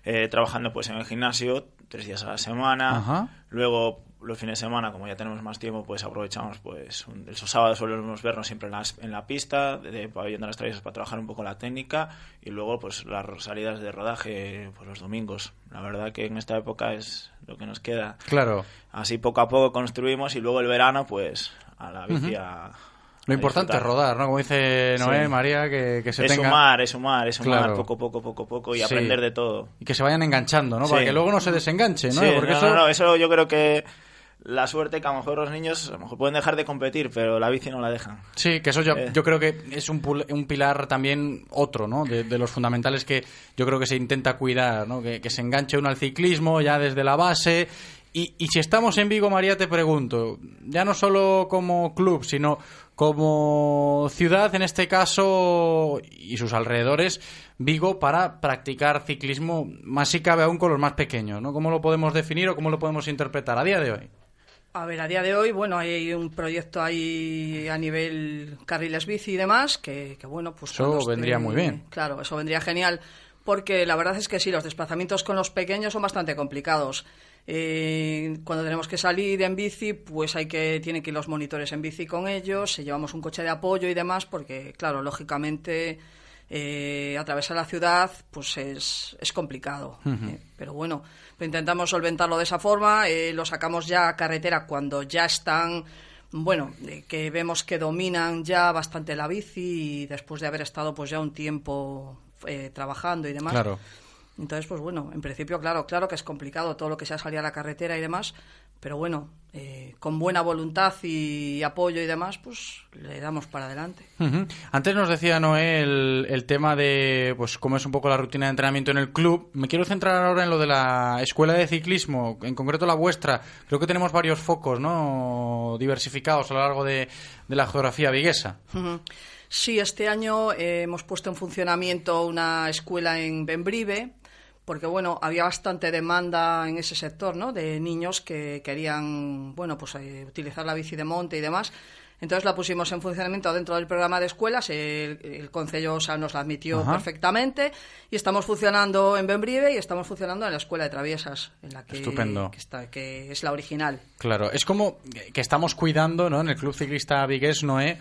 eh, trabajando pues en el gimnasio tres días a la semana. Ajá. Luego los fines de semana, como ya tenemos más tiempo, pues aprovechamos pues un- esos sábados solemos vernos siempre en, las- en la pista de, de pabellón de las traviesas para trabajar un poco la técnica y luego pues las salidas de rodaje pues los domingos. La verdad que en esta época es lo que nos queda. Claro. Así poco a poco construimos y luego el verano pues a la bici a, Lo importante es rodar, ¿no? Como dice Noé, Sí. María, que, que se es tenga... sumar, es sumar, es sumar Claro. poco, poco, poco, poco y Sí. aprender de todo. Y que se vayan enganchando, ¿no? Sí. Para que luego no se desenganche, ¿no? Porque no, eso... no, no, eso yo creo que la suerte que a lo mejor los niños a lo mejor pueden dejar de competir, pero la bici no la dejan. Sí, que eso yo, Eh. yo creo que es un, un pilar también otro, ¿no? De, de los fundamentales que yo creo que se intenta cuidar, ¿no? Que, que se enganche uno al ciclismo ya desde la base. Y, y si estamos en Vigo, María, te pregunto, ya no solo como club, sino como ciudad, en este caso, y sus alrededores, Vigo, para practicar ciclismo, más si cabe aún con los más pequeños, ¿no? ¿Cómo lo podemos definir o cómo lo podemos interpretar a día de hoy? A ver, a día de hoy, bueno, hay un proyecto ahí a nivel carriles bici y demás, que, que bueno, pues... Eso vendría muy bien. Claro, eso vendría genial, porque la verdad es que sí, los desplazamientos con los pequeños son bastante complicados. Eh, cuando tenemos que salir en bici, pues hay que tienen que ir los monitores en bici con ellos, si llevamos un coche de apoyo y demás, porque claro, lógicamente eh, atravesar la ciudad pues es, es complicado. Eh, pero bueno, intentamos solventarlo de esa forma, eh, lo sacamos ya a carretera cuando ya están, bueno, eh, que vemos que dominan ya bastante la bici y después de haber estado pues ya un tiempo eh, trabajando y demás. Claro. Entonces, pues bueno, en principio, claro, claro que es complicado todo lo que sea salir a la carretera y demás, pero bueno, eh, con buena voluntad y apoyo y demás, pues le damos para adelante. Ujú. Antes nos decía Noé el, el tema de pues cómo es un poco la rutina de entrenamiento en el club. Me quiero centrar ahora en lo de la escuela de ciclismo, en concreto la vuestra. Creo que tenemos varios focos, ¿no? Diversificados a lo largo de, de la geografía viguesa. Sí, este año eh, hemos puesto en funcionamiento una escuela en Benbrive, porque bueno, había bastante demanda en ese sector, ¿no? De niños que querían, bueno, pues eh, utilizar la bici de monte y demás. Entonces la pusimos en funcionamiento dentro del programa de escuelas, el, el Concello o sea, nos la admitió Ajá. perfectamente y estamos funcionando en Benbrive y estamos funcionando en la escuela de traviesas, en la que, Estupendo. que, está, que es la original. Claro, es como que estamos cuidando, ¿no? En el Club Ciclista Vigués, Noé,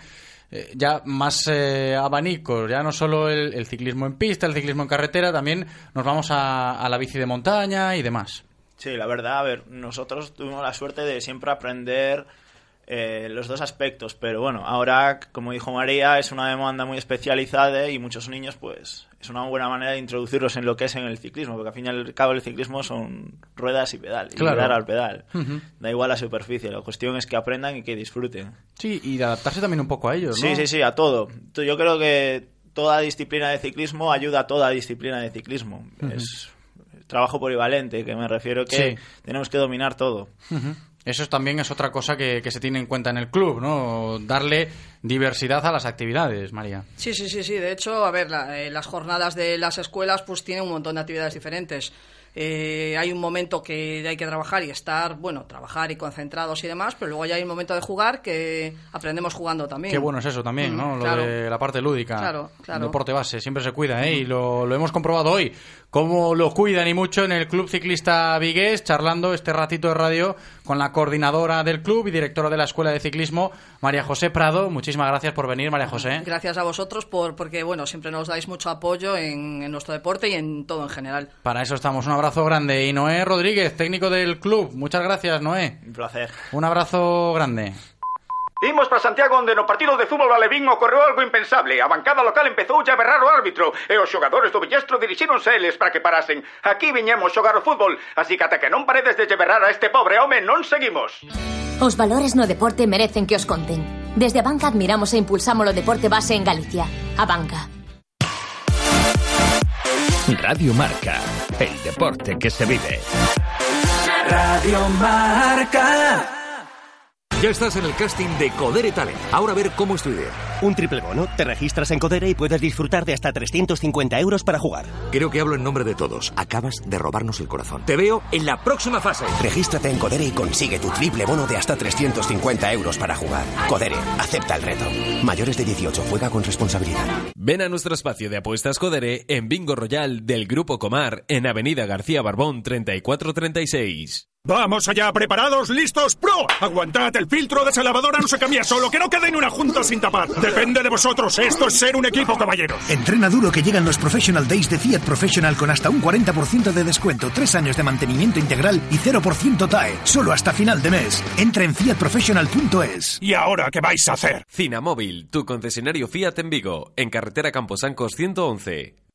eh, ya más eh, abanicos, ya no solo el, ciclismo en pista, el ciclismo en carretera, también nos vamos a, a la bici de montaña y demás. Sí, la verdad, a ver, nosotros tuvimos la suerte de siempre aprender eh, los dos aspectos, pero bueno, ahora, como dijo María, es una demanda muy especializada y muchos niños, pues, es una buena manera de introducirlos en lo que es en el ciclismo, porque al fin y al cabo el ciclismo son ruedas y pedal, y dar al pedal. Da igual la superficie, la cuestión es que aprendan y que disfruten. Sí, y de adaptarse también un poco a ellos, ¿no? Sí, sí, sí, a todo. Yo creo que toda disciplina de ciclismo ayuda a toda disciplina de ciclismo. Es trabajo polivalente, que me refiero que Sí. tenemos que dominar todo. Eso es- también es otra cosa que, que se tiene en cuenta en el club, ¿no? Darle diversidad a las actividades, María. Sí, sí, sí, sí. De hecho, a ver, la- eh, las jornadas de las escuelas pues tienen un montón de actividades diferentes. Eh, hay un momento que hay que trabajar y estar, bueno, trabajar y concentrados y demás, pero luego ya hay un momento de jugar que aprendemos jugando también. Qué bueno es eso también, Mm, ¿no? Lo claro. de la parte lúdica. Claro, claro. El deporte base, siempre se cuida, ¿eh? Y lo, lo hemos comprobado hoy. Cómo lo cuidan y mucho en el Club Ciclista Vigués, charlando este ratito de radio con la coordinadora del club y directora de la Escuela de Ciclismo, María José Prado. Muchísimas gracias por venir, María José. Gracias a vosotros por, porque, bueno, siempre nos dais mucho apoyo en, en nuestro deporte y en todo en general. Para eso estamos. Un abrazo grande. Y Noé Rodríguez, técnico del club. Muchas gracias, Noé. Un placer. Un abrazo grande. Imos para Santiago onde no partido de fútbol alevín ocorreu algo impensable. A bancada local empezou a berrar o árbitro e os xogadores do Villestro dirixíronse eles para que parasen. Aquí viñemos xogar o fútbol, así que ata que non paredes de berrar a este pobre home non seguimos. Os valores no deporte merecen que os conten. Desde a banca admiramos e impulsamos o deporte base en Galicia. A banca. Radio Marca, el deporte que se vive. Radio Marca. Ya estás en el casting de Codere Talent. Ahora a ver cómo es tu idea. Un triple bono. Te registras en Codere y puedes disfrutar de hasta 350 euros para jugar. Creo que hablo en nombre de todos. Acabas de robarnos el corazón. Te veo en la próxima fase. Regístrate en Codere y consigue tu triple bono de hasta 350 euros para jugar. Codere, acepta el reto. Mayores de 18, juega con responsabilidad. Ven a nuestro espacio de apuestas Codere en Bingo Royal del Grupo Comar en Avenida García Barbón 3436. Vamos allá, preparados, listos, pro. Aguantad, el filtro de esa lavadora no se cambia solo, que no quede ni una junta sin tapar. Depende de vosotros, esto es ser un equipo, caballeros. Entrena duro que llegan los Professional Days de Fiat Professional con hasta un 40% de descuento, 3 años de mantenimiento integral y 0% TAE, solo hasta final de mes. Entra en fiatprofessional.es. ¿Y ahora qué vais a hacer? Cinamóvil, tu concesionario Fiat en Vigo, en carretera Camposancos 111.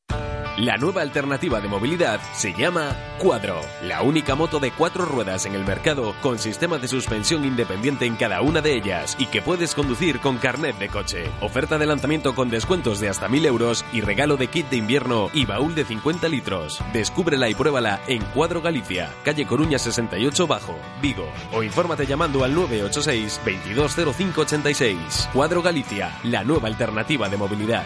La nueva alternativa de movilidad se llama Cuadro, la única moto de cuatro ruedas en el mercado con sistema de suspensión independiente en cada una de ellas y que puedes conducir con carnet de coche. Oferta de lanzamiento con descuentos de hasta 1000 euros y regalo de kit de invierno y baúl de 50 litros. Descúbrela y pruébala en Cuadro Galicia, calle Coruña 68 Bajo, Vigo. O infórmate llamando al 986 220586. Cuadro Galicia, la nueva alternativa de movilidad.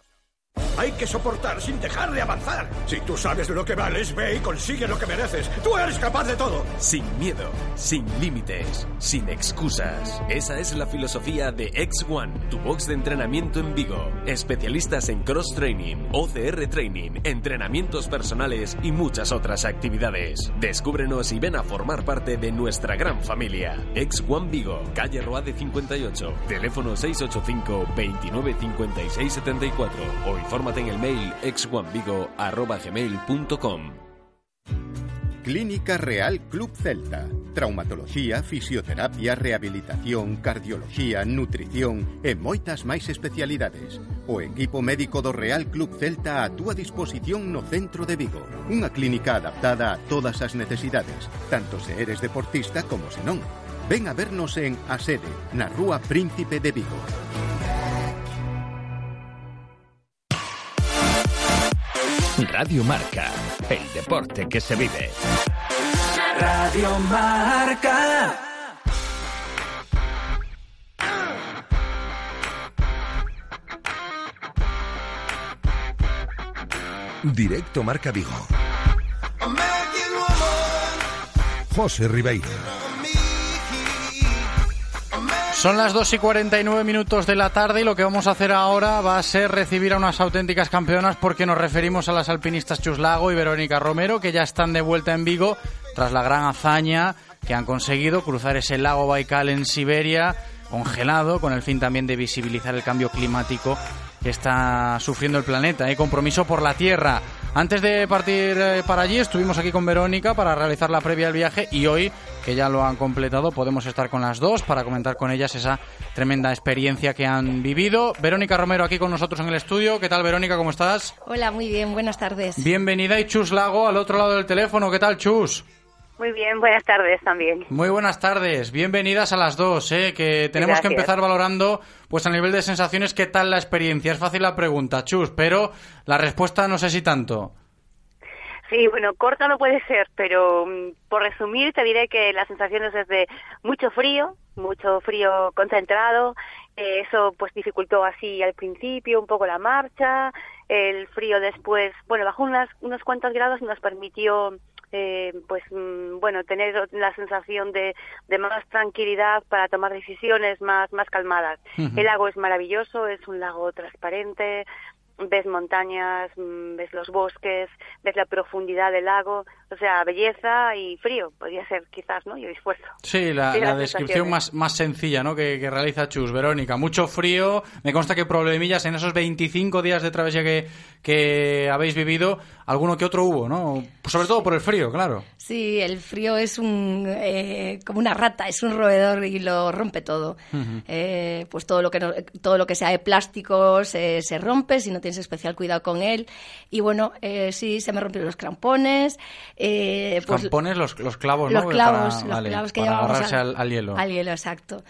Hay que soportar sin dejar de avanzar. Si tú sabes de lo que vales, ve y consigue lo que mereces. Tú eres capaz de todo. Sin miedo, sin límites, sin excusas. Esa es la filosofía de X1, tu box de entrenamiento en Vigo. Especialistas en cross training, OCR training, entrenamientos personales y muchas otras actividades. Descúbrenos y ven a formar parte de nuestra gran familia. X1 Vigo, calle Roade 58, teléfono 685 29 56 74 o infórmate en el mail exguanvigo.com. Clínica Real Club Celta. Traumatología, fisioterapia, rehabilitación, cardiología, nutrición e moitas máis especialidades. O equipo médico do Real Club Celta a túa disposición no centro de Vigo. Unha clínica adaptada a todas as necesidades, tanto se eres deportista como se non. Ven a vernos en A Sede, na Rúa Príncipe de Vigo. Radio Marca, el deporte que se vive. Radio Marca. Directo Marca Vigo. José Ribeiro. Son las 2 y 49 minutos de la tarde y lo que vamos a hacer ahora va a ser recibir a unas auténticas campeonas porque nos referimos a las alpinistas Chuslago y Verónica Romero que ya están de vuelta en Vigo tras la gran hazaña que han conseguido cruzar ese lago Baikal en Siberia congelado con el fin también de visibilizar el cambio climático que está sufriendo el planeta, ¿eh? compromiso por la Tierra. Antes de partir eh, para allí estuvimos aquí con Verónica para realizar la previa del viaje y hoy que ya lo han completado podemos estar con las dos para comentar con ellas esa tremenda experiencia que han vivido. Verónica Romero aquí con nosotros en el estudio. ¿Qué tal Verónica? ¿Cómo estás? Hola, muy bien, buenas tardes. Bienvenida y Chus Lago al otro lado del teléfono. ¿Qué tal Chus? Muy bien, buenas tardes también. Muy buenas tardes, bienvenidas a las dos, ¿eh? que tenemos que empezar valorando, pues a nivel de sensaciones, qué tal la experiencia. Es fácil la pregunta, Chus, pero la respuesta no sé si tanto. Sí, bueno, corta no puede ser, pero mm, por resumir te diré que las sensaciones es de mucho frío, mucho frío concentrado, eh, eso pues dificultó así al principio un poco la marcha, el frío después, bueno, bajó unas, unos cuantos grados y nos permitió eh, pues mm, bueno tener la sensación de, de más tranquilidad para tomar decisiones más más calmadas. El lago es maravilloso es un lago transparente ves montañas mm, ves los bosques ves la profundidad del lago o sea, belleza y frío, podría ser quizás, ¿no? Y esfuerzo. Sí, la, la descripción más, más sencilla, ¿no? Que, que, realiza Chus, Verónica. Mucho frío, me consta que problemillas en esos 25 días de travesía que, que habéis vivido, alguno que otro hubo, ¿no? Sobre todo por el frío, claro. Sí, el frío es un, eh, como una rata, es un roedor y lo rompe todo. eh, pues todo lo que no, todo lo que sea de plástico se, se, rompe si no tienes especial cuidado con él. Y bueno, eh, sí, se me rompieron los crampones. Eh, pues, crampones, los, los clavos, los ¿no? Clavos, para, los vale, clavos que para agarrarse al, al hielo. Al hielo, exacto.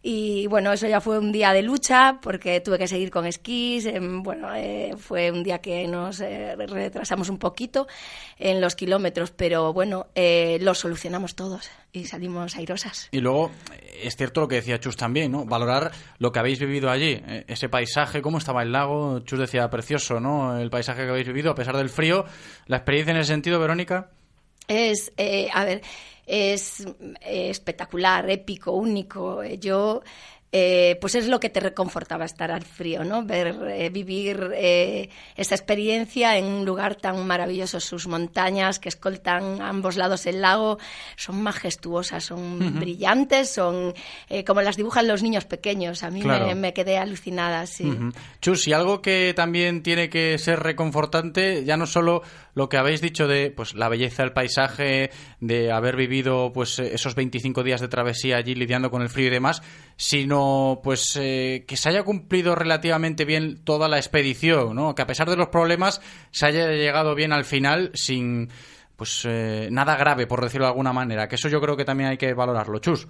Y bueno, eso ya fue un día de lucha porque tuve que seguir con esquís. Eh, bueno, eh, fue un día que nos eh, retrasamos un poquito en los kilómetros, pero bueno, eh, lo solucionamos todos y salimos airosas. Y luego, es cierto lo que decía Chus también, ¿no? Valorar lo que habéis vivido allí, eh, ese paisaje, cómo estaba el lago. Chus decía, precioso, ¿no? El paisaje que habéis vivido, a pesar del frío. ¿La experiencia en ese sentido, Verónica? Es, eh, a ver, es eh, espectacular, épico, único. Yo, eh, pues es lo que te reconfortaba estar al frío, ¿no? Ver, eh, vivir eh, esa experiencia en un lugar tan maravilloso. Sus montañas que escoltan a ambos lados el lago son majestuosas, son uh -huh. brillantes, son eh, como las dibujan los niños pequeños. A mí claro. me, me, quedé alucinada, sí. Uh -huh. Chus, y algo que también tiene que ser reconfortante, ya no solo lo que habéis dicho de pues la belleza del paisaje, de haber vivido pues esos 25 días de travesía allí lidiando con el frío y demás, sino pues eh, que se haya cumplido relativamente bien toda la expedición, ¿no? Que a pesar de los problemas se haya llegado bien al final sin pues eh, nada grave, por decirlo de alguna manera, que eso yo creo que también hay que valorarlo, Chus.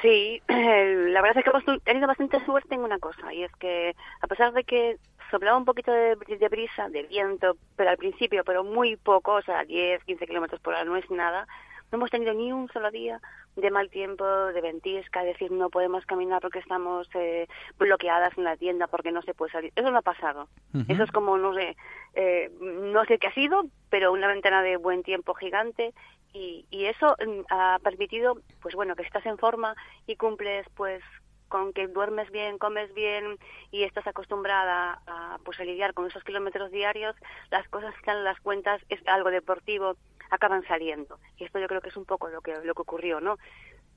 Sí, [clears throat] la verdad es que hemos tenido bastante suerte en una cosa, y es que a pesar de que soplaba un poquito de, de, brisa, de viento, pero al principio, pero muy poco, o sea, 10, 15 kilómetros por hora no es nada, no hemos tenido ni un solo día de mal tiempo, de ventisca, de decir no podemos caminar porque estamos eh, bloqueadas en la tienda porque no se puede salir. Eso no ha pasado. Uh -huh. Eso es como, no sé, eh, no sé qué ha sido, pero una ventana de buen tiempo gigante y, y eso mm, ha permitido, pues bueno, que estás en forma y cumples, pues con que duermes bien, comes bien y estás acostumbrada a, pues, a lidiar con esos kilómetros diarios, las cosas están en las cuentas es algo deportivo, acaban saliendo. Y esto yo creo que es un poco lo que, lo que ocurrió, ¿no?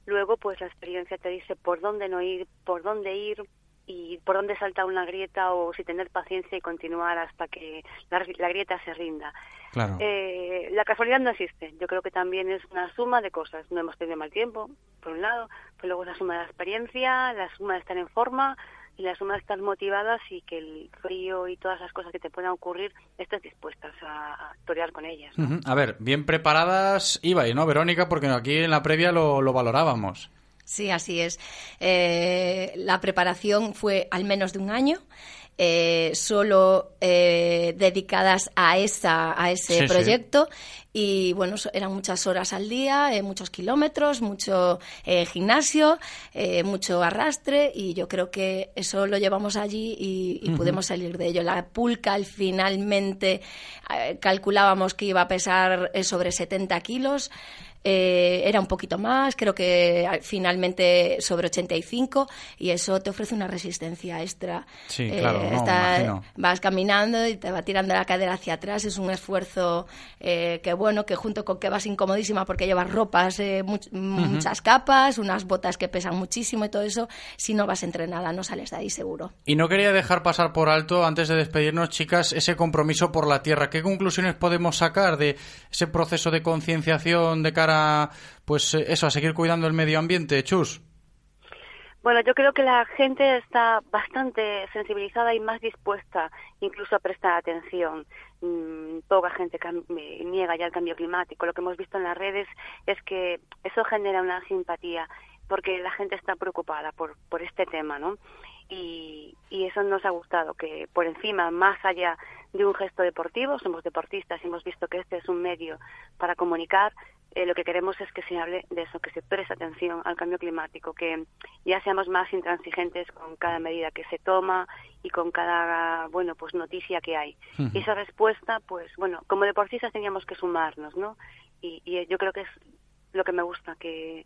Luego, pues la experiencia te dice por dónde no ir, por dónde ir y por dónde saltar una grieta o si tener paciencia y continuar hasta que la, la grieta se rinda. Claro. Eh, la casualidad no existe. Yo creo que también es una suma de cosas. No hemos tenido mal tiempo, por un lado, pero luego es la suma de la experiencia, la suma de estar en forma y la suma de estar motivadas y que el frío y todas las cosas que te puedan ocurrir estés dispuestas a, a torear con ellas. ¿no? Uh -huh. A ver, bien preparadas ibais, ¿no, Verónica? Porque aquí en la previa lo, lo valorábamos. Sí, así es. Eh, la preparación fue al menos de un año. Eh, solo eh, dedicadas a esa a ese sí, proyecto sí. y bueno eran muchas horas al día eh, muchos kilómetros mucho eh, gimnasio eh, mucho arrastre y yo creo que eso lo llevamos allí y, y uh -huh. pudimos salir de ello la pulca finalmente calculábamos que iba a pesar sobre 70 kilos eh, era un poquito más, creo que finalmente sobre 85 y eso te ofrece una resistencia extra. Sí, eh, claro, no, está, vas caminando y te va tirando la cadera hacia atrás, es un esfuerzo eh, que bueno, que junto con que vas incomodísima porque llevas ropas, eh, much, uh -huh. muchas capas, unas botas que pesan muchísimo y todo eso, si no vas entrenada no sales de ahí seguro. Y no quería dejar pasar por alto, antes de despedirnos, chicas, ese compromiso por la tierra. ¿Qué conclusiones podemos sacar de ese proceso de concienciación de cara pues eso, a seguir cuidando el medio ambiente, Chus? Bueno, yo creo que la gente está bastante sensibilizada y más dispuesta incluso a prestar atención. Mm, poca gente niega ya el cambio climático. Lo que hemos visto en las redes es que eso genera una simpatía porque la gente está preocupada por, por este tema, ¿no? Y, y eso nos ha gustado, que por encima, más allá de un gesto deportivo, somos deportistas y hemos visto que este es un medio para comunicar, eh, lo que queremos es que se hable de eso, que se preste atención al cambio climático, que ya seamos más intransigentes con cada medida que se toma y con cada, bueno, pues noticia que hay. Uh -huh. Y esa respuesta, pues, bueno, como deportistas teníamos que sumarnos, ¿no? Y, y yo creo que es lo que me gusta, que,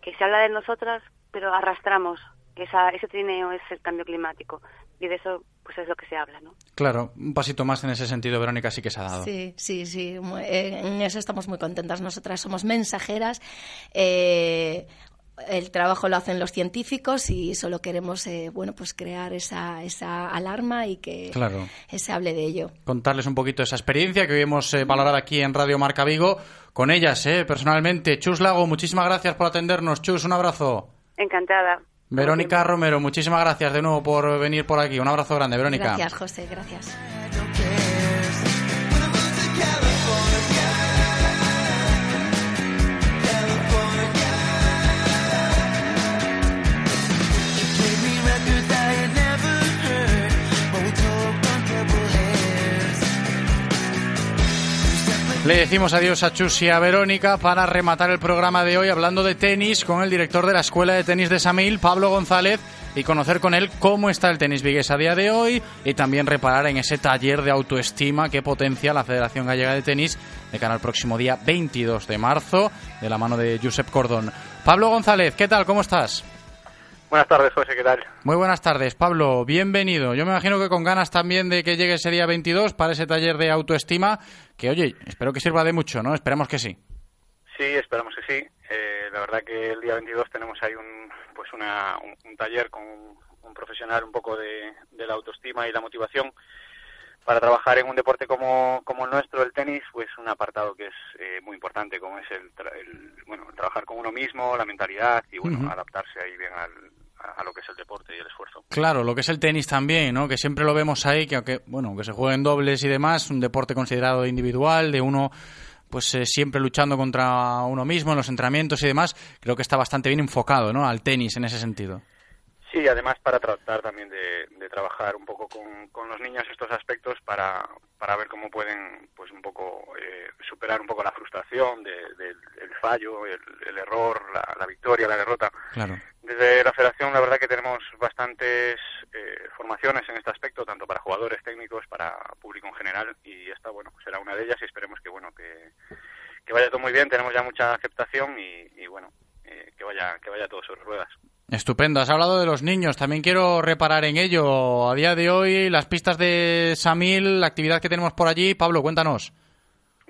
que se habla de nosotras, pero arrastramos esa, ese trineo es el cambio climático y de eso pues es lo que se habla, ¿no? Claro, un pasito más en ese sentido, Verónica, sí que se ha dado. Sí, sí, sí, en eso estamos muy contentas. Nosotras somos mensajeras. Eh, el trabajo lo hacen los científicos y solo queremos eh, bueno pues crear esa, esa alarma y que se hable de ello. Contarles un poquito esa experiencia que hoy hemos eh, valorado aquí en Radio Marca Vigo con ellas, eh, personalmente. Chus Lago, muchísimas gracias por atendernos. Chus, un abrazo. Encantada. Verónica Romero, muchísimas gracias de nuevo por venir por aquí. Un abrazo grande, Verónica. Gracias, José, gracias. Le decimos adiós a Chus y a Verónica para rematar el programa de hoy hablando de tenis con el director de la Escuela de Tenis de Samil, Pablo González, y conocer con él cómo está el tenis vigués a día de hoy y también reparar en ese taller de autoestima que potencia la Federación Gallega de Tenis de cara al próximo día 22 de marzo de la mano de Josep Cordón. Pablo González, ¿qué tal? ¿Cómo estás? Buenas tardes, José, ¿qué tal? Muy buenas tardes, Pablo, bienvenido. Yo me imagino que con ganas también de que llegue ese día 22 para ese taller de autoestima, que oye, espero que sirva de mucho, ¿no? Esperemos que sí. Sí, esperamos que sí. Eh, la verdad que el día 22 tenemos ahí un, pues una, un, taller con un profesional un poco de, la autoestima y la motivación para trabajar en un deporte como, como el nuestro, el tenis, pues un apartado que es eh, muy importante, como es el, bueno, trabajar con uno mismo, la mentalidad y bueno, adaptarse ahí bien al, a lo que es el deporte y el esfuerzo. Claro, lo que es el tenis también, ¿no? Que siempre lo vemos ahí, que aunque, bueno, que se jueguen dobles y demás, un deporte considerado individual, de uno pues eh, siempre luchando contra uno mismo en los entrenamientos y demás, creo que está bastante bien enfocado, ¿no? Al tenis en ese sentido. Sí, además para tratar también de, trabajar un poco con, los niños estos aspectos para, para ver cómo pueden, pues un poco eh, superar un poco la frustración del fallo, el, error, la, victoria, la derrota. Claro. Desde la Federación, la verdad que tenemos bastantes eh, formaciones en este aspecto, tanto para jugadores técnicos, para público en general, y esta, bueno, será una de ellas y esperemos que, bueno, que, que vaya todo muy bien. Tenemos ya mucha aceptación y, bueno, eh, que vaya que vaya todo sobre ruedas. Estupendo. Has hablado de los niños. También quiero reparar en ello. A día de hoy, las pistas de Samil, la actividad que tenemos por allí. Pablo, cuéntanos.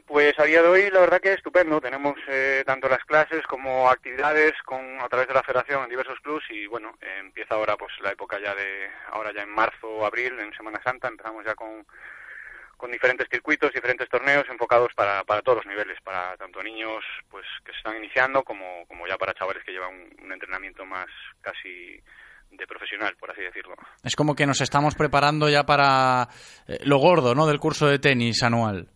Pues a día de hoy la verdad que es estupendo. Tenemos eh, tanto las clases como actividades con a través de la federación en diversos clubs y bueno, empieza ahora pues la época ya de ahora ya en marzo o abril, en Semana Santa, empezamos ya con con diferentes circuitos, diferentes torneos enfocados para, para todos los niveles, para tanto niños pues que se están iniciando como, como ya para chavales que llevan un, entrenamiento más casi de profesional, por así decirlo. Es como que nos estamos preparando ya para eh, lo gordo, ¿no? Del curso de tenis anual.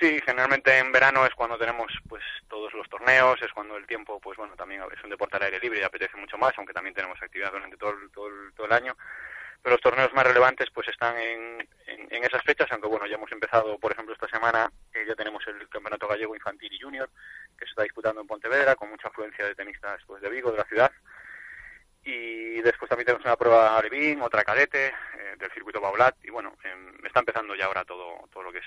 Sí, generalmente en verano es cuando tenemos pues todos los torneos, es cuando el tiempo, pues bueno, también es un deporte al aire libre y apetece mucho más, aunque también tenemos actividad durante todo, todo, todo el año los torneos más relevantes pues están en, en, esas fechas, aunque bueno, ya hemos empezado, por ejemplo, esta semana, ya tenemos el Campeonato Gallego Infantil y Junior, que se está disputando en Pontevedra, con mucha afluencia de tenistas pues, de Vigo, de la ciudad. Y después también tenemos una prueba Alevín, otra cadete, eh, del circuito Baulat, y bueno, em, está empezando ya ahora todo, todo lo que es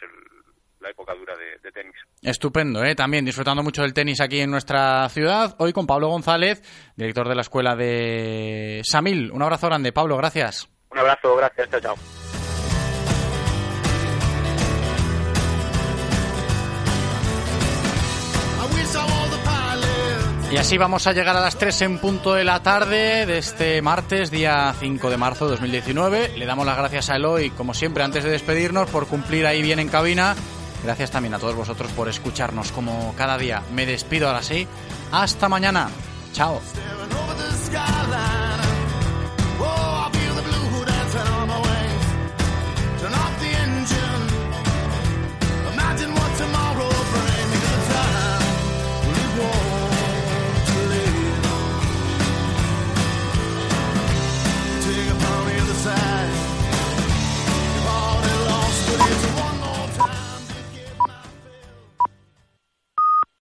la época dura de, de, tenis. Estupendo, ¿eh? también disfrutando mucho del tenis aquí en nuestra ciudad. Hoy con Pablo González, director de la escuela de Samil. Un abrazo grande, Pablo, gracias. Un abrazo, gracias, chao, chao. Y así vamos a llegar a las 3 en punto de la tarde de este martes, día 5 de marzo de 2019. Le damos las gracias a Eloy, como siempre, antes de despedirnos, por cumplir ahí bien en cabina. Gracias también a todos vosotros por escucharnos como cada día. Me despido ahora sí. Hasta mañana. Chao.